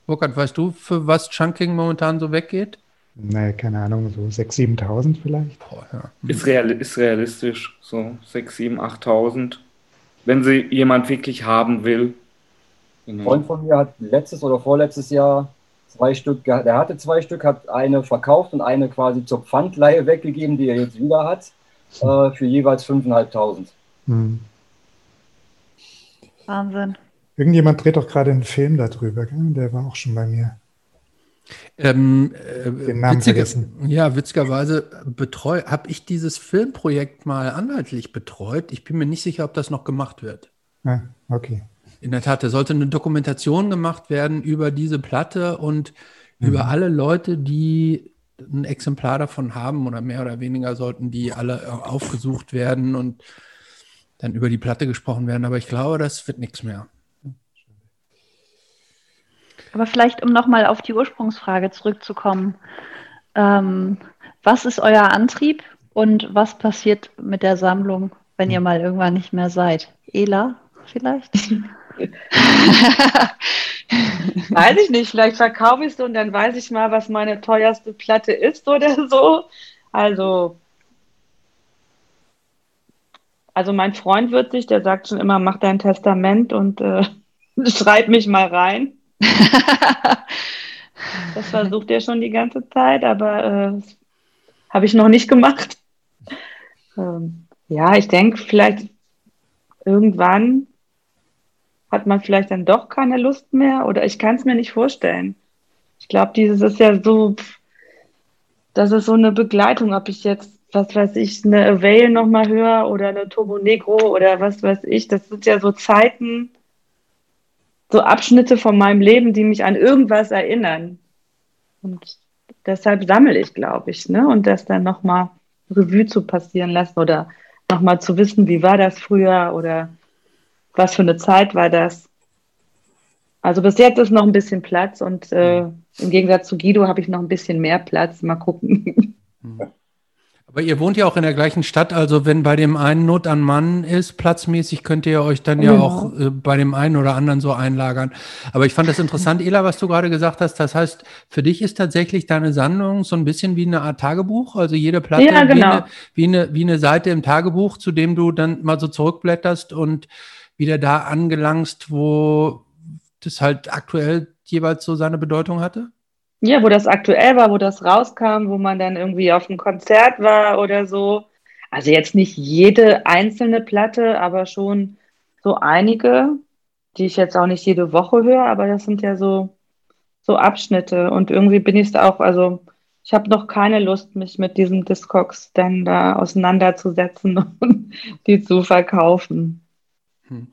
Burkhard, weißt du, für was Chunking momentan so weggeht? Nee, keine Ahnung, so 6.000, 7.000 vielleicht. Boah, ja. ist, real, ist realistisch, so 6.000, 7.000, 8.000. Wenn sie jemand wirklich haben will. Genau. Ein Freund von mir hat letztes oder vorletztes Jahr zwei Stück, der hatte zwei Stück, hat eine verkauft und eine quasi zur Pfandleihe weggegeben, die er jetzt wieder hat, äh, für jeweils 5.500. Hm. Wahnsinn. Irgendjemand dreht doch gerade einen Film darüber, gell? der war auch schon bei mir. Ähm, äh, Den Namen witziger, vergessen. Ja, witzigerweise habe ich dieses Filmprojekt mal anwaltlich betreut. Ich bin mir nicht sicher, ob das noch gemacht wird. Ah, okay. In der Tat, da sollte eine Dokumentation gemacht werden über diese Platte und mhm. über alle Leute, die ein Exemplar davon haben oder mehr oder weniger sollten die alle aufgesucht werden und dann über die Platte gesprochen werden. Aber ich glaube, das wird nichts mehr. Aber vielleicht, um nochmal auf die Ursprungsfrage zurückzukommen. Ähm, was ist euer Antrieb und was passiert mit der Sammlung, wenn ihr mal irgendwann nicht mehr seid? Ela, vielleicht? weiß ich nicht, vielleicht verkaufe ich es und dann weiß ich mal, was meine teuerste Platte ist oder so. Also also mein Freund wird sich, der sagt schon immer, mach dein Testament und äh, schreib mich mal rein. das versucht er schon die ganze Zeit, aber äh, habe ich noch nicht gemacht. Ähm, ja, ich denke, vielleicht irgendwann hat man vielleicht dann doch keine Lust mehr oder ich kann es mir nicht vorstellen. Ich glaube, dieses ist ja so, das ist so eine Begleitung, ob ich jetzt was weiß ich, eine Avail nochmal höre oder eine Turbo Negro oder was weiß ich. Das sind ja so Zeiten, so Abschnitte von meinem Leben, die mich an irgendwas erinnern. Und deshalb sammle ich, glaube ich, ne? Und das dann nochmal Revue zu passieren lassen oder nochmal zu wissen, wie war das früher oder was für eine Zeit war das. Also bis jetzt ist noch ein bisschen Platz und äh, im Gegensatz zu Guido habe ich noch ein bisschen mehr Platz. Mal gucken. Mhm. Aber ihr wohnt ja auch in der gleichen Stadt, also wenn bei dem einen Not an Mann ist, platzmäßig, könnt ihr euch dann ja, ja auch äh, bei dem einen oder anderen so einlagern. Aber ich fand das interessant, Ela, was du gerade gesagt hast. Das heißt, für dich ist tatsächlich deine Sammlung so ein bisschen wie eine Art Tagebuch, also jede Platte ja, genau. wie, eine, wie, eine, wie eine Seite im Tagebuch, zu dem du dann mal so zurückblätterst und wieder da angelangst, wo das halt aktuell jeweils so seine Bedeutung hatte? Ja, wo das aktuell war, wo das rauskam, wo man dann irgendwie auf einem Konzert war oder so. Also jetzt nicht jede einzelne Platte, aber schon so einige, die ich jetzt auch nicht jede Woche höre, aber das sind ja so, so Abschnitte. Und irgendwie bin ich es auch, also ich habe noch keine Lust, mich mit diesem Discogs dann da auseinanderzusetzen und die zu verkaufen. Hm.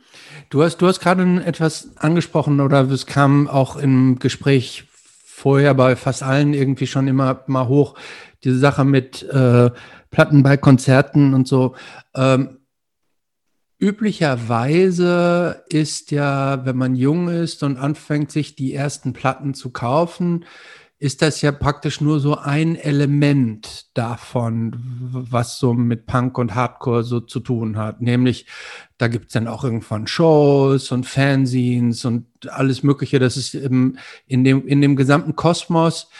Du hast, du hast gerade etwas angesprochen oder es kam auch im Gespräch vorher bei fast allen irgendwie schon immer mal hoch. Diese Sache mit äh, Platten bei Konzerten und so. Ähm, Üblicherweise ist ja, wenn man jung ist und anfängt, sich die ersten Platten zu kaufen, ist das ja praktisch nur so ein Element davon, was so mit Punk und Hardcore so zu tun hat. Nämlich, da gibt's dann auch irgendwann Shows und Fanzines und alles Mögliche. Das ist im, in, dem, in dem gesamten Kosmos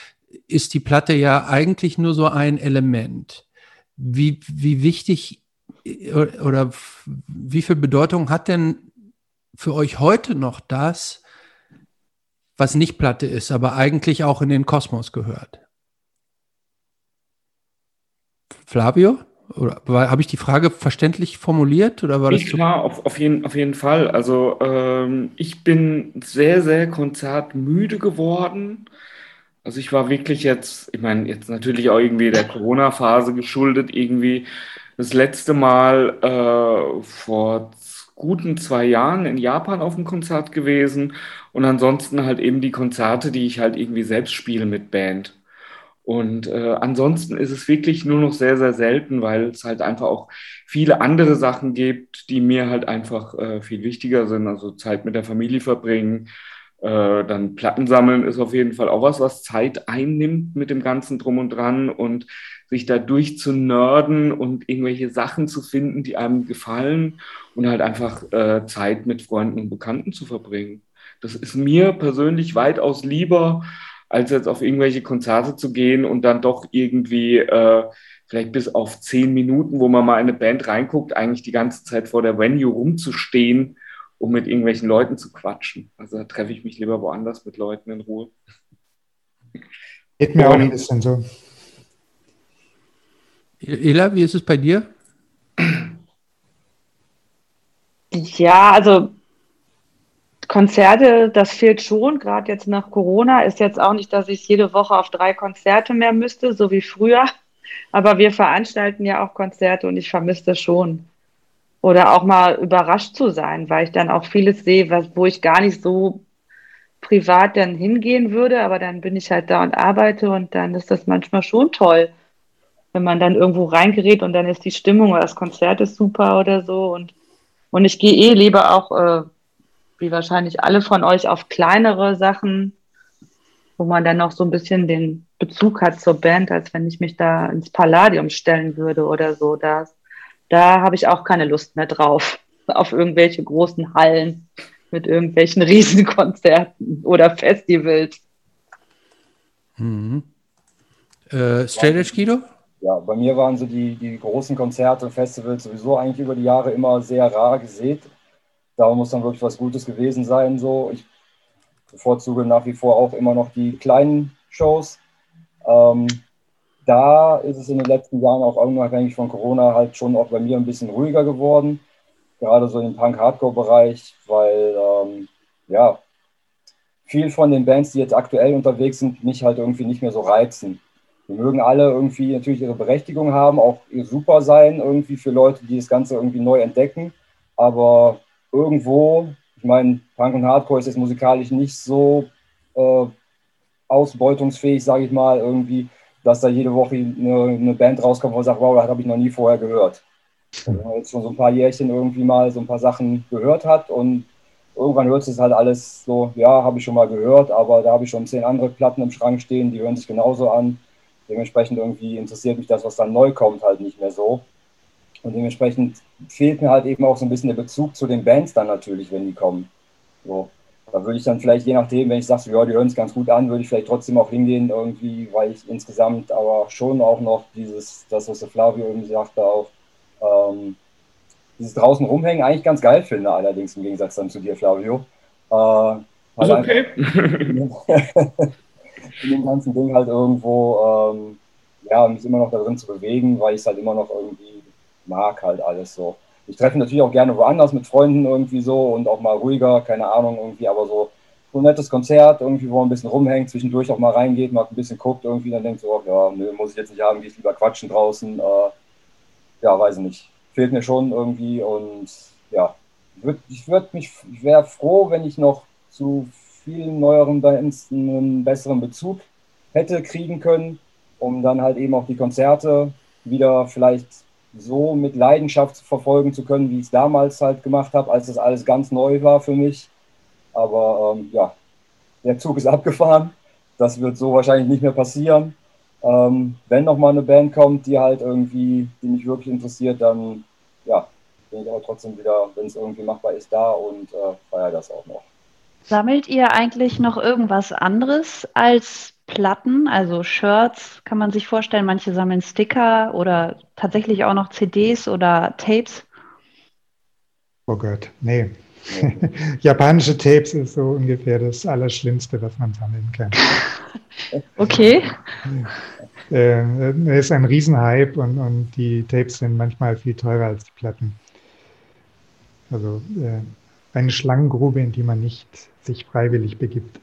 ist die Platte ja eigentlich nur so ein Element. Wie, wie wichtig oder wie viel Bedeutung hat denn für euch heute noch das, was nicht Platte ist, aber eigentlich auch in den Kosmos gehört. Flavio? habe ich die Frage verständlich formuliert oder war das? Klar, auf, auf, jeden, auf jeden Fall. Also ähm, ich bin sehr, sehr konzertmüde geworden. Also ich war wirklich jetzt, ich meine, jetzt natürlich auch irgendwie der Corona-Phase geschuldet, irgendwie das letzte Mal äh, vor guten zwei Jahren in Japan auf dem Konzert gewesen und ansonsten halt eben die Konzerte, die ich halt irgendwie selbst spiele mit Band. Und äh, ansonsten ist es wirklich nur noch sehr, sehr selten, weil es halt einfach auch viele andere Sachen gibt, die mir halt einfach äh, viel wichtiger sind. Also Zeit mit der Familie verbringen, äh, dann Platten sammeln ist auf jeden Fall auch was, was Zeit einnimmt mit dem ganzen Drum und Dran und sich da durchzunörden und irgendwelche Sachen zu finden, die einem gefallen und halt einfach äh, Zeit mit Freunden und Bekannten zu verbringen. Das ist mir persönlich weitaus lieber, als jetzt auf irgendwelche Konzerte zu gehen und dann doch irgendwie äh, vielleicht bis auf zehn Minuten, wo man mal in eine Band reinguckt, eigentlich die ganze Zeit vor der Venue rumzustehen, um mit irgendwelchen Leuten zu quatschen. Also da treffe ich mich lieber woanders mit Leuten in Ruhe. Geht mir auch ein bisschen so. Ela, wie ist es bei dir? Ja, also Konzerte, das fehlt schon, gerade jetzt nach Corona. Ist jetzt auch nicht, dass ich jede Woche auf drei Konzerte mehr müsste, so wie früher. Aber wir veranstalten ja auch Konzerte und ich vermisse das schon. Oder auch mal überrascht zu sein, weil ich dann auch vieles sehe, was, wo ich gar nicht so privat dann hingehen würde, aber dann bin ich halt da und arbeite und dann ist das manchmal schon toll, wenn man dann irgendwo reingerät und dann ist die Stimmung oder das Konzert ist super oder so und und ich gehe eh lieber auch, äh, wie wahrscheinlich alle von euch, auf kleinere Sachen, wo man dann noch so ein bisschen den Bezug hat zur Band, als wenn ich mich da ins Palladium stellen würde oder so. Das, da habe ich auch keine Lust mehr drauf, auf irgendwelche großen Hallen mit irgendwelchen Riesenkonzerten oder Festivals. Mhm. Äh, Straight Edge Guido? Ja, bei mir waren so die, die großen Konzerte und Festivals sowieso eigentlich über die Jahre immer sehr rar gesät. Da muss dann wirklich was Gutes gewesen sein. So. Ich bevorzuge nach wie vor auch immer noch die kleinen Shows. Ähm, da ist es in den letzten Jahren auch unabhängig von Corona halt schon auch bei mir ein bisschen ruhiger geworden. Gerade so im Punk-Hardcore-Bereich, weil ähm, ja, viel von den Bands, die jetzt aktuell unterwegs sind, mich halt irgendwie nicht mehr so reizen. Die mögen alle irgendwie natürlich ihre Berechtigung haben, auch super sein, irgendwie für Leute, die das Ganze irgendwie neu entdecken. Aber irgendwo, ich meine, Punk und Hardcore ist jetzt musikalisch nicht so äh, ausbeutungsfähig, sage ich mal, irgendwie, dass da jede Woche eine, eine Band rauskommt, man sagt, wow, das habe ich noch nie vorher gehört. Wenn man jetzt schon so ein paar Jährchen irgendwie mal so ein paar Sachen gehört hat und irgendwann hört es halt alles so, ja, habe ich schon mal gehört, aber da habe ich schon zehn andere Platten im Schrank stehen, die hören sich genauso an. Dementsprechend irgendwie interessiert mich das, was dann neu kommt, halt nicht mehr so. Und dementsprechend fehlt mir halt eben auch so ein bisschen der Bezug zu den Bands dann natürlich, wenn die kommen. So. Da würde ich dann vielleicht, je nachdem, wenn ich sage, so, ja, die hören es ganz gut an, würde ich vielleicht trotzdem auch hingehen, irgendwie, weil ich insgesamt aber schon auch noch dieses, das, was der Flavio irgendwie sagte, auch ähm, dieses draußen rumhängen eigentlich ganz geil finde, allerdings im Gegensatz dann zu dir, Flavio. Äh, ist okay. in dem ganzen Ding halt irgendwo, ähm, ja, mich immer noch darin zu bewegen, weil ich es halt immer noch irgendwie mag, halt alles so. Ich treffe natürlich auch gerne woanders mit Freunden irgendwie so und auch mal ruhiger, keine Ahnung, irgendwie, aber so, ein nettes Konzert, irgendwie, wo man ein bisschen rumhängt, zwischendurch auch mal reingeht, mal ein bisschen guckt, irgendwie, dann denkt so, ja, nö, muss ich jetzt nicht haben, gehe ich lieber quatschen draußen, äh, ja, weiß ich nicht. Fehlt mir schon irgendwie und ja, ich würde mich, ich wäre froh, wenn ich noch zu vielen neueren Bands einen besseren Bezug hätte kriegen können, um dann halt eben auch die Konzerte wieder vielleicht so mit Leidenschaft verfolgen zu können, wie ich es damals halt gemacht habe, als das alles ganz neu war für mich. Aber ähm, ja, der Zug ist abgefahren. Das wird so wahrscheinlich nicht mehr passieren. Ähm, wenn nochmal eine Band kommt, die halt irgendwie, die mich wirklich interessiert, dann ja, bin ich aber trotzdem wieder, wenn es irgendwie machbar ist, da und äh, feiere das auch noch. Sammelt ihr eigentlich noch irgendwas anderes als Platten, also Shirts? Kann man sich vorstellen, manche sammeln Sticker oder tatsächlich auch noch CDs oder Tapes? Oh Gott, nee. Japanische Tapes ist so ungefähr das Allerschlimmste, was man sammeln kann. okay. Äh, es ist ein Riesenhype und, und die Tapes sind manchmal viel teurer als die Platten. Also äh, eine Schlangengrube, in die man nicht sich freiwillig begibt.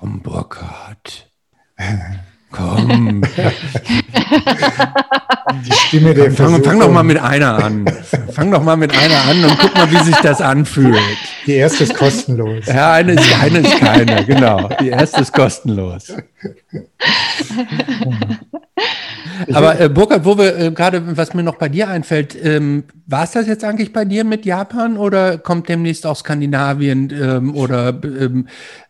Komm, Burkhard. Komm. Die Stimme der fang, fang doch mal mit einer an. Fang doch mal mit einer an und guck mal, wie sich das anfühlt. Die erste ist kostenlos. Ja, eine ist, eine ist keine, genau. Die erste ist kostenlos. Aber äh, Burkhard, wo wir äh, gerade, was mir noch bei dir einfällt, ähm, war es das jetzt eigentlich bei dir mit Japan oder kommt demnächst auch Skandinavien ähm, oder ähm,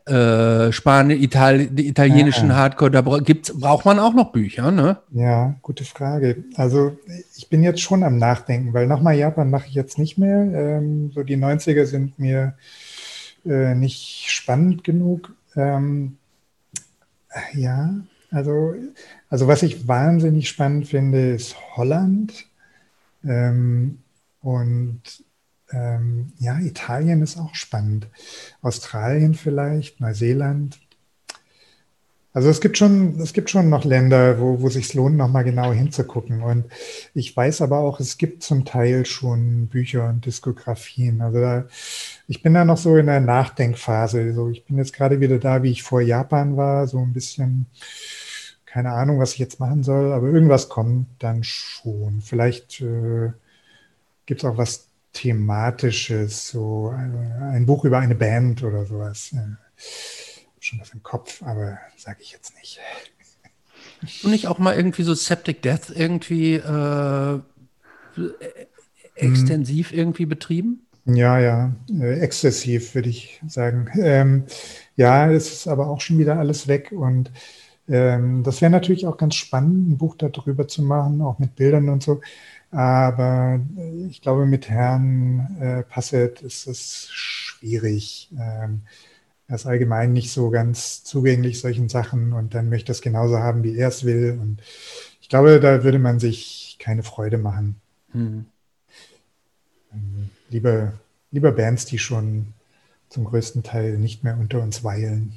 äh, Spanien, Ital italienischen ja. Hardcore? Da gibt's, braucht man auch noch Bücher, ne? Ja, gute Frage. Also ich bin jetzt schon am Nachdenken, weil nochmal Japan mache ich jetzt nicht mehr. Ähm, so die 90er sind mir äh, nicht spannend genug. Ähm, ja, also, also was ich wahnsinnig spannend finde, ist Holland. Ähm, und ähm, ja, Italien ist auch spannend. Australien vielleicht, Neuseeland. Also es gibt schon, es gibt schon noch Länder, wo, wo sich lohnt, nochmal genau hinzugucken. Und ich weiß aber auch, es gibt zum Teil schon Bücher und Diskografien. Also da, ich bin da noch so in der Nachdenkphase. So, ich bin jetzt gerade wieder da, wie ich vor Japan war, so ein bisschen, keine Ahnung, was ich jetzt machen soll, aber irgendwas kommt dann schon. Vielleicht äh, gibt es auch was Thematisches, so ein, ein Buch über eine Band oder sowas. Schon was im Kopf, aber sage ich jetzt nicht. Du nicht auch mal irgendwie so Septic Death irgendwie äh, extensiv hm. irgendwie betrieben? Ja, ja, äh, exzessiv würde ich sagen. Ähm, ja, es ist aber auch schon wieder alles weg und ähm, das wäre natürlich auch ganz spannend, ein Buch darüber zu machen, auch mit Bildern und so. Aber äh, ich glaube, mit Herrn äh, Passet ist es schwierig. Ähm, er ist allgemein nicht so ganz zugänglich solchen Sachen und dann möchte es genauso haben, wie er es will. Und ich glaube, da würde man sich keine Freude machen. Mhm. Lieber, lieber Bands, die schon zum größten Teil nicht mehr unter uns weilen.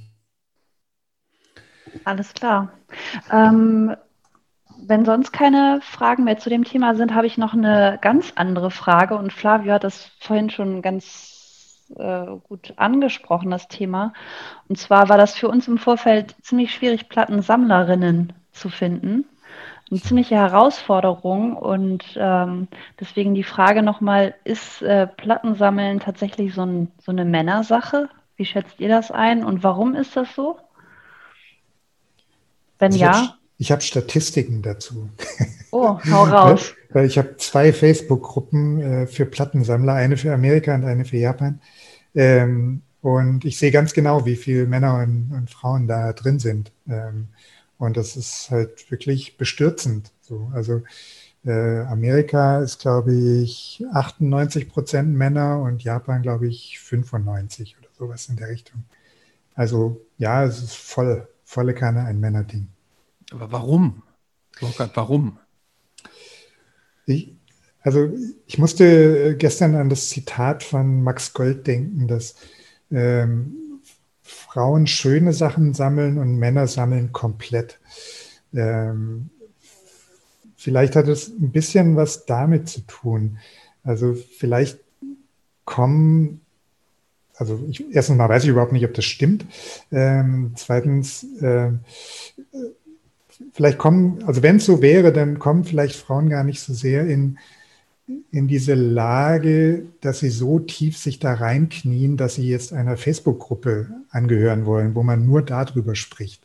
Alles klar. Ähm, wenn sonst keine Fragen mehr zu dem Thema sind, habe ich noch eine ganz andere Frage. Und Flavio hat das vorhin schon ganz äh, gut angesprochen, das Thema. Und zwar war das für uns im Vorfeld ziemlich schwierig, Plattensammlerinnen zu finden. Eine ziemliche Herausforderung und ähm, deswegen die Frage nochmal, ist äh, Plattensammeln tatsächlich so, ein, so eine Männersache? Wie schätzt ihr das ein und warum ist das so? Wenn also ja. Ich habe Statistiken dazu. Oh, hau raus. Ich habe zwei Facebook-Gruppen äh, für Plattensammler, eine für Amerika und eine für Japan. Ähm, und ich sehe ganz genau, wie viele Männer und, Frauen da drin sind. Ähm, und das ist halt wirklich bestürzend. So. Also äh, Amerika ist, glaube ich, 98 Prozent Männer und Japan, glaube ich, 95 oder sowas in der Richtung. Also ja, es ist voll, volle Kanne ein Männerding. Aber warum? Burkhard, warum? Ich, also ich musste gestern an das Zitat von Max Gold denken, dass ähm, Frauen schöne Sachen sammeln und Männer sammeln komplett. Ähm, vielleicht hat es ein bisschen was damit zu tun. Also vielleicht kommen, also ich, erstens mal weiß ich überhaupt nicht, ob das stimmt. Ähm, zweitens, äh, vielleicht kommen, also wenn es so wäre, dann kommen vielleicht Frauen gar nicht so sehr in in diese Lage, dass sie so tief sich da reinknien, dass sie jetzt einer Facebook-Gruppe angehören wollen, wo man nur darüber spricht.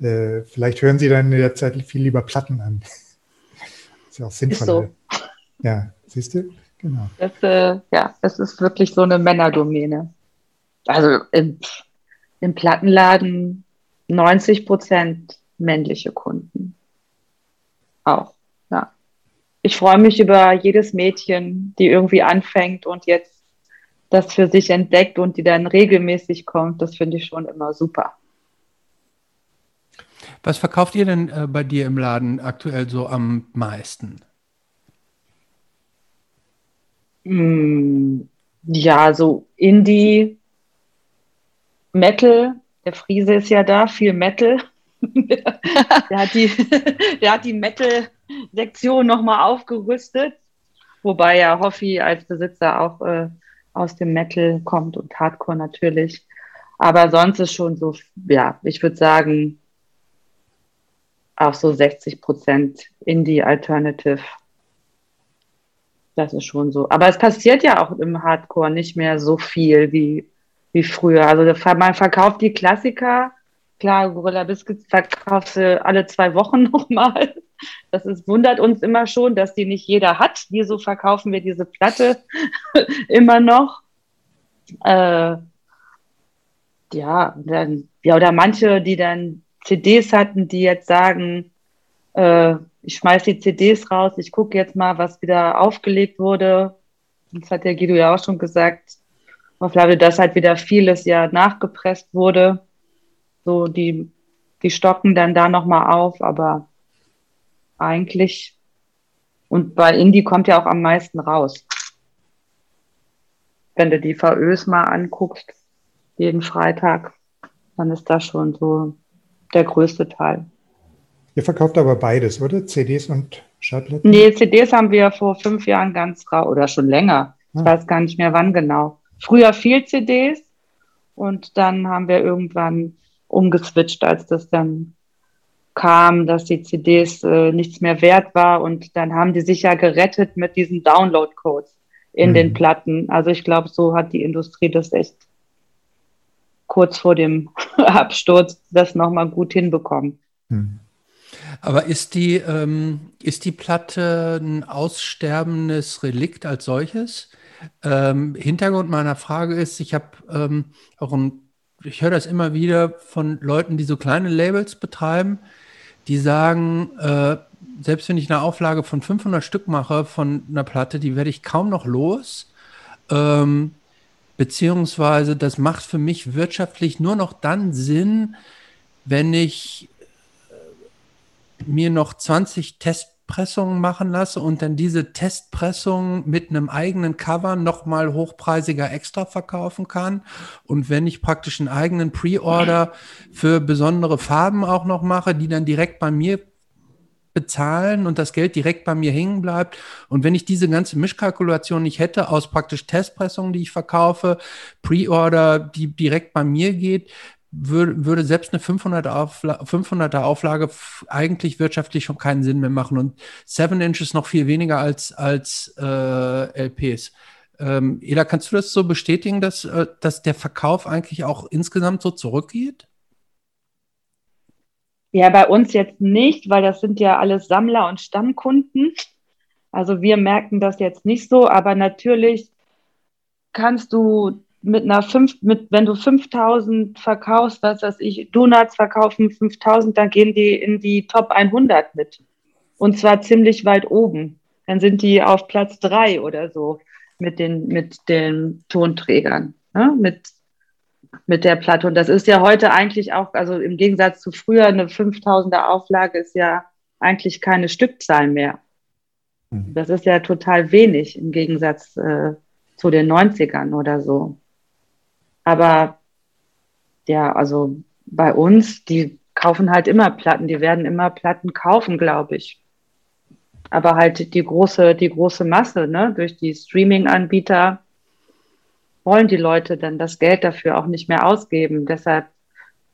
Äh, vielleicht hören sie dann in der Zeit viel lieber Platten an. Ist ja auch sinnvoll. So. Ja, siehst du? Genau. Das, äh, ja, das ist wirklich so eine Männerdomäne. Also im, im Plattenladen 90 Prozent männliche Kunden. Auch, ja. Ich freue mich über jedes Mädchen, die irgendwie anfängt und jetzt das für sich entdeckt und die dann regelmäßig kommt. Das finde ich schon immer super. Was verkauft ihr denn äh, bei dir im Laden aktuell so am meisten? Mm, ja, so Indie, Metal. Der Friese ist ja da, viel Metal. der, hat die, der hat die Metal-Sektion nochmal aufgerüstet. Wobei ja Hoffi als Besitzer auch äh, aus dem Metal kommt und Hardcore natürlich. Aber sonst ist schon so, ja, ich würde sagen, auch so 60 Prozent Indie Alternative. Das ist schon so. Aber es passiert ja auch im Hardcore nicht mehr so viel wie, wie früher. Also man verkauft die Klassiker. Klar, Gorilla Biscuits verkaufst du alle zwei Wochen nochmal. Das ist, wundert uns immer schon, dass die nicht jeder hat. Wieso verkaufen wir diese Platte immer noch? Äh, ja, dann, ja, oder manche, die dann CDs hatten, die jetzt sagen, äh, ich schmeiße die CDs raus, ich gucke jetzt mal, was wieder aufgelegt wurde. Das hat der Guido ja auch schon gesagt. Auf glaube, dass halt wieder vieles ja nachgepresst wurde. So, die, die stocken dann da nochmal auf, aber eigentlich, und bei Indie kommt ja auch am meisten raus. Wenn du die VÖs mal anguckst, jeden Freitag, dann ist das schon so der größte Teil. Ihr verkauft aber beides, oder? CDs und Schallplatten? Nee, CDs haben wir vor fünf Jahren ganz rau oder schon länger. Ich ah. weiß gar nicht mehr wann genau. Früher viel CDs und dann haben wir irgendwann umgeswitcht, als das dann kam, dass die CDs äh, nichts mehr wert war und dann haben die sich ja gerettet mit diesen Download-Codes in mhm. den Platten. Also ich glaube, so hat die Industrie das echt kurz vor dem Absturz das nochmal gut hinbekommen. Mhm. Aber ist die, ähm, ist die Platte ein aussterbendes Relikt als solches? Ähm, Hintergrund meiner Frage ist, ich habe ähm, auch ein, ich höre das immer wieder von Leuten, die so kleine Labels betreiben, die sagen, äh, selbst wenn ich eine Auflage von 500 Stück mache von einer Platte, die werde ich kaum noch los. Ähm, beziehungsweise das macht für mich wirtschaftlich nur noch dann Sinn, wenn ich mir noch 20 Testpressungen machen lasse und dann diese Testpressungen mit einem eigenen Cover nochmal hochpreisiger extra verkaufen kann. Und wenn ich praktisch einen eigenen Pre-Order für besondere Farben auch noch mache, die dann direkt bei mir bezahlen und das Geld direkt bei mir hängen bleibt. Und wenn ich diese ganze Mischkalkulation nicht hätte aus praktisch Testpressungen, die ich verkaufe, Pre-Order, die direkt bei mir geht, würde, würde selbst eine 500 Aufla 500er Auflage eigentlich wirtschaftlich schon keinen Sinn mehr machen und 7 Inches noch viel weniger als, als äh, LPs. Ähm, Eda, kannst du das so bestätigen, dass, äh, dass der Verkauf eigentlich auch insgesamt so zurückgeht? Ja, bei uns jetzt nicht, weil das sind ja alles Sammler und Stammkunden. Also wir merken das jetzt nicht so, aber natürlich kannst du mit einer fünf, mit, wenn du 5000 verkaufst, was weiß ich, Donuts verkaufen 5000, dann gehen die in die Top 100 mit. Und zwar ziemlich weit oben. Dann sind die auf Platz drei oder so mit den, mit den Tonträgern, ne? mit, mit der Platte. Und das ist ja heute eigentlich auch, also im Gegensatz zu früher, eine 5000er Auflage ist ja eigentlich keine Stückzahl mehr. Mhm. Das ist ja total wenig im Gegensatz äh, zu den 90ern oder so. Aber ja, also bei uns, die kaufen halt immer Platten, die werden immer Platten kaufen, glaube ich. Aber halt die große, die große Masse, ne, durch die Streaming-Anbieter wollen die Leute dann das Geld dafür auch nicht mehr ausgeben. Deshalb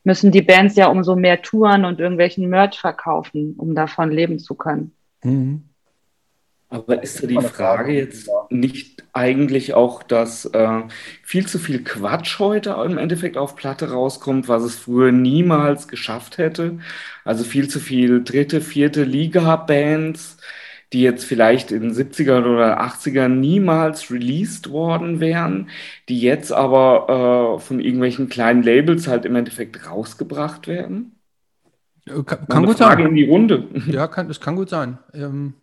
müssen die Bands ja umso mehr Touren und irgendwelchen Merch verkaufen, um davon leben zu können. Mhm. Aber ist da die Frage jetzt nicht eigentlich auch, dass äh, viel zu viel Quatsch heute im Endeffekt auf Platte rauskommt, was es früher niemals geschafft hätte? Also viel zu viel dritte, vierte Liga-Bands, die jetzt vielleicht in den 70ern oder 80ern niemals released worden wären, die jetzt aber äh, von irgendwelchen kleinen Labels halt im Endeffekt rausgebracht werden? Äh, kann, kann gut Frage sein. in die Runde. Ja, kann, das kann gut sein. Ähm,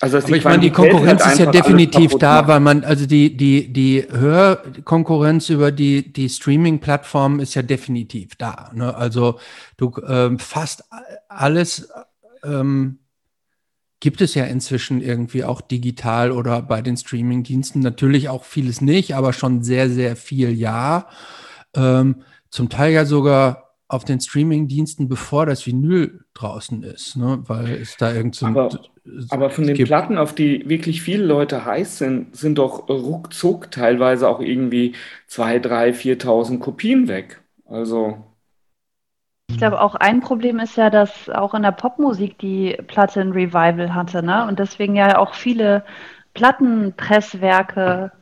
also aber ich meine, die Konkurrenz halt ist ja definitiv da, weil man, also die, die, die Hörkonkurrenz über die, die Streaming-Plattform ist ja definitiv da. Ne? Also du ähm, fast alles ähm, gibt es ja inzwischen irgendwie auch digital oder bei den Streaming-Diensten. Natürlich auch vieles nicht, aber schon sehr, sehr viel ja. Ähm, zum Teil ja sogar auf den Streaming-Diensten, bevor das Vinyl draußen ist, ne? weil es da irgend so aber, von den gibt. Platten, auf die wirklich viele Leute heiß sind, sind doch ruckzuck teilweise auch irgendwie 2.000, 3.000, 4.000 Kopien weg. Also. Ich glaube, auch ein Problem ist ja, dass auch in der Popmusik die Platte ein Revival hatte, ne? Und deswegen ja auch viele Plattenpresswerke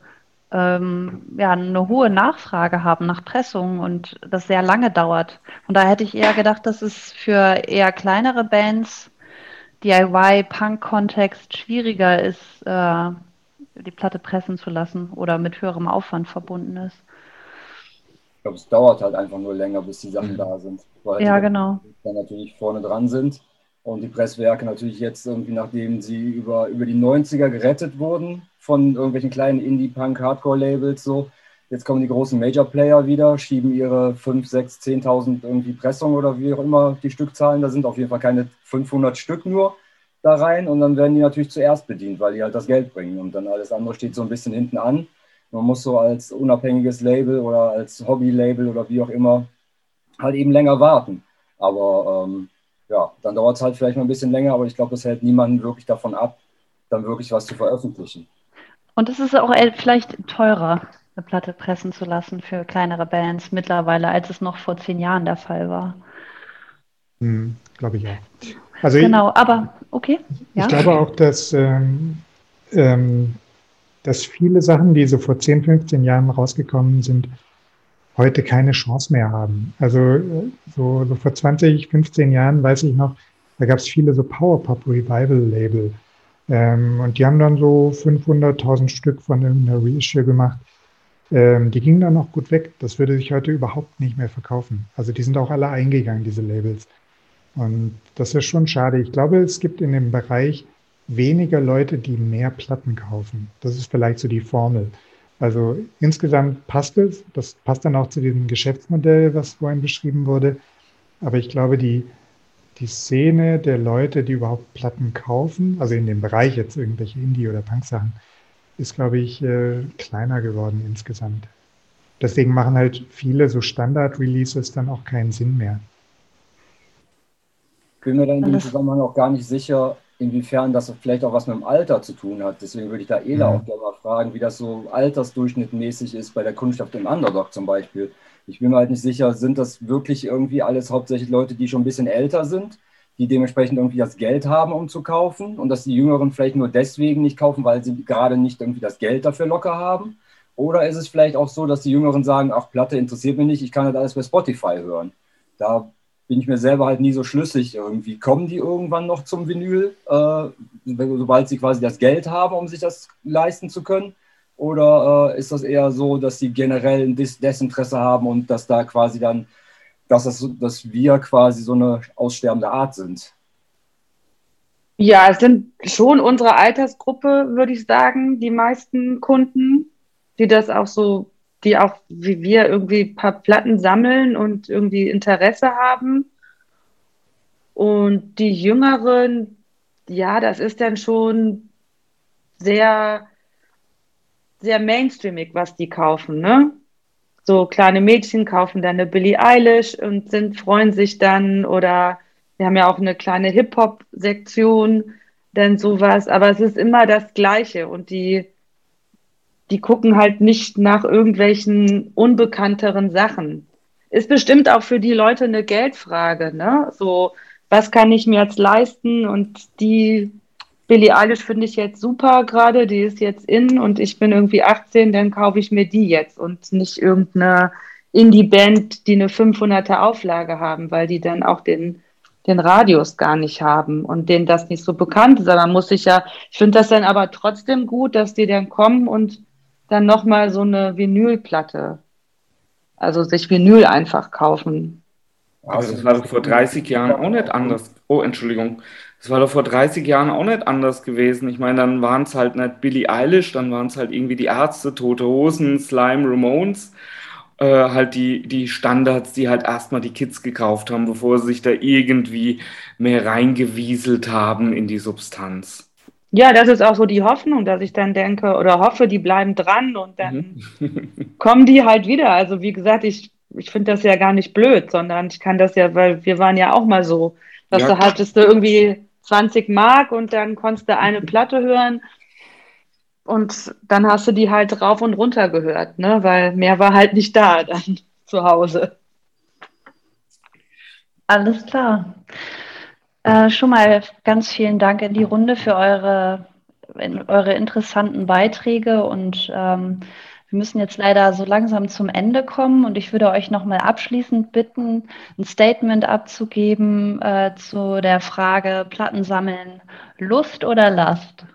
ähm, ja, eine hohe Nachfrage haben nach Pressungen und das sehr lange dauert. Und da hätte ich eher gedacht, dass es für eher kleinere Bands, DIY-Punk-Kontext schwieriger ist, äh, die Platte pressen zu lassen oder mit höherem Aufwand verbunden ist. Ich glaube, es dauert halt einfach nur länger, bis die Sachen mhm. da sind. Weil ja, genau. Dann natürlich vorne dran sind. Und die Presswerke natürlich jetzt irgendwie, nachdem sie über, über die 90er gerettet wurden, von irgendwelchen kleinen Indie-Punk-Hardcore-Labels so. Jetzt kommen die großen Major-Player wieder, schieben ihre 5, 6, 10.000 irgendwie Pressungen oder wie auch immer die Stückzahlen da sind. Auf jeden Fall keine 500 Stück nur da rein und dann werden die natürlich zuerst bedient, weil die halt das Geld bringen und dann alles andere steht so ein bisschen hinten an. Man muss so als unabhängiges Label oder als Hobby-Label oder wie auch immer halt eben länger warten. Aber ähm, ja, dann dauert es halt vielleicht mal ein bisschen länger, aber ich glaube, das hält niemanden wirklich davon ab, dann wirklich was zu veröffentlichen. Und es ist auch vielleicht teurer, eine Platte pressen zu lassen für kleinere Bands mittlerweile, als es noch vor zehn Jahren der Fall war. Hm, glaube ich auch. Also genau, ich, aber okay. Ja? Ich glaube auch, dass, ähm, ähm, dass viele Sachen, die so vor 10, 15 Jahren rausgekommen sind, heute keine Chance mehr haben. Also so, so vor 20, 15 Jahren weiß ich noch, da gab es viele so Powerpop Revival Label. Ähm, und die haben dann so 500.000 Stück von irgendeiner Reissue gemacht. Ähm, die gingen dann auch gut weg. Das würde sich heute überhaupt nicht mehr verkaufen. Also die sind auch alle eingegangen, diese Labels. Und das ist schon schade. Ich glaube, es gibt in dem Bereich weniger Leute, die mehr Platten kaufen. Das ist vielleicht so die Formel. Also insgesamt passt es. Das passt dann auch zu diesem Geschäftsmodell, was vorhin beschrieben wurde. Aber ich glaube, die, die Szene der Leute, die überhaupt Platten kaufen, also in dem Bereich jetzt irgendwelche Indie- oder Punk-Sachen, ist, glaube ich, äh, kleiner geworden insgesamt. Deswegen machen halt viele so Standard-Releases dann auch keinen Sinn mehr. Ich bin mir dann in dem Zusammenhang auch gar nicht sicher, inwiefern das vielleicht auch was mit dem Alter zu tun hat. Deswegen würde ich da Ela mhm. auch gerne mal fragen, wie das so altersdurchschnittmäßig ist bei der Kundschaft im Underdog zum Beispiel. Ich bin mir halt nicht sicher, sind das wirklich irgendwie alles hauptsächlich Leute, die schon ein bisschen älter sind, die dementsprechend irgendwie das Geld haben, um zu kaufen und dass die Jüngeren vielleicht nur deswegen nicht kaufen, weil sie gerade nicht irgendwie das Geld dafür locker haben? Oder ist es vielleicht auch so, dass die Jüngeren sagen, ach, Platte interessiert mich nicht, ich kann das alles bei Spotify hören? Da bin ich mir selber halt nie so schlüssig irgendwie. Kommen die irgendwann noch zum Vinyl, äh, sobald sie quasi das Geld haben, um sich das leisten zu können? Oder äh, ist das eher so, dass sie generell ein Des Desinteresse haben und dass da quasi dann, dass, das, dass wir quasi so eine aussterbende Art sind? Ja, es sind schon unsere Altersgruppe, würde ich sagen, die meisten Kunden, die das auch so, die auch wie wir irgendwie ein paar Platten sammeln und irgendwie Interesse haben. Und die Jüngeren, ja, das ist dann schon sehr sehr mainstreamig, was die kaufen, ne? So kleine Mädchen kaufen dann eine Billie Eilish und sind, freuen sich dann oder wir haben ja auch eine kleine Hip-Hop-Sektion, denn sowas, aber es ist immer das Gleiche und die, die gucken halt nicht nach irgendwelchen unbekannteren Sachen. Ist bestimmt auch für die Leute eine Geldfrage, ne? So, was kann ich mir jetzt leisten und die Billie Eilish finde ich jetzt super gerade, die ist jetzt in und ich bin irgendwie 18, dann kaufe ich mir die jetzt und nicht irgendeine Indie-Band, die eine 500er Auflage haben, weil die dann auch den, den Radius gar nicht haben und denen das nicht so bekannt ist. Aber muss sich ja, ich finde das dann aber trotzdem gut, dass die dann kommen und dann nochmal so eine Vinylplatte, also sich Vinyl einfach kaufen. Also das war doch vor 30 Jahren auch nicht anders. Oh, Entschuldigung. Das war doch vor 30 Jahren auch nicht anders gewesen. Ich meine, dann waren es halt nicht Billie Eilish, dann waren es halt irgendwie die Ärzte, Tote Hosen, Slime, Ramones. Äh, halt die, die Standards, die halt erstmal die Kids gekauft haben, bevor sie sich da irgendwie mehr reingewieselt haben in die Substanz. Ja, das ist auch so die Hoffnung, dass ich dann denke oder hoffe, die bleiben dran und dann mhm. kommen die halt wieder. Also wie gesagt, ich, ich finde das ja gar nicht blöd, sondern ich kann das ja, weil wir waren ja auch mal so, dass ja. du hattest du irgendwie 20 Mark und dann konntest du eine Platte hören und dann hast du die halt rauf und runter gehört, ne? weil mehr war halt nicht da dann zu Hause. Alles klar. Äh, schon mal ganz vielen Dank in die Runde für eure, in, eure interessanten Beiträge und ähm, wir müssen jetzt leider so langsam zum Ende kommen und ich würde euch nochmal abschließend bitten, ein Statement abzugeben äh, zu der Frage Plattensammeln, Lust oder Last?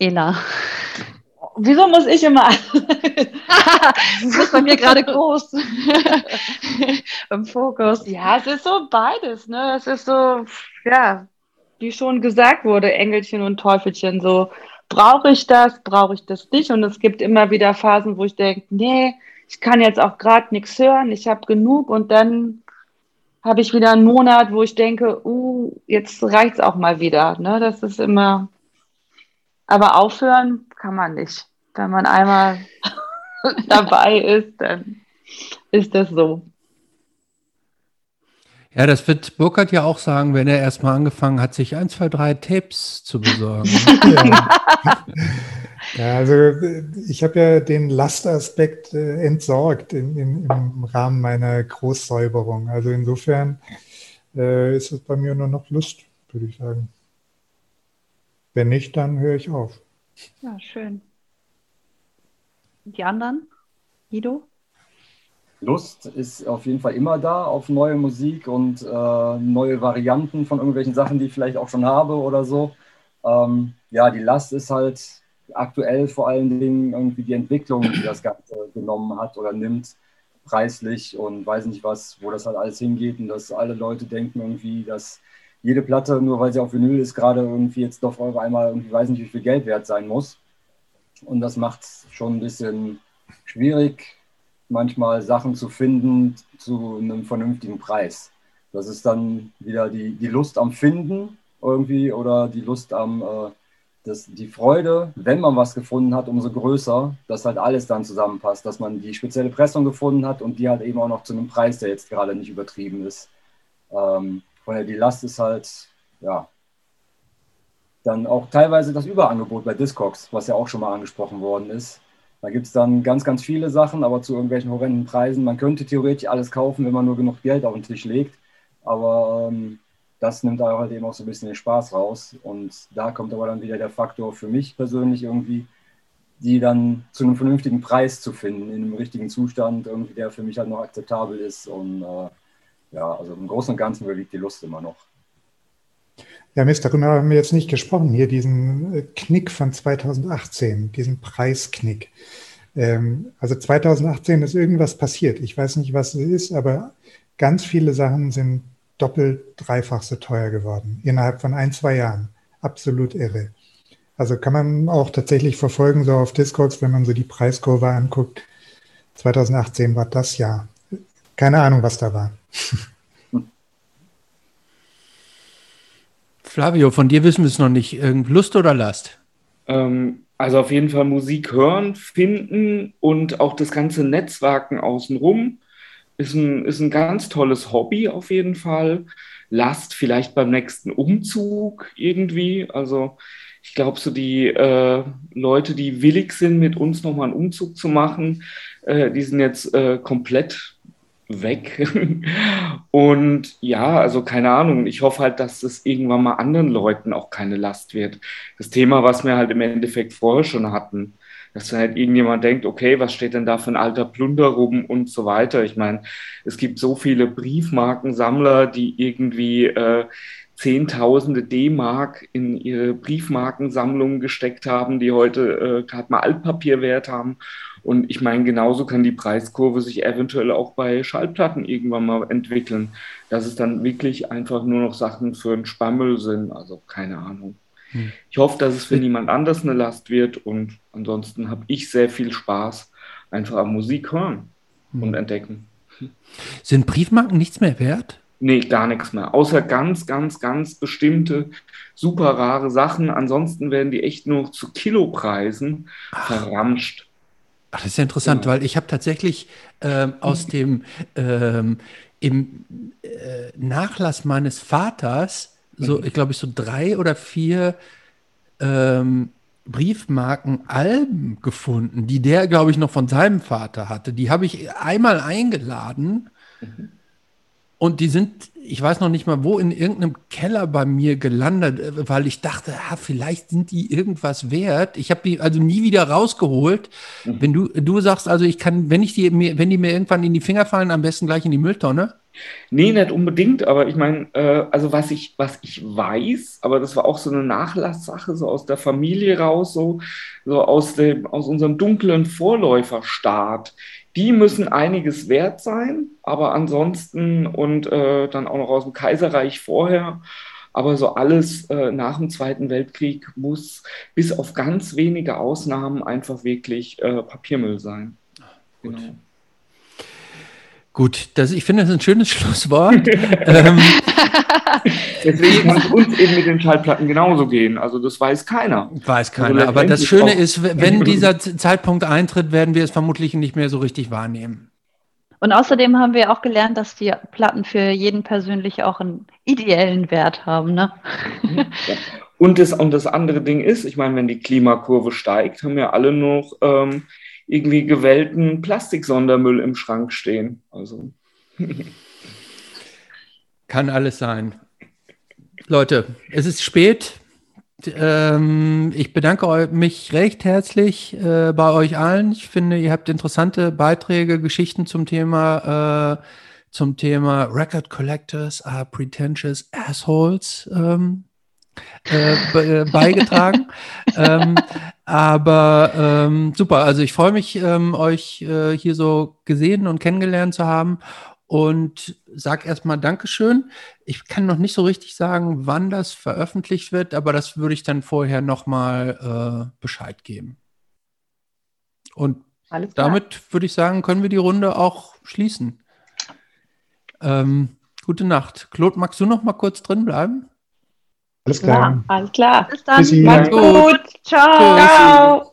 Ela. Wieso muss ich immer? das ist bei mir gerade groß im Fokus. Ja, es ist so beides. Ne? Es ist so, ja, wie schon gesagt wurde, Engelchen und Teufelchen. So, brauche ich das, brauche ich das nicht? Und es gibt immer wieder Phasen, wo ich denke, nee, ich kann jetzt auch gerade nichts hören, ich habe genug und dann habe ich wieder einen Monat, wo ich denke, uh, jetzt reicht es auch mal wieder. Ne? Das ist immer, aber aufhören kann man nicht. Wenn man einmal dabei ist, dann ist das so. Ja, das wird Burkhardt ja auch sagen, wenn er erstmal angefangen hat, sich ein, zwei, drei Tapes zu besorgen. ja. ja. also ich habe ja den Lastaspekt äh, entsorgt in, in, im Rahmen meiner Großsäuberung. Also insofern äh, ist es bei mir nur noch Lust, würde ich sagen. Wenn nicht, dann höre ich auf. Ja, schön. Die anderen? Guido? Lust ist auf jeden Fall immer da auf neue Musik und äh, neue Varianten von irgendwelchen Sachen, die ich vielleicht auch schon habe oder so. Ähm, ja, die Last ist halt aktuell vor allen Dingen irgendwie die Entwicklung, die das Ganze genommen hat oder nimmt, preislich und weiß nicht was, wo das halt alles hingeht und dass alle Leute denken irgendwie, dass jede Platte, nur weil sie auf Vinyl ist, gerade irgendwie jetzt doch einmal irgendwie weiß nicht, wie viel Geld wert sein muss. Und das macht es schon ein bisschen schwierig, manchmal Sachen zu finden zu einem vernünftigen Preis. Das ist dann wieder die, die Lust am Finden irgendwie oder die Lust am, äh, das, die Freude, wenn man was gefunden hat, umso größer, dass halt alles dann zusammenpasst, dass man die spezielle Pressung gefunden hat und die halt eben auch noch zu einem Preis, der jetzt gerade nicht übertrieben ist. Ähm, von der die Last ist halt, ja, dann auch teilweise das Überangebot bei Discogs, was ja auch schon mal angesprochen worden ist. Da gibt es dann ganz, ganz viele Sachen, aber zu irgendwelchen horrenden Preisen. Man könnte theoretisch alles kaufen, wenn man nur genug Geld auf den Tisch legt. Aber ähm, das nimmt da halt eben auch so ein bisschen den Spaß raus. Und da kommt aber dann wieder der Faktor für mich persönlich irgendwie, die dann zu einem vernünftigen Preis zu finden, in einem richtigen Zustand, irgendwie, der für mich halt noch akzeptabel ist. Und äh, ja, also im Großen und Ganzen überwiegt die Lust immer noch. Ja, Mist, darüber haben wir jetzt nicht gesprochen. Hier diesen äh, Knick von 2018, diesen Preisknick. Ähm, also 2018 ist irgendwas passiert. Ich weiß nicht, was es ist, aber ganz viele Sachen sind doppelt, dreifach so teuer geworden. Innerhalb von ein, zwei Jahren. Absolut irre. Also kann man auch tatsächlich verfolgen, so auf Discogs, wenn man so die Preiskurve anguckt. 2018 war das Jahr. Keine Ahnung, was da war. Flavio, von dir wissen wir es noch nicht. Lust oder Last? Ähm, also auf jeden Fall Musik hören, finden und auch das ganze Netzwerken außenrum ist ein, ist ein ganz tolles Hobby auf jeden Fall. Last vielleicht beim nächsten Umzug irgendwie. Also ich glaube, so die äh, Leute, die willig sind, mit uns nochmal einen Umzug zu machen, äh, die sind jetzt äh, komplett weg. Und ja, also keine Ahnung. Ich hoffe halt, dass es irgendwann mal anderen Leuten auch keine Last wird. Das Thema, was wir halt im Endeffekt vorher schon hatten, dass halt irgendjemand denkt, okay, was steht denn da für ein alter Plunder rum und so weiter. Ich meine, es gibt so viele Briefmarkensammler, die irgendwie äh, Zehntausende D-Mark in ihre Briefmarkensammlungen gesteckt haben, die heute äh, gerade mal Altpapierwert haben. Und ich meine, genauso kann die Preiskurve sich eventuell auch bei Schallplatten irgendwann mal entwickeln, dass es dann wirklich einfach nur noch Sachen für einen Spammel sind. Also keine Ahnung. Hm. Ich hoffe, dass es für niemand anders eine Last wird und ansonsten habe ich sehr viel Spaß einfach am Musik hören hm. und entdecken. Sind Briefmarken nichts mehr wert? Nee, gar nichts mehr. Außer ganz, ganz, ganz bestimmte, super rare Sachen. Ansonsten werden die echt nur zu Kilopreisen Ach. verramscht. Ach, das ist ja interessant, ja. weil ich habe tatsächlich ähm, aus dem ähm, im äh, Nachlass meines Vaters so, mhm. ich glaube, ich so drei oder vier ähm, Briefmarkenalben gefunden, die der, glaube ich, noch von seinem Vater hatte. Die habe ich einmal eingeladen. Mhm. Und die sind, ich weiß noch nicht mal wo, in irgendeinem Keller bei mir gelandet, äh, weil ich dachte, ha, vielleicht sind die irgendwas wert. Ich habe die also nie wieder rausgeholt. Mhm. Wenn du, du sagst, also ich kann, wenn ich die mir, wenn die mir irgendwann in die Finger fallen, am besten gleich in die Mülltonne. Nee, nicht unbedingt, aber ich meine, äh, also was ich, was ich weiß, aber das war auch so eine Nachlasssache, so aus der Familie raus, so, so aus, dem, aus unserem dunklen Vorläuferstaat die müssen einiges wert sein, aber ansonsten und äh, dann auch noch aus dem Kaiserreich vorher. Aber so alles äh, nach dem Zweiten Weltkrieg muss bis auf ganz wenige Ausnahmen einfach wirklich äh, Papiermüll sein. Gut. Genau. Gut, das, ich finde das ein schönes Schlusswort. ähm, Deswegen kann es uns eben mit den Schallplatten genauso gehen. Also das weiß keiner. Weiß also keiner. Also aber das Schöne ist, wenn dieser Zeitpunkt eintritt, werden wir es vermutlich nicht mehr so richtig wahrnehmen. Und außerdem haben wir auch gelernt, dass die Platten für jeden persönlich auch einen ideellen Wert haben. Ne? Und, das, und das andere Ding ist, ich meine, wenn die Klimakurve steigt, haben wir alle noch ähm, irgendwie gewählten Plastiksondermüll im Schrank stehen. Also. Kann alles sein. Leute, es ist spät. Ähm, ich bedanke mich recht herzlich äh, bei euch allen. Ich finde, ihr habt interessante Beiträge, Geschichten zum Thema, äh, zum Thema Record Collectors are pretentious assholes ähm, äh, be beigetragen. ähm, aber ähm, super, also ich freue mich, ähm, euch äh, hier so gesehen und kennengelernt zu haben und sag erstmal Dankeschön. Ich kann noch nicht so richtig sagen, wann das veröffentlicht wird, aber das würde ich dann vorher nochmal äh, Bescheid geben. Und damit würde ich sagen, können wir die Runde auch schließen. Ähm, gute Nacht. Claude, magst du noch mal kurz drin bleiben? Alles klar. Ja, alles klar. Bis dann. Macht's gut. Ciao. Ciao.